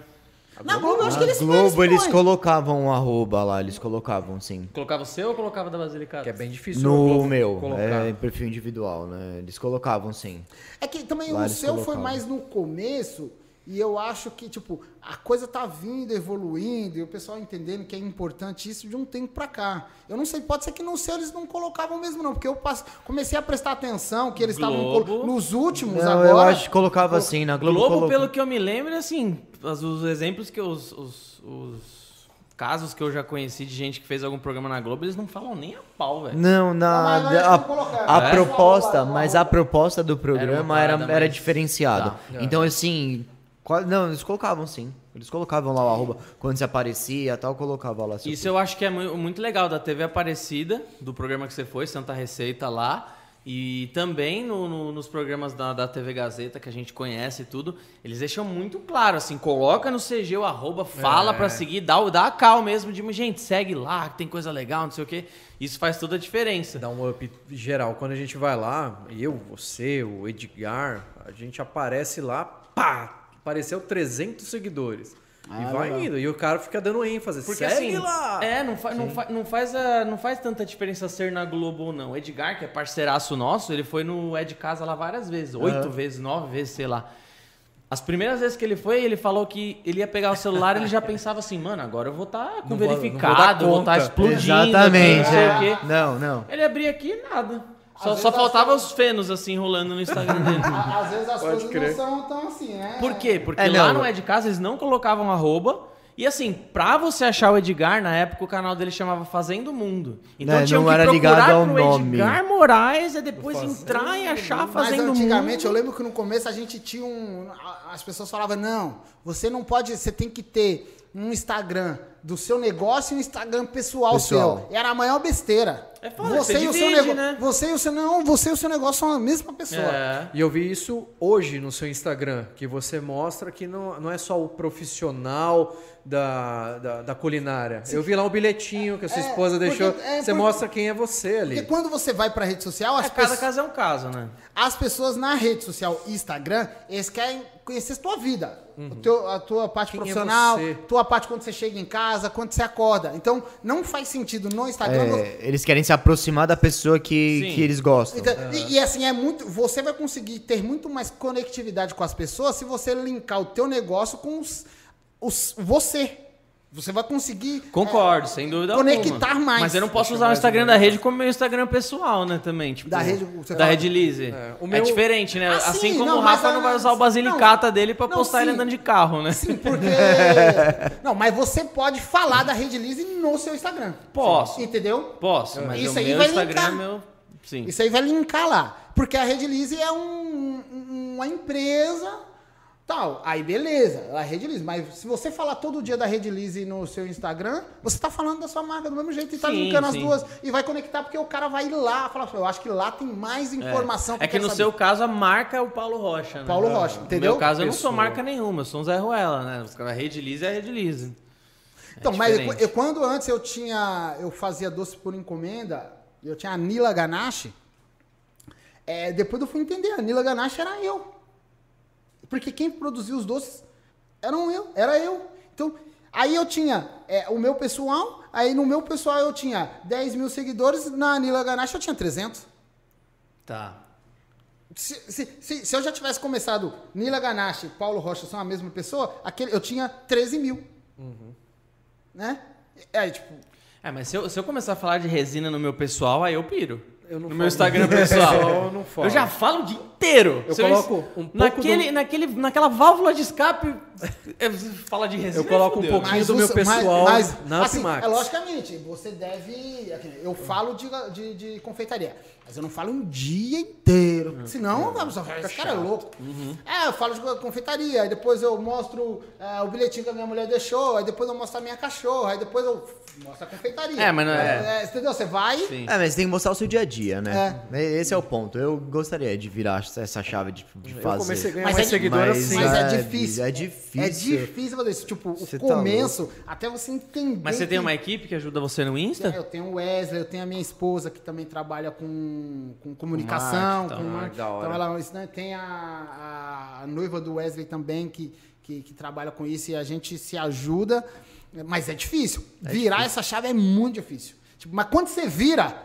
Na Globo, eu acho que
Na
eles
Globo eles
põem.
colocavam um arroba lá, eles colocavam, sim.
Colocava o seu ou colocava da Basilicata?
Que é bem difícil.
No
Globo
meu,
colocar.
é em perfil individual, né? Eles colocavam, sim.
É que também
Lá
o
eles
seu foi
colocavam.
mais no começo e eu acho que, tipo, a coisa tá vindo, evoluindo e o pessoal entendendo que é importante isso de um tempo pra cá. Eu não sei, pode ser que no seu eles não colocavam mesmo não, porque eu passe- comecei a prestar atenção que eles estavam nos últimos
Não,
agora.
eu acho que colocava assim, na Globo,
Globo,
colocou-
pelo que eu me lembro, assim, os, os exemplos que os, os, os casos que eu já conheci de gente que fez algum programa na Globo, eles não falam nem a pau, velho.
Não, na,
Não, mas nós
a,
não colocamos.
a
É?
proposta, mas a proposta do programa
Era
era, era, diferenciada.
Tá.
Então, assim, não, eles colocavam sim. Eles colocavam lá o arroba, quando se aparecia tal, colocava lá.
Isso eu acho que é mu- muito legal da TV Aparecida, do programa que você foi, Santa Receita lá. E também no- no- nos programas da, da TV Gazeta, que a gente conhece e tudo, eles deixam muito claro, assim, coloca no CG o arroba, fala
É.
pra seguir, dá, o- dá a cal mesmo, de gente, segue lá, que tem coisa legal, não sei o quê. Isso faz toda a diferença.
Dá um up geral. Quando a gente vai lá, eu, você, o Edgar, a gente aparece lá, pá! Apareceu 300 seguidores.
Ah,
e vai
legal.
indo. E o cara fica dando ênfase.
Porque
Segue
assim,
lá!
é, não, fa não, fa não, faz a- não faz tanta diferença ser na Globo ou não. O Edgar, que é parceiraço nosso, ele foi no Ed Casa lá várias vezes, oito vezes, nove vezes, sei lá. As primeiras vezes que ele foi, ele falou que ele ia pegar o celular, ele já pensava assim, mano, agora eu vou estar com
Não não vou
verificado, vou estar
conta.
explodindo,
Exatamente.
não sei
é.
o quê.
Não, não.
Ele abria aqui e nada. Só, só
as
faltava os fenos assim rolando no Instagram dele.
Às vezes as
Pode
coisas
crer.
não são tão assim, né?
Por quê? Porque
É,
lá
não.
no Ed Casa eles não colocavam arroba. E assim, pra você achar o Edgar, na época o canal dele chamava Fazendo Mundo. Então
É,
tinham
não
que
era
procurar
ligado ao
pro
nome.
Edgar Moraes e depois entrar e achar
Mas
Fazendo
antigamente, eu
Mundo.
lembro que no começo a gente tinha um. As pessoas falavam, não, você não pode. Você tem que ter um Instagram do seu negócio e um Instagram pessoal,
Pessoal.
seu. Era a maior besteira.
É foda,
você
você
e o seu
divide,
negócio.
né?
Você e o seu. Não, você e o seu negócio são a mesma pessoa.
É.
E eu vi isso hoje no seu Instagram, que você mostra que não, não é só o profissional da, da, da culinária. Eu vi lá um bilhetinho que a sua
É,
esposa
porque-
deixou.
é,
você
porque-
mostra quem é você
Porque
ali.
quando você vai pra rede social, as,
É, cada
pessoas-
caso é um caso, né?
as pessoas na rede social Instagram, eles querem conhecer a tua vida. O teu- a tua parte
Quem é
profissional,
você?
tua parte quando você chega em casa, quando você acorda. Então, não faz sentido no Instagram.
É, eles querem se aproximar da pessoa que,
Sim.
que eles gostam.
Então, e, e assim, é muito. Você vai conseguir ter muito mais conectividade com as pessoas se você linkar o teu negócio com os, os você. Você vai conseguir.
Concordo, sem dúvida
conectar
alguma.
mais.
Mas eu não posso usar o Instagram da rede como meu Instagram pessoal, né, também. Tipo,
Da rede, você
da
fala-
Rede Lise.
É, o
É,
meu-
diferente, né?
Ah,
assim
sim,
como
não,
o Rafa
mas,
não vai usar o basilicata dele pra
não,
postar ele
sim.
andando de carro, né?
Sim, porque. não, mas você pode falar da Rede Lise no seu Instagram.
Posso.
Entendeu?
Posso, mas
Isso
o
aí vai
Instagram
linkar.
é meu. Sim.
Isso aí vai linkar lá. Porque a Rede Lise é um- uma empresa tal. Aí beleza, a Rede Lise. Mas se você falar todo dia da Rede Lise no seu Instagram, você tá falando da sua marca do mesmo jeito e tá
Sim,
linkando as
sim.
duas. E vai conectar porque o cara vai ir lá falar, eu acho que lá tem mais informação.
É que
quero
no
saber."
seu caso a marca é o Paulo Rocha, né?
Paulo Rocha,
No
entendeu?
meu caso eu não sou marca nenhuma, eu sou um Zé Ruela, né? A Rede Lise é a Rede Lise. É
Então, mas eu- quando antes eu tinha. Eu fazia doce por encomenda, eu tinha a Nila Ganache. é, depois eu fui entender, a Nila Ganache era eu. Porque quem produzia os doces eram eu, era eu. Então, aí eu tinha é, o meu pessoal, aí no meu pessoal eu tinha 10 mil seguidores, na Nila Ganache eu tinha 300.
Tá.
Se, se, se, se eu já tivesse começado Nila Ganache e Paulo Rocha são a mesma pessoa, aquele, eu tinha 13 mil. Né? Aí, tipo,
É, mas se eu, se eu começar a falar de resina no meu pessoal, aí eu piro.
Eu não
no
falo-
meu Instagram pessoal.
Eu não falo.
Eu já falo dia inteiro.
Eu
Você
coloco um pouco
naquele,
do-
naquele, naquela válvula de escape. é, Fala de resina.
Eu coloco um pouquinho do meu pessoal na
assim, é, logicamente, você deve. Eu falo de, de, de confeitaria, mas eu não falo um dia inteiro.
Hum,
Senão, a pessoa fala, esse cara é louco. É, eu falo de confeitaria, aí depois eu mostro é, o bilhetinho que a minha mulher deixou, aí depois eu mostro a minha cachorra, aí depois eu mostro a confeitaria.
É, mas não é-
É, entendeu? Você vai.
Sim.
É, mas tem que mostrar o seu dia a dia, né? Esse é o ponto. Eu gostaria de virar essa chave de, de
Eu
fazer.
comecei a ganhar
Mas
mais
é-
seguidor
mas-
assim.
Mas é
É,
difícil.
é difícil.
É difícil fazer isso. Tipo,
Você
o
tá
começo, até você entender.
Mas você tem
que-
uma equipe que ajuda você no
É,
Insta?
eu tenho o Wesley, eu tenho a minha esposa que também trabalha com, com comunicação.
marketing,
com
tá,
marketing.
hora.
Então ela né, tem a, a noiva do Wesley também que, que, que trabalha com isso e a gente se ajuda. Mas é difícil. Virar essa chave é muito difícil. Tipo, mas quando você vira,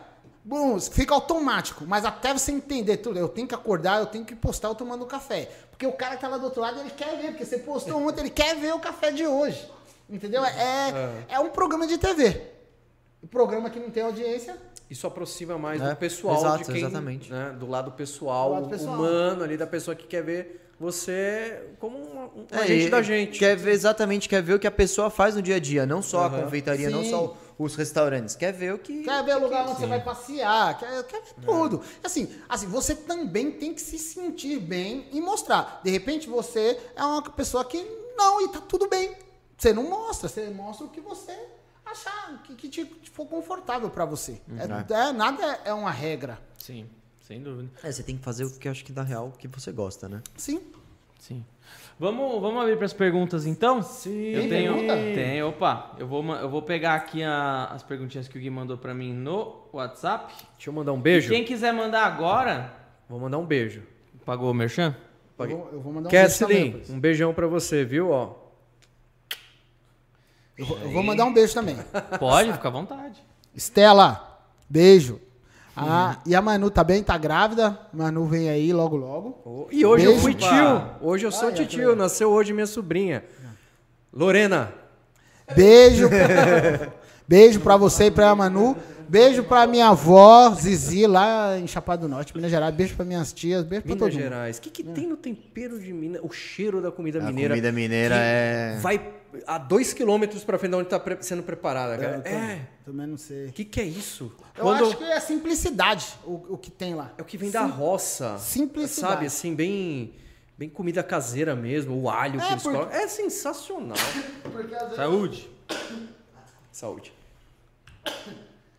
bom, fica automático. Mas até você entender tudo, eu tenho que acordar, eu tenho que postar eu tomando café. Porque o cara que tá lá do outro lado, ele quer ver, porque você postou ontem, ele quer ver o café de hoje. Entendeu? É, é um programa de TV. O programa que não tem audiência.
Isso aproxima mais
É,
do pessoal
exato,
de quem,
exatamente.
né, do lado pessoal,
Do lado pessoal.
humano ali da pessoa que quer ver você como uma, um
É,
agente da gente.
Quer ver exatamente, quer ver o que a pessoa faz no dia a dia, não só a
Aham.
confeitaria, não
Sim.
só os restaurantes. Quer ver o que.
Quer ver o lugar onde você vai passear, quer, quer ver tudo. Assim, assim, você também tem que se sentir bem e mostrar. De repente você é uma pessoa que não, e tá tudo bem. Você não mostra, você mostra o que você achar, que, que te for confortável pra você. É, é- nada é uma regra.
Sim, sem dúvida.
É, você tem que fazer o que eu acho que dá real, o que você gosta, né?
Sim.
Sim. Vamos, vamos abrir para as perguntas então?
Sim.
Eu tenho.
pergunta?
Tem, opa. Eu vou, eu vou pegar aqui a- as perguntinhas que o Gui mandou para mim no WhatsApp.
Deixa eu mandar um beijo.
Quem quiser mandar agora.
Vou mandar um beijo.
Pagou o Merchan?
Eu vou, eu vou mandar um beijo também.
Um beijão pra você, viu? Ó,
Eu vou, eu vou mandar um beijo também.
Pode, fica à vontade.
Estela, beijo. Ah, e a Manu tá bem? Tá grávida? Manu vem aí logo, logo.
Ô, E hoje eu
Beijo.
fui
Opa.
tio. Hoje eu sou
Ah, é,
tio. Nasceu hoje minha sobrinha. Lorena.
Beijo. beijo pra você e pra Manu. Beijo pra minha avó, Zizi, lá em Chapada do Norte, Minas Gerais. Beijo pra minhas tias, beijo pra
Minas
todo mundo.
Gerais. O que, que tem no tempero de Minas? O cheiro da comida
A
mineira.
comida mineira
que
é.
Vai a dois quilômetros pra frente de onde tá pre- sendo preparada, cara.
Eu
É.
Também não sei.
O que, que é isso?
Eu
Quando
acho que é simplicidade o, o que tem lá.
é o que vem da roça.
Simplicidade.
Sabe, assim, bem, bem comida caseira mesmo. O alho
É,
que eles
porque-
colocam. É sensacional.
Vezes,
Saúde.
Saúde.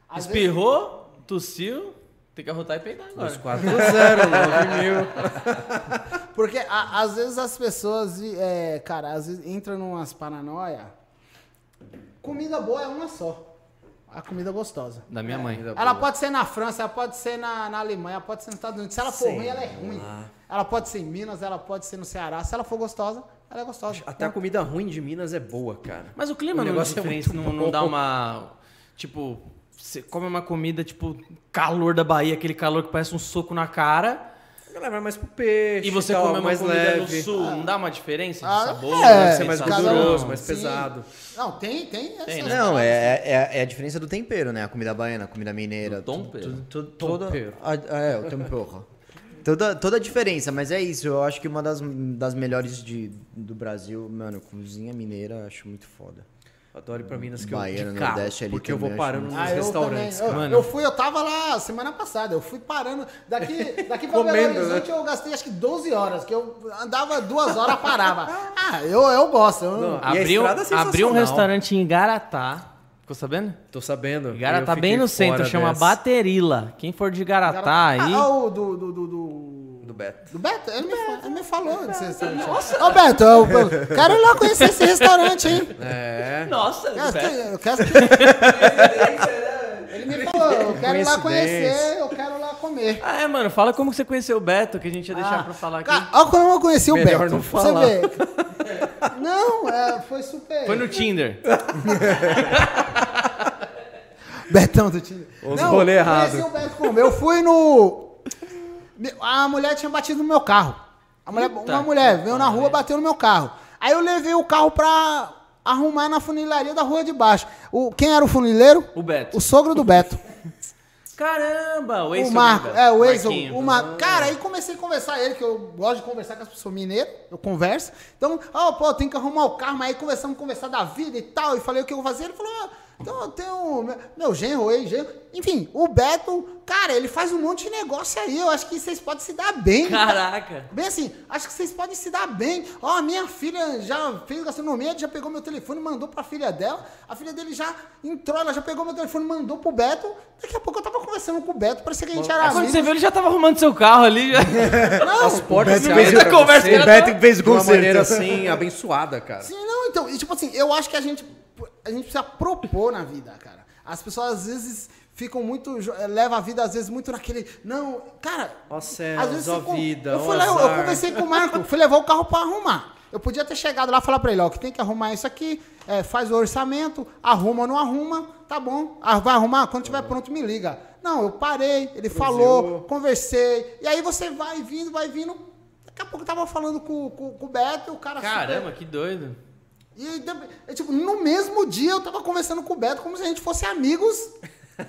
às vezes-
Espirrou, tossiu. Tem que arrotar e peidar agora.
240, 9 mil.
Porque a- às vezes as pessoas, é, cara, às vezes entram numas paranoia. Comida boa é uma só. A comida gostosa.
Da minha mãe.
Ela pode ser na França, ela pode ser na, na Alemanha, ela pode ser nos Estados Unidos. Se ela for
Sei
ruim, ela é ruim. Ela pode ser em Minas, ela pode ser no Ceará. Se ela for gostosa, ela é gostosa.
Até a comida ruim de Minas é boa, cara.
Mas o clima
O
não é
negócio é
não, não dá uma. Tipo, você come uma comida, tipo, calor da Bahia, aquele calor que parece um soco na cara.
A galera vai mais pro peixe.
E você
tal,
come uma
mais
comida
leve.
no sul, não dá uma diferença de
Ah,
sabor?
é,
Deve ser mais
um-
gorduroso, mais
sim.
pesado.
Não, tem, tem.
Tem, né?
Não, é, é, é a diferença do tempero, né? A comida baiana, a comida mineira.
Do tempero.
toda,
Tempero.
a- é, o tempero. Toda, toda a diferença, mas é isso. Eu acho que uma das, das melhores de, do Brasil, mano, cozinha mineira, acho muito foda.
Adoro ir pra Minas que
Baiana,
eu de carro,
Nordeste ali
porque eu vou
também,
parando nos
Ah, eu
restaurantes.
também. Eu,
Mano.
eu fui, eu tava lá semana passada, eu fui parando. Daqui, daqui pra Belo
Comendo,
Horizonte eu gastei acho que 12 horas, que eu andava duas horas, parava. Ah, eu, eu gosto. eu-
Não, E a
Abriu,
é
abriu um restaurante em Igaratá. Ficou sabendo?
Tô sabendo.
Igaratá
Eu
bem no centro,
fora
chama
dessa.
Baterila. Quem for de Igaratá aí.
Ah, o do, do, do- Do
Beto.
do Beto? Ele me, fa- ele me falou desse restaurante. Nossa! Ô, Beto, eu, eu quero ir lá conhecer esse restaurante, hein?
É.
Nossa,
Eu
Beto.
quero- eu quero Ele me falou, eu quero ir lá conhecer, eu quero ir lá comer.
Ah, é, mano, fala como você conheceu o Beto, que a gente ia deixar
Ah,
pra falar aqui.
Olha como eu conheci o
Melhor
Beto.
não falar.
Você vê. Não, é, foi super.
Foi no Tinder.
Betão do Tinder.
Os
Não,
rolê
eu
errado.
O Beto? Eu fui no. A mulher tinha batido no meu carro. A mulher, uma mulher veio na rua, bateu no meu carro. Aí eu levei o carro pra arrumar na funilaria da rua de baixo. O, quem era o funileiro?
O Beto.
O sogro do Beto.
Caramba, o ex
O Marco, é, o ex, o Marco. Cara, aí comecei a conversar ele, que eu gosto de conversar com as pessoas mineiras, eu converso. Então, ó, pô, tem que arrumar o carro, mas aí começamos a conversar da vida e tal, e falei o que eu vou fazer, ele falou, ah, então eu tenho meu, meu genro, o ex-genro. Enfim, o Beto, cara, ele faz um monte de negócio aí, eu acho que vocês podem se dar bem.
Caraca.
Bem assim, acho que vocês podem se dar bem. Ó, a minha filha já fez gastronomia, já pegou meu telefone, mandou pra filha dela. A filha dele já entrou, ela já pegou meu telefone, mandou pro Beto. Daqui a pouco eu tava conversando com o Beto, parecia que a gente era
Quando
amigo.
você viu, ele já tava arrumando seu carro ali. Já.
As portas se
Beto fez
conversa
O Beto fez o
de uma maneira assim, abençoada, cara.
Sim, não, então, e, tipo assim, eu acho que a gente, a gente precisa propor na vida, cara. As pessoas às vezes ficam muito, eh, leva a vida às vezes muito naquele, não, cara,
Ó céus,
às vezes
ó
com-
vida,
eu fui lá, eu, eu conversei com o Marco, fui levar o carro pra arrumar. Eu podia ter chegado lá e falar pra ele, ó, que tem que arrumar isso aqui, eh, faz o orçamento, arruma ou não arruma, tá bom. Ah, vai arrumar? Quando tiver pronto, me liga. Não, eu parei, ele falou, conversei. E aí você vai vindo, vai vindo. Daqui a pouco eu tava falando com, com, com o Beto, o cara super-
Caramba, que doido.
E, de- é, tipo, no mesmo dia eu tava conversando com o Beto como se a gente fosse amigos.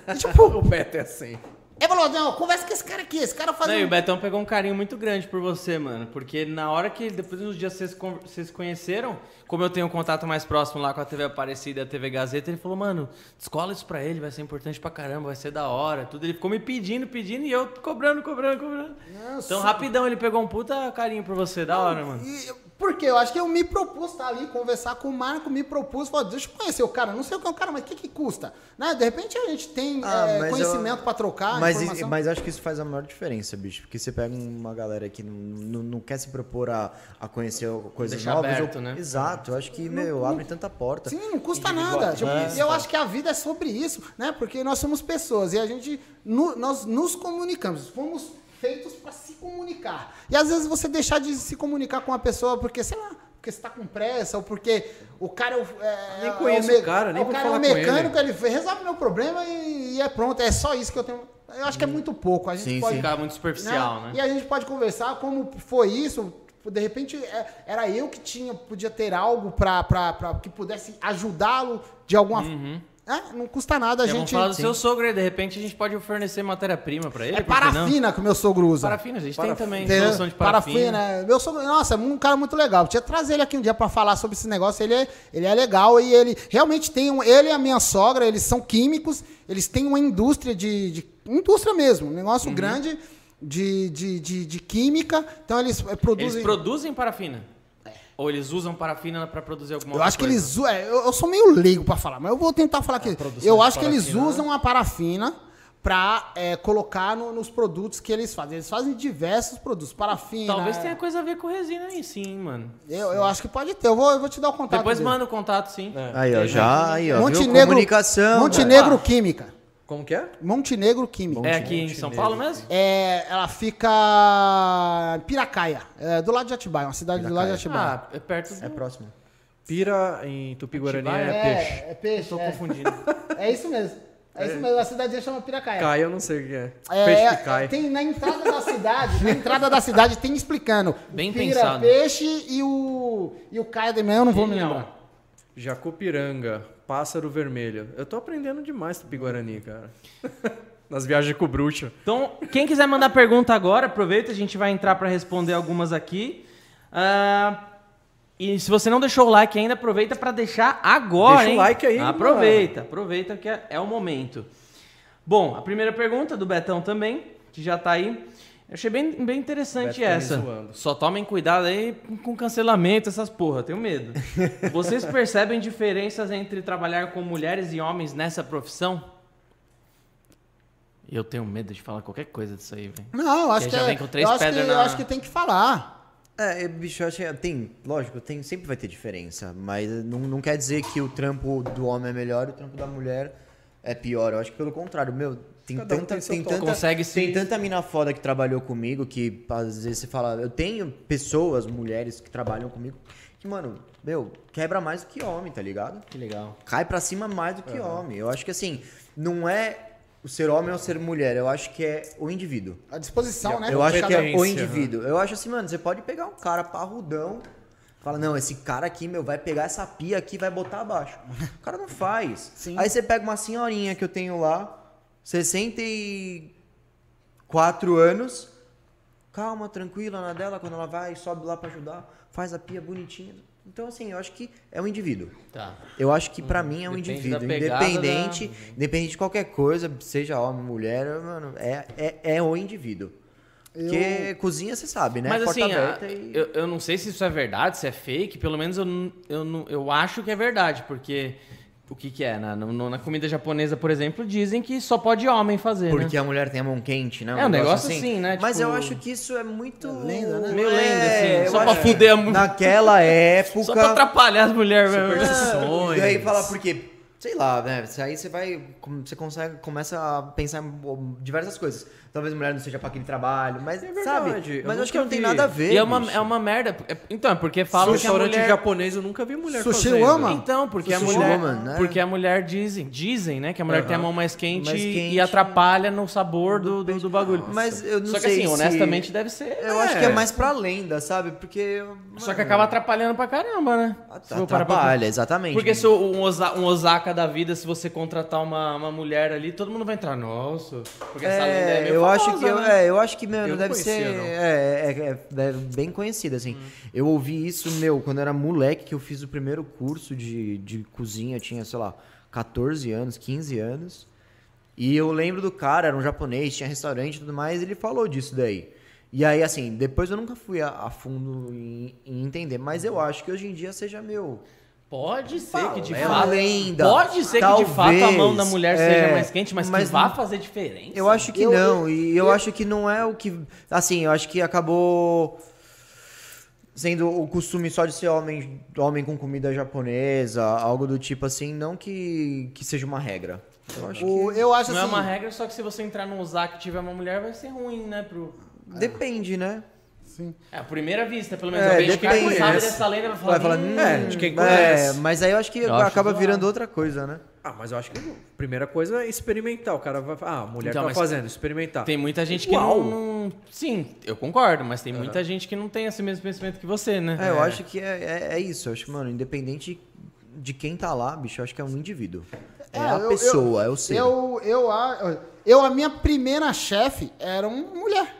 E, tipo,
O Beto é assim.
ele falou, não, conversa com esse cara aqui, esse cara faz
Não, e
um...
o Betão pegou um carinho muito grande por você, mano. Porque na hora que, depois de uns dias vocês vocês conheceram, como eu tenho um contato mais próximo lá com a TV Aparecida e a TV Gazeta, ele falou, mano, descola isso pra ele, vai ser importante pra caramba, vai ser da hora, tudo. Ele ficou me pedindo, pedindo e eu cobrando, cobrando, cobrando. Então, rapidão, ele pegou um puta carinho por você, da hora, mano.
E, por quê? Eu acho que eu me propus estar ali, conversar com o Marco, me propus, falei, deixa eu conhecer o cara, não sei o que é o cara, mas o que que custa? Né? De repente a gente tem
Ah,
é, conhecimento
eu-
pra trocar,
Mas,
informação.
mas acho que isso faz a maior diferença, bicho. Porque você pega uma galera que não, não, não quer se propor a, a conhecer coisas
Deixar
novas.
aberto,
ou-
né?
Exato, eu acho que, meu, abre tanta porta.
Sim, não custa nada. Tipo, e eu acho que a vida é sobre isso, né? Porque nós somos pessoas e a gente nu- nós nos comunicamos, fomos feitos para se comunicar. E às vezes você deixar de se comunicar com uma pessoa porque, sei lá, porque você tá com pressa ou porque o cara é o- é,
Nem
é
conheço
me-
o cara, nem
o
vou
cara é o mecânico, ele, resolve meu problema e, e é pronto, é só isso que eu tenho. Eu acho que é muito pouco. A gente
Sim,
pode
sim.
Ficar muito superficial, né?
e a gente pode conversar como foi isso. De repente, é, era eu que tinha, podia ter algo para que pudesse ajudá-lo de alguma forma. É, não custa nada a
vamos
gente.
falar do seu sogro aí, de repente a gente pode fornecer matéria-prima pra ele,
É parafina que o meu sogro usa.
Parafina, a gente
Parafina.
tem também
Entendeu?
solução de parafina.
né? Meu sogro, nossa, é um cara muito legal. Tinha que trazer ele aqui um dia pra falar sobre esse negócio. Ele é, ele é legal e ele realmente tem um. Ele e a minha sogra, eles são químicos, eles têm uma indústria de. de- indústria mesmo, um
Uhum.
negócio grande de, de, de, de química. Então eles eh, produzem.
Eles produzem parafina? Ou eles usam parafina pra produzir alguma
Eu
outra
acho que
coisa?
eles. é, eu, eu sou meio leigo pra falar, mas eu vou tentar falar aqui.
produção
Eu acho que eles
parafina,
usam a parafina pra é, colocar no- nos produtos que eles fazem. Eles fazem diversos produtos. Parafina.
Talvez
é,
tenha coisa a ver com resina aí, sim, mano.
Eu, eu acho que pode ter. Eu vou, eu vou te dar o contato.
Depois
dele.
manda o contato, sim.
Aí, ó, já, aí, ó.
Montenegro,
Comunicação.
Montenegro
Ah.
Química.
Como que é?
Montenegro Química.
É aqui em São Paulo mesmo?
É, ela fica em Piracaia, é, do lado de Atibaia, uma cidade do lado de Atibaia.
Ah, é perto do...
É próximo.
Pira em Tupi-Guarani
Atibaia
é peixe.
é peixe.
Tô
é.
confundindo.
É isso mesmo. É, isso mesmo. A cidade chama Piracaia.
Cai, eu não sei o que é.
É,
peixe
é,
que cai.
Tem na entrada da cidade, na entrada da cidade tem explicando.
Bem
Pira,
pensado.
peixe e o e o caia de manhã, eu não vou me lembrar.
Jacupiranga, pássaro vermelho. Eu tô aprendendo demais Tupi-Guarani, cara. Nas viagens com o bruxo.
Então, quem quiser mandar pergunta agora, aproveita, a gente vai entrar para responder algumas aqui. Ah, e se você não deixou o like ainda, aproveita para deixar agora,
Deixa o
hein?
like aí,
Aproveita, aproveita que é, é o momento. Bom, a primeira pergunta do Betão também, que já tá aí. Eu achei bem, bem interessante
tá
essa. Só tomem cuidado aí com cancelamento, essas porra, tenho medo. Vocês percebem diferenças entre trabalhar com mulheres e homens nessa profissão? Eu tenho medo de falar qualquer coisa disso aí, velho.
Não, eu acho
Que
é,
vem com três
eu acho que, eu
na-
acho que tem que falar.
É, bicho, eu acho que tem, lógico, tem, sempre vai ter diferença, mas não, não quer dizer que o trampo do homem é melhor e o trampo da mulher é pior. Eu acho que pelo contrário, meu, tem
Cada um
tanta,
tem seu
tem
toque.
tanta,
Consegue se-
tem tanta mina foda que trabalhou comigo que às vezes você fala, eu tenho pessoas, mulheres que trabalham comigo que, mano, meu, quebra mais do que homem, tá ligado?
Que legal.
Cai pra cima mais do que homem. Eu acho que assim, não é o ser homem ou ser mulher, eu acho que é o indivíduo.
A disposição, né?
Eu acho que é o
competência,
indivíduo. Eu acho assim, mano, você pode pegar um cara parrudão, fala, não, esse cara aqui, meu, vai pegar essa pia aqui e vai botar abaixo. O cara não faz.
Sim.
Aí você pega uma senhorinha que eu tenho lá, 64 anos, calma, tranquila na dela, quando ela vai, sobe lá pra ajudar, faz a pia bonitinha. Então, assim, eu acho que é um indivíduo.
Tá.
Eu acho que pra mim é um indivíduo. Independente,
da-
independente de qualquer coisa, seja homem, mulher, mano, é, é, é o indivíduo. Porque cozinha, você sabe, né?
Mas
Porta
assim, a-
aberta e...
eu, eu não sei se isso é verdade, se é fake, pelo menos eu, não- eu, não- eu acho que é verdade, porque o que, que é? Na, no- na comida japonesa, por exemplo, dizem que só pode homem fazer.
Porque
né?
a mulher tem a mão quente, né?
É, um negócio assim, né?
Mas eu
Tipo-
acho que isso é muito.
É lenda, né?
Meio lenda, assim,
eu
só pra
acho que
fuder a mu-
Naquela época.
Só pra atrapalhar as mulheres mesmo.
Superstições.
E aí fala porque, sei lá, né? Aí você vai. Você consegue, começa a pensar em diversas coisas. Talvez a mulher não seja pra aquele trabalho, mas
É
sabe?
verdade, eu
Mas eu acho que não tem
vi.
nada a ver.
E é uma,
bicho.
é uma merda. É- Então, é porque
No
falam que a
restaurante
mulher...
japonês eu nunca vi mulher
Sushi
fazendo.
Woman?
Então, porque a
Sushi
mulher,
woman, né?
porque a mulher dizem, dizem, né, que a mulher tem a mão mais quente,
Mais
e
quente.
atrapalha no sabor do, do, do bagulho.
Mas eu não
Só que
sei
assim,
se-
honestamente deve ser.
Eu acho que é mais pra lenda, sabe? Porque.
Só que acaba atrapalhando pra caramba, né? Pra-
Atrapalha, exatamente.
Porque se o- um, Osa- um Osaka da vida, se você contratar uma, uma mulher ali, todo mundo vai entrar. Nossa, porque essa lenda é
É,
meio
eu acho
famosa,
que eu,
né?
é, eu acho que meu,
Eu
deve
conhecia,
ser
não.
é, é, é, é bem conhecido assim. Eu ouvi isso meu quando eu era moleque que eu fiz o primeiro curso de, de cozinha, eu tinha sei lá 14 anos, 15 anos. E eu lembro do cara, era um japonês, tinha restaurante e tudo mais, ele falou disso daí. E aí assim, depois eu nunca fui a, a fundo em, em entender, mas eu acho que hoje em dia seja meu
Pode ser que de
é
fato.
lenda.
Pode ser que de fato a mão da
Talvez,
mulher
é,
seja mais quente, mas,
mas
que vá fazer diferença.
Eu acho que
Eu-
não, e eu, acho que não é o que. Assim, eu acho que acabou sendo o costume só de ser homem, homem com comida japonesa, algo do tipo assim, não que, que seja uma regra. Eu acho
O- eu acho
Não
assim.
é uma regra, só que se você entrar num Osaka e tiver uma mulher, vai ser ruim, né? Pro...
que depende, né?
Sim.
É, à primeira vista, pelo menos.
É,
Alguém
depende,
sabe
né?
dessa lenda vai falar.
Vai falar,
"Hum,
é, de quem
é,
conhece.
mas aí eu acho que
Eu acho
acaba
zoado.
virando outra coisa, né?
Ah, mas eu acho que a primeira coisa é experimentar. O cara vai ah, a mulher
Então,
tá fazendo, experimentar.
Tem muita gente que
Uau.
não, não- Sim, eu concordo, mas tem muita gente que não tem esse mesmo pensamento que você, né?
É, eu acho que é, é, é isso. Eu acho que, mano, independente de quem tá lá, bicho, eu acho que é um indivíduo. É,
É,
a
eu-
pessoa, é o ser.
Eu, eu, a- eu, a minha primeira chefe era uma mulher.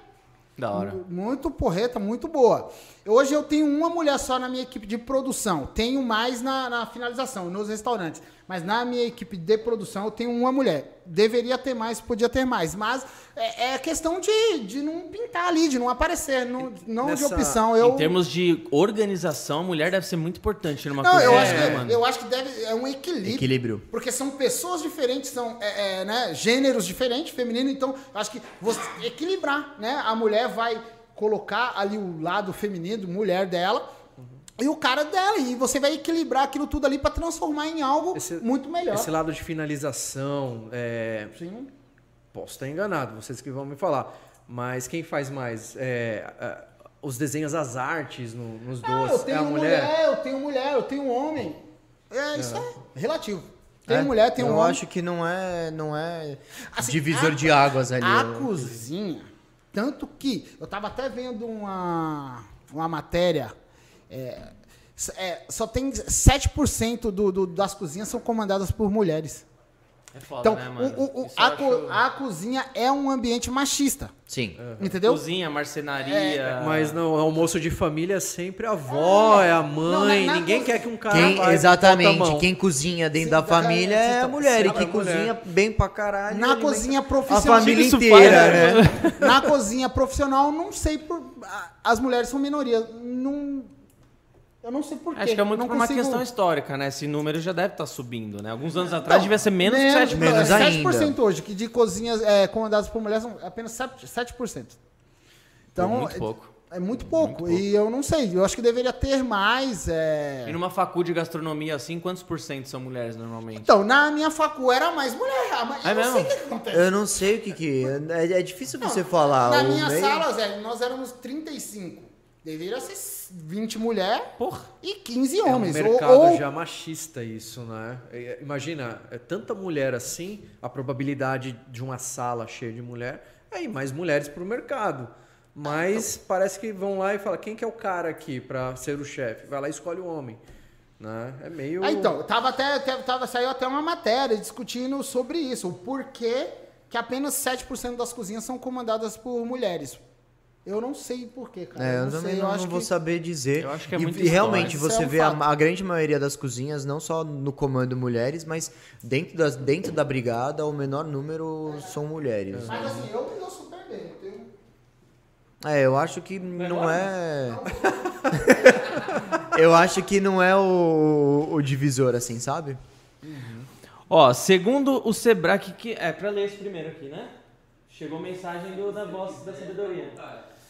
Da hora.
Muito porreta, muito boa. Hoje eu tenho uma mulher só na minha equipe de produção. Tenho mais na, na finalização, nos restaurantes. Mas na minha equipe de produção eu tenho uma mulher. Deveria ter mais, podia ter mais. Mas é, é questão de, de não pintar ali, de não aparecer. Não, não de
Nessa-
opção. Eu,
Em termos de organização, a mulher deve ser muito importante numa
não, eu
cozinha,
acho,
né,
que,
mano?
eu acho que deve. É um equilíbrio.
Equilíbrio.
Porque são pessoas diferentes, são é, é, né, gêneros diferentes, feminino, então eu acho que você equilibrar, né? A mulher vai colocar ali o lado feminino, mulher dela, e o cara dela, e você vai equilibrar aquilo tudo ali para transformar em algo
Esse-
muito melhor.
Esse lado de finalização, é,
Sim.
posso estar enganado, vocês que vão me falar. Mas quem faz mais? É, é, os desenhos, as artes no- nos
Ah, eu
doces? É
tenho
a
mulher?
mulher?
eu tenho mulher, eu tenho homem. É, isso é relativo. Tem
É,
mulher, tem um
eu
homem.
acho que não é, não é
Assim,
divisor
a-
de águas ali.
A
eu-
cozinha, tanto que eu tava até vendo uma, uma matéria. é, é, só tem 7% do, do, das cozinhas são comandadas por mulheres.
É foda,
Então,
né, mano?
o- o- a, co-
acho-
a cozinha é um ambiente machista.
Sim.
Entendeu?
Cozinha, marcenaria.
Mas no almoço de família é sempre a avó, é, a
Não,
mãe.
na- na
Ninguém
co-
quer que um cara
Quem,
vai, a
exatamente, quem cozinha dentro
Sim,
da família é a mulher. E
sim,
que
a mulher.
cozinha bem pra caralho.
Na cozinha
A
profissional.
família
Isso
inteira,
faz,
né?
Na cozinha profissional, não sei por. a- As mulheres são minoria. Não, eu não sei porquê.
Acho que é muito
não
por uma
consigo-
questão histórica, né? Esse número já deve estar subindo, né? Alguns anos atrás devia ser menos, que
menos,
7%.
menos
é,
ainda.
7% hoje, que de cozinhas é, comandadas por mulheres são apenas 7%. 7%. Então,
muito
é-
pouco.
É, muito pouco. E eu não sei, eu acho que deveria ter mais. é,
E numa facu de gastronomia assim, quantos por cento são mulheres normalmente?
Então, na minha facu era mais mulher. a ma-
É
eu não
mesmo?
sei o que acontece.
Eu não sei o que que... É, é difícil você falar.
Na minha
meio-
sala, Zé, nós éramos 35. Deveria ser 20 mulheres
Porra.
e 15
É um
homens. Ou-
mercado
ou,
já machista isso, né? É, Imagina, é tanta mulher assim, a probabilidade de uma sala cheia de mulher, é ir mais mulheres pro mercado. Mas parece que vão lá e falam, quem que é o cara aqui para ser o chefe? Vai lá e escolhe o homem. Né? É meio...
Ah, então, tava até, até- tava, saiu até uma matéria discutindo sobre isso, o porquê que apenas 7% das cozinhas são comandadas por mulheres. Eu não sei porquê, cara.
É, eu,
não
também
sei,
não,
eu acho
não vou
que...
saber dizer.
Eu acho que é
e,
muita
e realmente
história.
você
é um
vê a, a grande maioria das cozinhas, não só no comando mulheres, mas dentro, das, dentro da brigada, o menor número são mulheres.
Mas assim, eu me dou super bem. eu tenho-
É, eu acho que não é. eu acho que não é o, o divisor, assim, sabe?
Ó, segundo o Sebrae, que, que é pra ler esse primeiro aqui, né? Chegou mensagem do, da voz da sabedoria.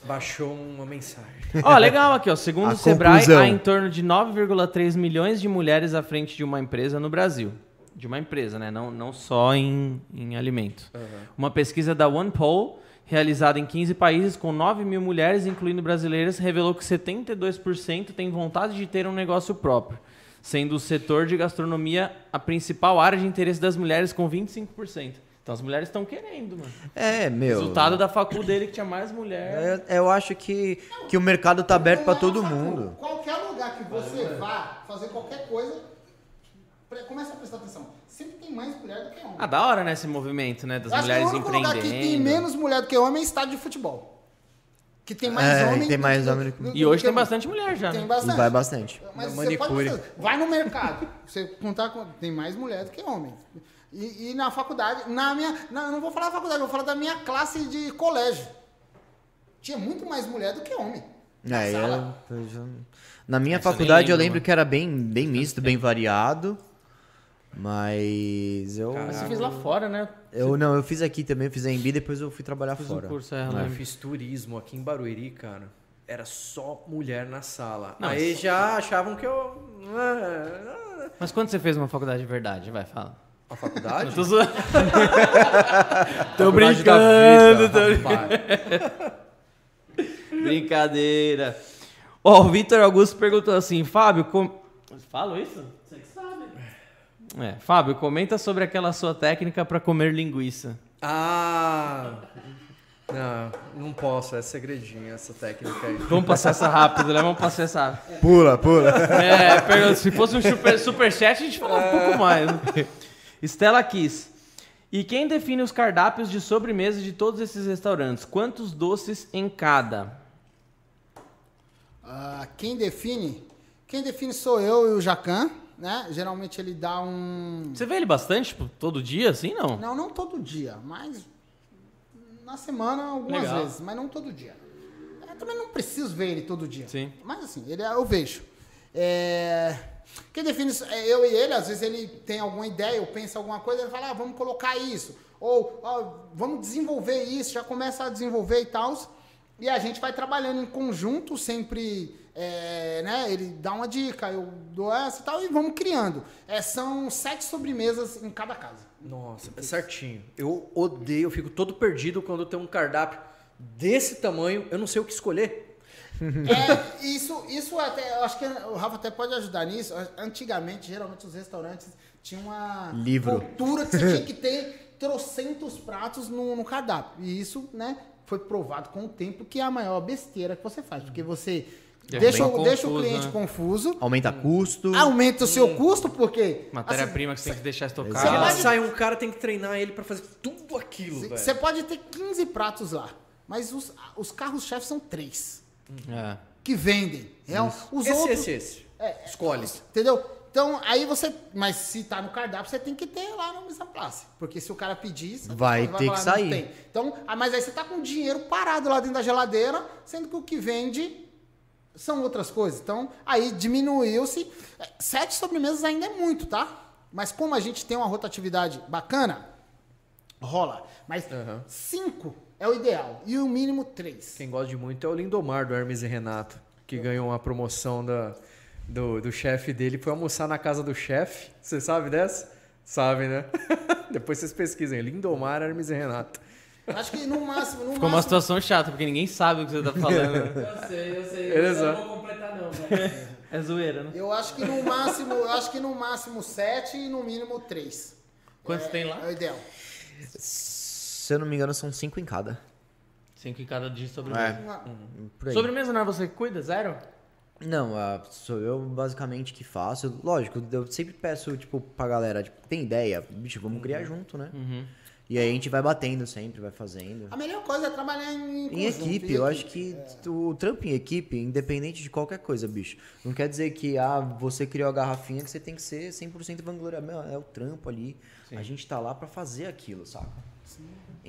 Baixou uma mensagem.
Ó, legal aqui, ó. Segundo
A
o Sebrae,
conclusão.
há em torno de 9,3 milhões de mulheres à frente de uma empresa no Brasil. De uma empresa, né? Não, não só em, em alimento. Uma pesquisa da OnePoll, realizada em 15 países com 9 mil mulheres, incluindo brasileiras, revelou que 72% têm vontade de ter um negócio próprio, sendo o setor de gastronomia a principal área de interesse das mulheres, com 25%. Então as mulheres estão querendo, mano.
É, meu.
Resultado da facu dele que tinha mais mulher.
é- eu acho que, que o mercado tá aberto
é
todo mundo.
Qualquer lugar que você vá fazer qualquer coisa, começa a prestar atenção. Sempre tem mais mulher do que homem.
Ah, da hora, né, esse movimento, né, das
Eu acho que
mulheres
o único lugar que tem
empreendendo.
menos mulher do que homem é estádio de futebol. Que tem mais
É,
homem.
tem
do
mais
que-
homem do que-
do-
E hoje
do
tem bastante mulher já,
Tem
né?
bastante.
Vai bastante.
Mas pode
manicure.
fazer- vai no mercado, você contar com, tem mais mulher do que homem. E, e na faculdade, na minha, na- não vou falar da faculdade, vou falar da minha classe de colégio. Tinha muito mais mulher do que homem. Na
É,
sala.
eu- eu já- Na minha
Essa
faculdade eu
lembro,
lembro
mano.
que era bem, bem misto, bem variado. Mas eu.
Mas você fez lá fora, né?
Eu não, eu fiz aqui também, eu fiz a Embi, depois eu fui trabalhar
Fiz um
fora.
curso, é, eu
Eu
lembro.
fiz turismo aqui em Barueri, cara. Era só mulher na sala.
Não,
Aí
mas-
já achavam que eu. Ah,
Mas quando você fez uma faculdade de verdade? Vai, fala.
A faculdade?
Tô zoando. tô brincando,
vida,
tô. Brincadeira. Ó, o Vitor Augusto perguntou assim, Fábio, com... falo isso? Você que sabe. É, Fábio, comenta sobre aquela sua técnica pra comer linguiça.
Ah! Não, não posso, é segredinho essa técnica aí.
Vamos passar essa rápido, né? Vamos passar essa rápido.
Pula, pula.
É, se fosse um super, superchat, a gente falava um pouco mais. né? Stella Kiss. E quem define os cardápios de sobremesa de todos esses restaurantes? Quantos doces em cada?
Ah, quem define? Quem define sou eu e o Jacan, né? Geralmente ele dá um.
Você vê ele bastante, tipo, todo dia, assim, não?
Não, não todo dia, mas na semana algumas
Legal.
vezes, mas não todo dia. Eu também não preciso ver ele todo dia.
Sim.
Mas assim, ele eu vejo. É, Quem define isso é eu e ele, às vezes ele tem alguma ideia, ou pensa alguma coisa, ele fala, ah, vamos colocar isso. Ou ó, vamos desenvolver isso, já começa a desenvolver e tal. E a gente vai trabalhando em conjunto, sempre. é, né, ele dá uma dica, eu dou essa e tal, e vamos criando. É, são sete sobremesas em cada casa.
Nossa, é certinho. Eu odeio, eu fico todo perdido quando tem um cardápio desse tamanho, eu não sei o que escolher.
É, isso, isso até, eu acho que o Rafa até pode ajudar nisso. Antigamente, geralmente os restaurantes tinham uma
Livro.
cultura que você tinha que ter trocentos pratos no, no cardápio. E isso, né, foi provado com o tempo que é a maior besteira que você faz. Porque você
Deixa
deixa, o- deixa o
confuso,
cliente
né?
confuso,
Aumenta custo.
aumenta o seu custo, porque...
Matéria-prima que você tem que deixar estocada.
pode-
sai um cara, tem que treinar ele pra fazer tudo aquilo.
Você pode ter 15 pratos lá, mas os, os carros-chefes são três
É.
que vendem. É, os
Esse,
outros,
esse, esse.
É,
Escolhe.
Entendeu? Então, aí você. Mas se tá no cardápio, você tem que ter lá no Mesa Place. Porque se o cara pedir. você
Vai ter que
"Não
sair."
tem." Então, ah, mas aí você tá com dinheiro parado lá dentro da geladeira, sendo que o que vende são outras coisas. Então, aí diminuiu-se. É, Sete sobremesas ainda é muito, tá? Mas como a gente tem uma rotatividade bacana, rola. Mas
Aham.
cinco é o ideal. E o mínimo três.
Quem gosta de muito é o Lindomar do Hermes e Renato, que ganhou uma promoção da, do, do chefe dele. Foi almoçar na casa do chefe. Você sabe dessa? Sabe, né? Depois vocês pesquisem. Lindomar, Hermes e Renato.
Acho que no máximo. No
Ficou uma
máximo,
situação chata, porque ninguém sabe o que você tá falando.
Eu sei, eu sei.
Beleza.
Eu não vou completar, não.
É zoeira, né?
Eu acho que no máximo, eu acho que no máximo sete e no mínimo três.
Quantos tem lá?
É o ideal.
Se eu não me engano, são cinco em cada.
Cinco em cada dia de sobremesa.
Por aí.
Sobremesa não é você que cuida? Zero?
Não, sou eu basicamente que faço. Lógico, eu sempre peço, tipo, pra galera, tipo, tem ideia? Bicho, vamos criar junto, né?
Uhum.
E aí a gente vai batendo sempre, vai fazendo.
A melhor coisa é trabalhar em,
Em
conjunto,
equipe,
em
eu acho
equipe.
que o trampo em equipe, independente de qualquer coisa, bicho. Não quer dizer que, ah, você criou a garrafinha que você tem que ser 100% vangloriado. Meu, é o trampo ali. A gente tá lá pra fazer aquilo, saca?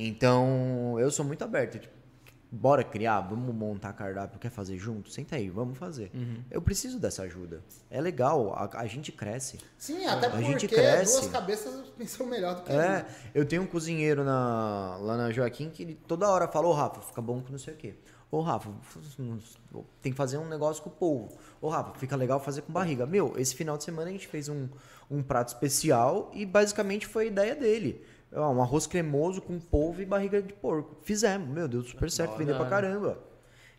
Então, eu sou muito aberto. Tipo, bora criar, vamos montar cardápio, quer fazer junto? Senta aí, vamos fazer. Eu preciso dessa ajuda. É legal, a, a gente cresce.
Sim, até
A gente
porque
cresce.
duas cabeças pensam melhor do que
É,
uma.
eu tenho um cozinheiro na, lá na Joaquim que ele toda hora fala, ô Rafa, fica bom com não sei o quê. Ô Rafa, tem que fazer um negócio com o polvo. Ô Rafa, fica legal fazer com barriga. Meu, esse final de semana a gente fez um, um prato especial e basicamente foi a ideia dele. Um arroz cremoso com polvo e barriga de porco. Fizemos, meu, deu super certo, vendeu pra caramba.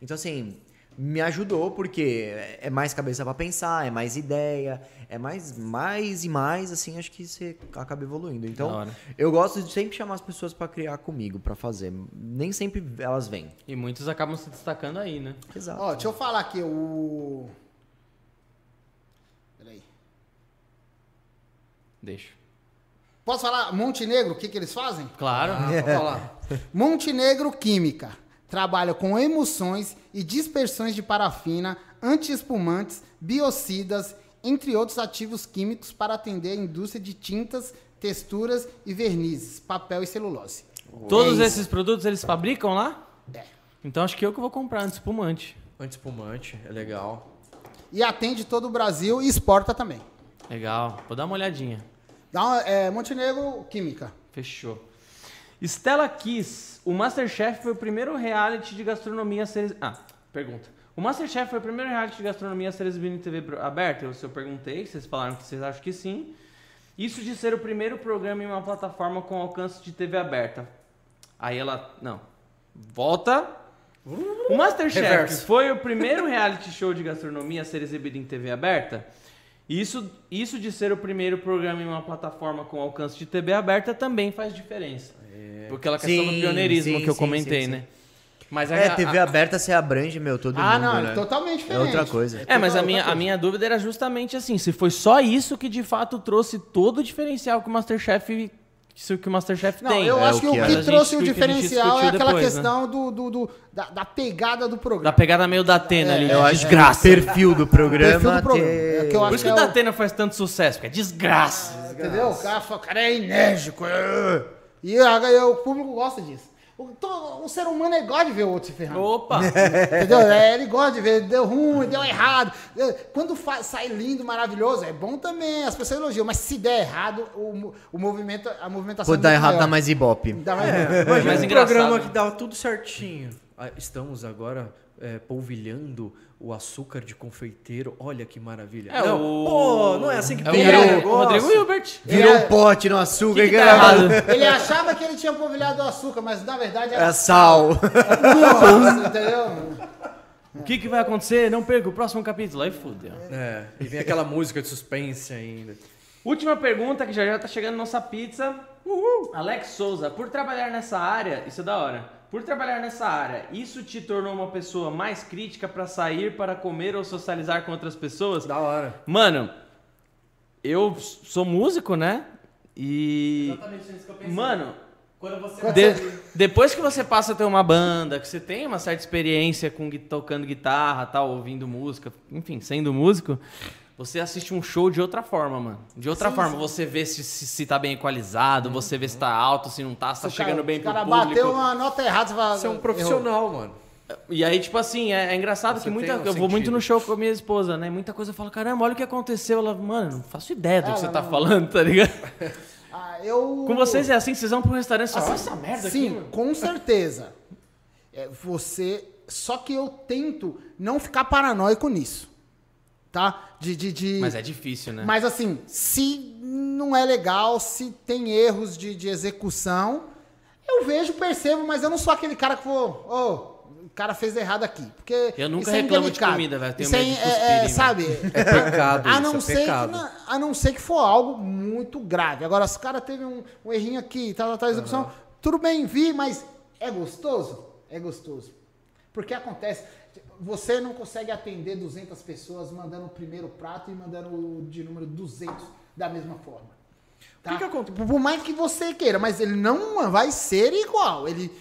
Então assim, me ajudou porque é mais cabeça pra pensar, é mais ideia, é mais, mais e mais, assim, acho que você acaba evoluindo. Então, eu gosto de sempre chamar as pessoas pra criar comigo, pra fazer. Nem sempre elas vêm.
E muitos acabam se destacando aí, né?
Exato.
Ó, deixa eu falar aqui, o... Peraí.
Deixa.
Posso falar Montenegro, o que, que eles fazem?
Claro.
Ah, falar.
Montenegro Química. Trabalha com emulsões e dispersões de parafina, antiespumantes, biocidas, entre outros ativos químicos para atender a indústria de tintas, texturas e vernizes, papel e celulose.
Todos
É
esses produtos eles fabricam lá?
É.
Então acho que eu que vou comprar antes espumante.
Antiespumante, é legal.
E atende todo o Brasil e exporta também.
Legal. Vou dar uma olhadinha.
Dá uma, é, Montenegro Química.
Fechou. Stella Kiss. O Masterchef foi o primeiro reality de gastronomia a ser. Ah, pergunta. O Masterchef foi o primeiro reality de gastronomia a ser exibido em TV aberta? Eu, se eu perguntei, vocês falaram que vocês acham que sim. Isso de ser o primeiro programa em uma plataforma com alcance de TV aberta. Aí ela. Não. Volta. O Masterchef
Reverso.
foi o primeiro reality show de gastronomia a ser exibido em TV aberta? Isso, isso de ser o primeiro programa em uma plataforma com alcance de TV aberta também faz diferença. Por aquela questão do
Sim,
pioneirismo
sim,
que eu
sim,
comentei,
sim, sim.
né? Mas a-
É,
a-
TV aberta você abrange, meu, todo
ah,
mundo,
não,
né?
é totalmente
É
diferente.
outra coisa.
É, mas a minha, a minha dúvida era justamente assim, se foi só isso que de fato trouxe todo o diferencial que o Masterchef, isso que o Masterchef
Não,
tem.
eu
É,
acho que o
que
que,
é.
Trouxe o diferencial é aquela
depois, né?
questão do, do, do- da, da pegada do
Da
programa.
pegada meio da Atena ali,
É,
de
Eu o
desgraça.
perfil do programa,
Perfil do programa.
ter-
É que eu
Por
acho
isso que
é
o da
o-
Atena faz tanto sucesso, porque é desgraça.
Entendeu? O cara, o cara é enérgico. é. E aí o público gosta disso. O, ser humano é igual de ver o outro se ferrando.
Opa!
Entendeu? É, ele gosta de ver, deu ruim, deu errado. É, Quando sai lindo, maravilhoso, é bom também, as pessoas elogiam. Mas se der errado, o, o movimento, a movimentação
Pô,
é
dá
muito
errado,
maior.
dá mais ibope.
Dá mais
Imagina
Mas
um
engraçado,
programa que dava tudo certinho. Ah, Estamos agora é, polvilhando o açúcar de confeiteiro. Olha que maravilha.
É,
não,
o-
pô, não é assim que
É o
tem
Rodrigo,
negócio.
o Rodrigo Hilbert.
Virou
É.
um pote no açúcar.
Que que tá?
Ele achava que ele tinha polvilhado o açúcar, mas na verdade era
É sal.
Nossa, entendeu?
O que, que vai acontecer? Não perca o próximo capítulo. Aí fudeu.
É, e vem aquela música de suspense ainda.
Última pergunta, que já já tá chegando nossa pizza. Uhul. Alex Souza, por trabalhar nessa área, isso é da hora. Por trabalhar nessa área, isso te tornou uma pessoa mais crítica pra sair para comer ou socializar com outras pessoas?
Da hora.
Mano, eu sou músico, né? E.
Exatamente isso que eu pensei.
Mano,
Quando você
de- depois que você passa a ter uma banda, que você tem uma certa experiência com gui- tocando guitarra, tal, ouvindo música, enfim, sendo músico, você assiste um show de outra forma, mano. De outra forma, você vê se, se, se tá bem equalizado, você vê se tá alto, se não tá, se tá
Se o
chegando
cara-
bem
o
pro
cara
público.
bateu uma nota errada, você fala.
Você é um
errou.
profissional, mano.
E aí, tipo assim, é, é engraçado
Você
que muita.
um
eu vou muito no show com a minha esposa, né? Muita coisa eu falo, caramba, olha o que aconteceu. Ela, mano, não faço ideia do que
Ela
você tá
não-
falando, tá ligado?
Ah, eu...
Com vocês é assim, vocês vão pro restaurante e falam, olha essa merda
Sim,
aqui, mano.
com certeza. É, você. Só que eu tento não ficar paranoico nisso. Tá? De. de, de-
Mas é difícil, né?
Mas assim, se não é legal, se tem erros de, de execução, eu vejo, percebo, mas eu não sou aquele cara que vou. Ô, o cara fez errado aqui. Porque
Eu nunca
isso é
reclamo de
indelicado.
comida, velho, tenho
Isso
medo
é,
de
é,
cuspir
é, sabe?
É pecado
A
isso,
não,
é
ser
pecado.
que, a não ser que for algo muito grave. Agora, se o cara teve um, um errinho aqui, tal, tal, tal, execução, tudo bem, vi, mas é gostoso? É gostoso. Porque acontece. Você não consegue atender 200 pessoas mandando o primeiro prato e mandando o de número 200 da mesma forma. Tá?
Que?
Por mais que você queira, mas ele não vai ser igual. Ele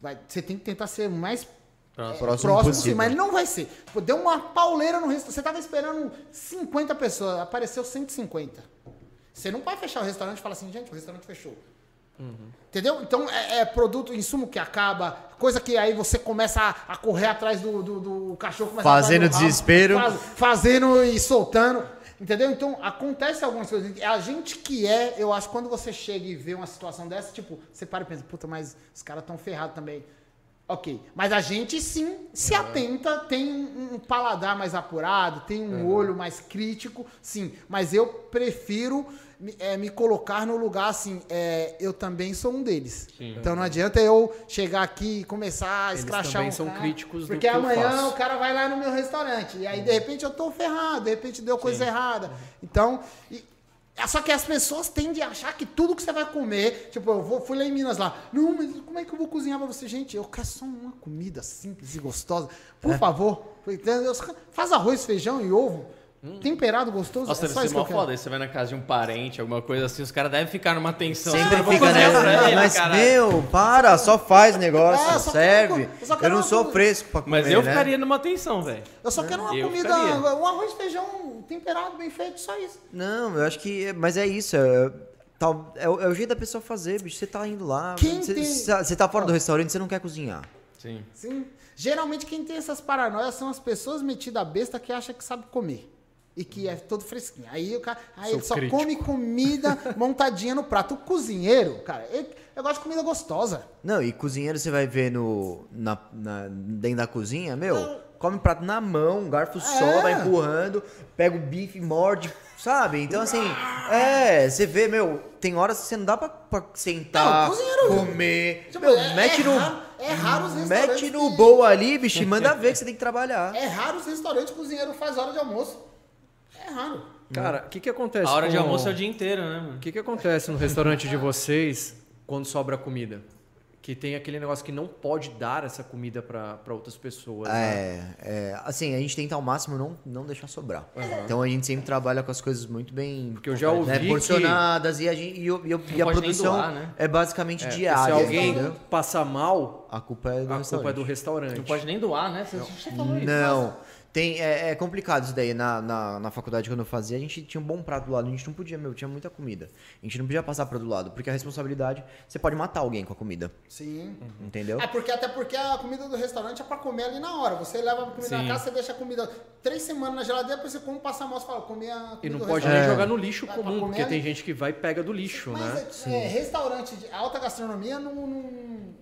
vai, você tem que tentar ser mais
Próximo.
Próximo
próximo,
possível.
sim, mas ele não vai ser. Pô, Deu uma pauleira no restaurante. Você tava esperando 50 pessoas, apareceu 150. Você não vai fechar o restaurante e falar assim, gente, o restaurante fechou. Entendeu? Então é, é produto, insumo que acaba, coisa que aí você começa a, a correr atrás do, do, do cachorro. começa
Fazendo
rabo,
desespero.
faz- fazendo e soltando. Entendeu? Então acontece algumas coisas. A gente que é, eu acho, quando você chega e vê uma situação dessa, tipo, você para e pensa, puta, mas os caras estão ferrados também. Ok. Mas a gente sim se atenta, tem um, paladar mais apurado, tem um olho mais crítico, sim. Mas eu prefiro é, me colocar no lugar assim, é, eu também sou um deles. Então não adianta eu chegar aqui e começar a
Eles
escrachar
também
um
são
cara,
críticos do
Porque amanhã o cara vai lá no meu restaurante. E aí, de repente, eu tô ferrado, de repente deu coisa errada. Então. e- é só que as pessoas tendem a achar que tudo que você vai comer, tipo, eu vou, fui lá em Minas lá, não, mas como é que eu vou cozinhar pra você? Gente, eu quero só uma comida simples e gostosa. Por
É.
favor, faz arroz, feijão e ovo, temperado gostoso.
Hum. Nossa,
é
deve ser mó foda. Aí você vai na casa de um parente, alguma coisa assim, os caras devem ficar numa tensão.
Sempre fica,
cozinhar
né?
pra ele,
Mas,
caralho.
meu, para, só faz negócio,
É, eu só
serve.
quero- eu só
Eu,
quero
não
uma
sou fresco pra comer,
Mas eu
né?
ficaria numa tensão, velho.
Eu só quero uma
Eu
comida,
ficaria.
um arroz, feijão temperado, bem feito, só isso.
Não, eu acho que... Mas é isso, é, tal, é, o- é o jeito da pessoa fazer, bicho. Você tá indo lá,
Quem
você,
tem-
você tá fora do restaurante, você não quer cozinhar.
Sim.
Sim. Geralmente quem tem essas paranoias são as pessoas metidas a besta que acham que sabe comer. E que é todo fresquinho. Aí o cara aí
Sou
ele só
crítico.
come comida montadinha no prato. O cozinheiro, cara, eu, eu gosto de comida gostosa.
Não, e cozinheiro você vai ver no, na, na- dentro da cozinha, meu, come o prato na mão, um garfo só,
É.
vai empurrando, pega o bife, morde, sabe? Então, assim, é, você vê, meu, tem horas que você não dá pra, pra sentar,
Não, cozinheiro-
comer,
Tipo,
meu,
é-
mete
é
no...
raro- é raro os restaurantes
Mete no
que-
bowl ali, bicho, e manda ver que você tem que trabalhar.
É raro os restaurantes que o cozinheiro faz hora de almoço. É raro.
Cara, o que que acontece
A hora de
com-
almoço é o dia inteiro, né, mano?
O que, que acontece no restaurante de vocês quando sobra comida? Que tem aquele negócio que não pode dar essa comida pra pra outras pessoas. né?
É, é, assim, a gente tenta ao máximo não, não deixar sobrar. Então a gente sempre trabalha com as coisas muito bem
Porque eu já ouvi
né,
que-
porcionadas e a, gente, e, e e a produção
doar, né?
é basicamente
É,
diária.
se alguém
entendeu?
passar mal,
A culpa é do
a
restaurante.
culpa é do restaurante.
Não pode nem doar, né? Você você falou isso.
Não. Tem, é, é complicado isso daí. Na, na, na faculdade, quando eu fazia, a gente tinha um bom prato do lado. A gente não podia, meu, tinha muita comida. A gente não podia passar pra do lado, porque a responsabilidade, você pode matar alguém com a comida.
Sim.
Entendeu?
É porque até porque a comida do restaurante é pra comer ali na hora. Você leva a comida
Sim.
na casa, você deixa a comida três semanas na geladeira, depois você come, passa mal, você fala, comer a comida
E não
do
pode nem jogar no lixo
É,
comum, porque
ali.
tem gente que vai e pega do lixo,
Mas
né?
é, é, restaurante de alta gastronomia não, não,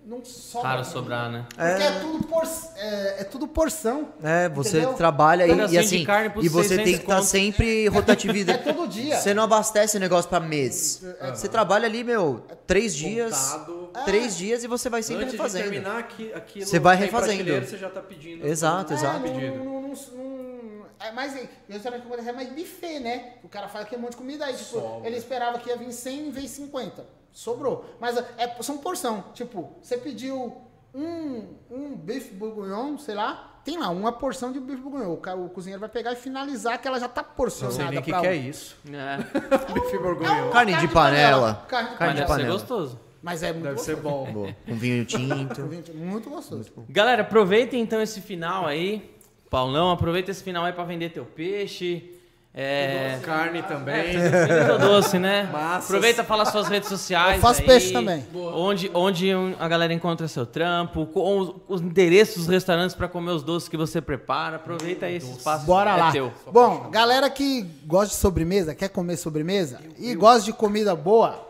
não sobra. Comida.
sobrar, né?
Porque é, tudo, por, é, é tudo porção.
É, você
Entendeu?
Trabalha e, e
de
assim. E você
600
tem que estar
conto.
sempre rotatividade.
É todo dia.
Você não abastece o negócio pra mês. Você trabalha ali, meu, três dias.
Contado.
Três dias e você vai sempre
Antes de
refazendo.
terminar aqui, aquilo
Você vai refazendo.
Você já tá pedindo.
Exato,
É,
exato.
não-
Pedido.
não- não- não- é mais restaurante que acontece é mais buffet, né? O cara faz aquele monte de comida aí, tipo,
Sobra.
ele esperava que ia vir 100 e veio 50. Sobrou. Mas é, são porção. Tipo, você pediu um, um bife bourguignon, sei lá, tem lá uma porção de bife bourguignon. O, o cozinheiro vai pegar e finalizar que ela já tá
Não
porcionada
sei nem o que, que é isso.
É.
Bife
É
bourguignon.
uma
Carne de panela.
Carne de
Carne
Mas
de
panela.
deve ser
panela.
gostoso.
Mas é muito
Deve ser
gostoso.
bom.
Boa. Um vinho tinto.
Muito gostoso.
Galera, aproveitem então esse final aí. Paulão, aproveita esse final aí pra vender teu peixe. É.
Carne também.
É, doce, né?
Massas.
Aproveita e fala suas redes sociais.
Eu faço
aí,
peixe também.
Onde, onde a galera encontra seu trampo, com os, os endereços dos restaurantes pra comer os doces que você prepara. Aproveita aí esse espaço.
Bora
é
lá.
teu.
Bom, galera que gosta de sobremesa, quer comer sobremesa e gosta de comida boa,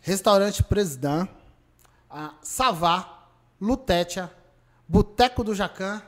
restaurante Presidão, a Savá, Lutetia, Boteco do Jacan,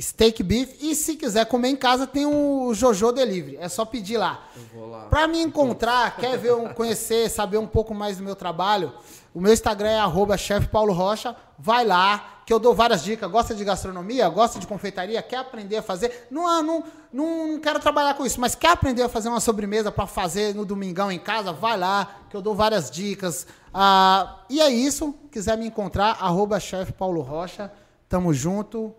Steak Beef e se quiser comer em casa tem o Jojo Delivery, é só pedir lá.
lá.
Pra me encontrar, quer ver, conhecer, saber um pouco mais do meu trabalho, o meu Instagram é arroba chefe Paulo Rocha. Vai lá, que eu dou várias dicas. Gosta de gastronomia? Gosta de confeitaria? Quer aprender a fazer? Não, ah, não, não, não quero trabalhar com isso, mas quer aprender a fazer uma sobremesa para fazer no domingão em casa? Vai lá, que eu dou várias dicas. Ah, e é isso. Quiser me encontrar, arroba chefe Paulo Rocha. Tamo junto.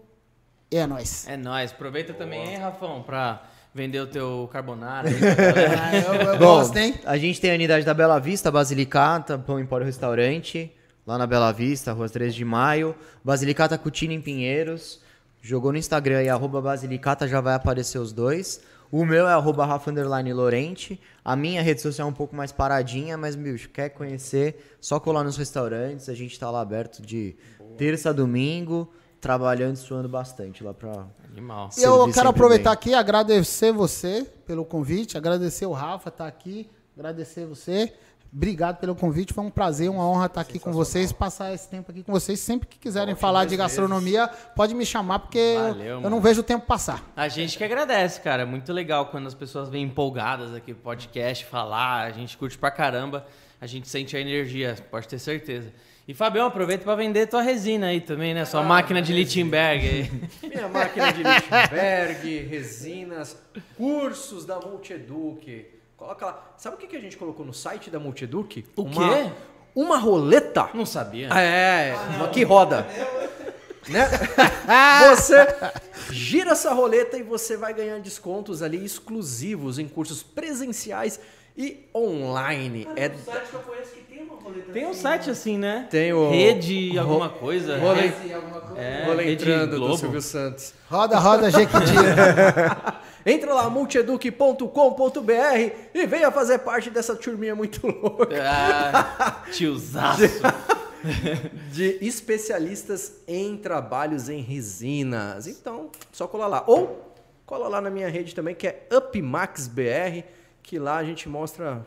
É nóis.
É nóis. Aproveita também aí, Rafão, pra vender o teu carbonara.
eu, eu
Bom,
gosto, hein?
a gente tem a unidade da Bela Vista, Basilicata, Pão Empório Restaurante, lá na Bela Vista, rua 13 de maio. Basilicata Cutina em Pinheiros. Jogou no Instagram aí, arroba Basilicata, já vai aparecer os dois. O meu é arroba Rafa Underline Lorente. A minha rede social é um pouco mais paradinha, mas, bicho, quer conhecer, só colar nos restaurantes. A gente tá lá aberto de terça a domingo, trabalhando e suando bastante lá pra...
Animal.
E eu quero aproveitar
bem.
aqui e agradecer você pelo convite, agradecer o Rafa estar aqui, agradecer você. Obrigado pelo convite, foi um prazer, uma honra estar aqui com vocês, passar esse tempo aqui com vocês. Sempre que quiserem falar de gastronomia, pode me chamar, porque
Valeu,
eu
mano.
não vejo o tempo passar.
A gente que agradece, cara. É muito legal quando as pessoas vêm empolgadas aqui pro podcast, falar. A gente curte pra caramba. A gente sente a energia, pode ter certeza. E, Fabião, aproveita pra vender tua resina aí também, né? Sua máquina de Lichtenberg aí.
Minha máquina de Lichtenberg, resinas, cursos da Multieduc. Coloca lá. Sabe o que que a gente colocou no site da Multieduc?
O
uma,
quê?
Uma roleta.
Não sabia.
É, uma que roda. Né? Você gira essa roleta e você vai ganhar descontos ali exclusivos em cursos presenciais e online. É,
site que eu conheço que tem
um site assim, né?
Tem o-
Rede alguma coisa.
Rolê-
Rede-
alguma coisa.
É,
do. Silvio Santos.
Roda, roda, Jequiti.
Entra lá, multieduc.com.br e venha fazer parte dessa turminha muito louca
Ah, tiozaço.
de especialistas em trabalhos em resinas. Então, só colar lá. Ou cola lá na minha rede também, que é UpMaxBR, que lá a gente mostra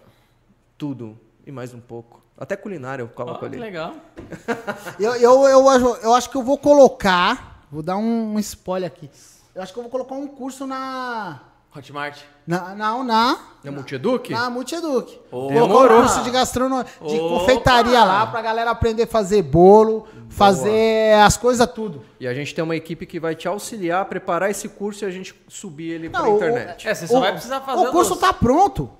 tudo e mais um pouco. Até culinária eu coloco
que
ali.
legal.
eu, eu, eu, acho- eu acho que eu vou colocar, vou dar um, um spoiler aqui. Eu acho que eu vou colocar um curso na.
Hotmart.
Na, não, na.
Na Multieduc?
Na Multieduc. Colocar um curso de gastronomia, de
Opa!
confeitaria lá, pra galera aprender a fazer bolo, fazer as coisas tudo.
E a gente tem uma equipe que vai te auxiliar a preparar esse curso e a gente subir ele
Não,
pra
o-
internet.
É, você só vai precisar fazer
O curso
doce.
tá pronto.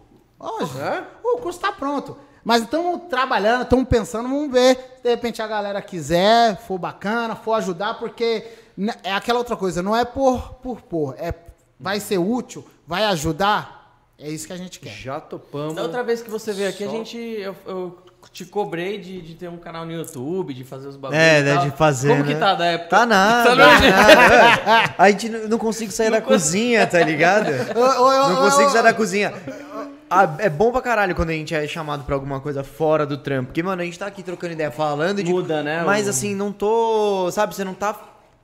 Ó,
É?
O curso tá pronto. Mas estamos trabalhando, estamos pensando, vamos ver. Se de repente a galera quiser, for bacana, for ajudar, porque é aquela outra coisa, não é por por por, é vai ser útil, vai ajudar. É isso que a gente quer.
Já topamos.
Da outra vez que você veio aqui, a
Só-
gente. Eu, eu te cobrei de, de ter um canal no YouTube, de fazer os bagulhos.
É,
e
né,
tal.
de fazer,
Como que
né?
tá da época?
Tá nada,
Tá
tá nada. A gente não não consigo sair da cozinha, tá ligado?
Eu- eu- eu-
Não consigo sair da cozinha. É bom pra caralho quando a gente é chamado pra alguma coisa fora do trampo. Porque, mano, a gente tá aqui trocando ideia, falando de.
Muda, né,
Mas
o-
assim, não tô. Sabe, você não tá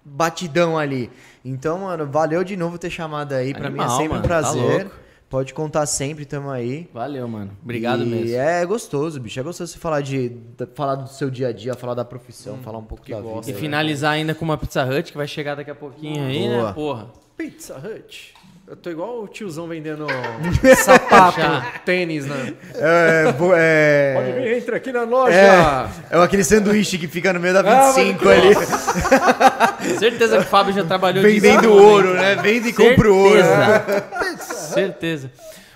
batidão ali. Então, mano, valeu de novo ter chamado aí. Pra mim é
Animal,
sempre
mano,
um
tá
prazer.
louco.
Pode contar sempre, tamo aí.
Valeu, mano. Obrigado
E
mesmo.
É gostoso, bicho. É gostoso você falar de. falar do seu dia a dia, falar da profissão, falar um pouco da
gosta.
E
vida.
finalizar ainda com uma Pizza Hut que vai chegar daqui a pouquinho aí, né?
Boa.
Porra.
Pizza Hut. Eu tô igual o tiozão vendendo sapato, tênis, né?
É, é...
Pode vir, entra aqui na loja.
É, é aquele sanduíche que fica no meio da 25 ali,
Certeza que o Fábio já trabalhou
vendendo
disso,
ouro, né? Vende e compra o ouro.
Certeza. Certeza.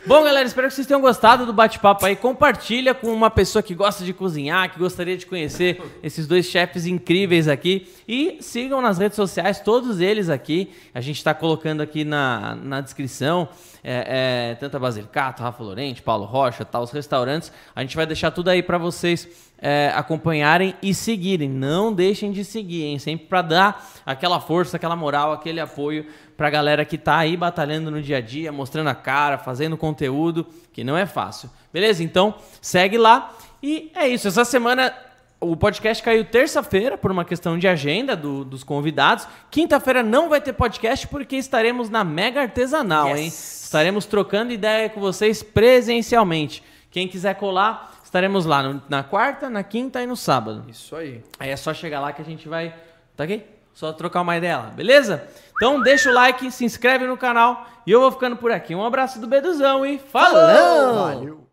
Bom, galera, espero que vocês tenham gostado do bate-papo aí. Compartilha com uma pessoa que gosta de cozinhar, que gostaria de conhecer esses dois chefes incríveis aqui. E sigam nas redes sociais, todos eles aqui. A gente está colocando aqui na, na descrição. É, é, tanto a Basilicato, Rafa Lorente, Paulo Rocha, tá, os restaurantes. A gente vai deixar tudo aí para vocês é, acompanharem e seguirem. Não deixem de seguir, hein? Sempre para dar aquela força, aquela moral, aquele apoio pra galera que tá aí batalhando no dia a dia, mostrando a cara, fazendo conteúdo, que não é fácil. Beleza? Então, segue lá. E é isso. Essa semana o podcast caiu terça-feira por uma questão de agenda do- dos convidados. Quinta-feira não vai ter podcast porque estaremos na Mega Artesanal, hein? Estaremos trocando ideia com vocês presencialmente. Quem quiser colar, estaremos lá no- na quarta, na quinta e no sábado.
Isso aí.
Aí é só chegar lá que a gente vai. Tá aqui? Só trocar uma ideia lá, beleza? Então deixa o like, se inscreve no canal e eu vou ficando por aqui. Um abraço do Beduzão e falou!
Valeu.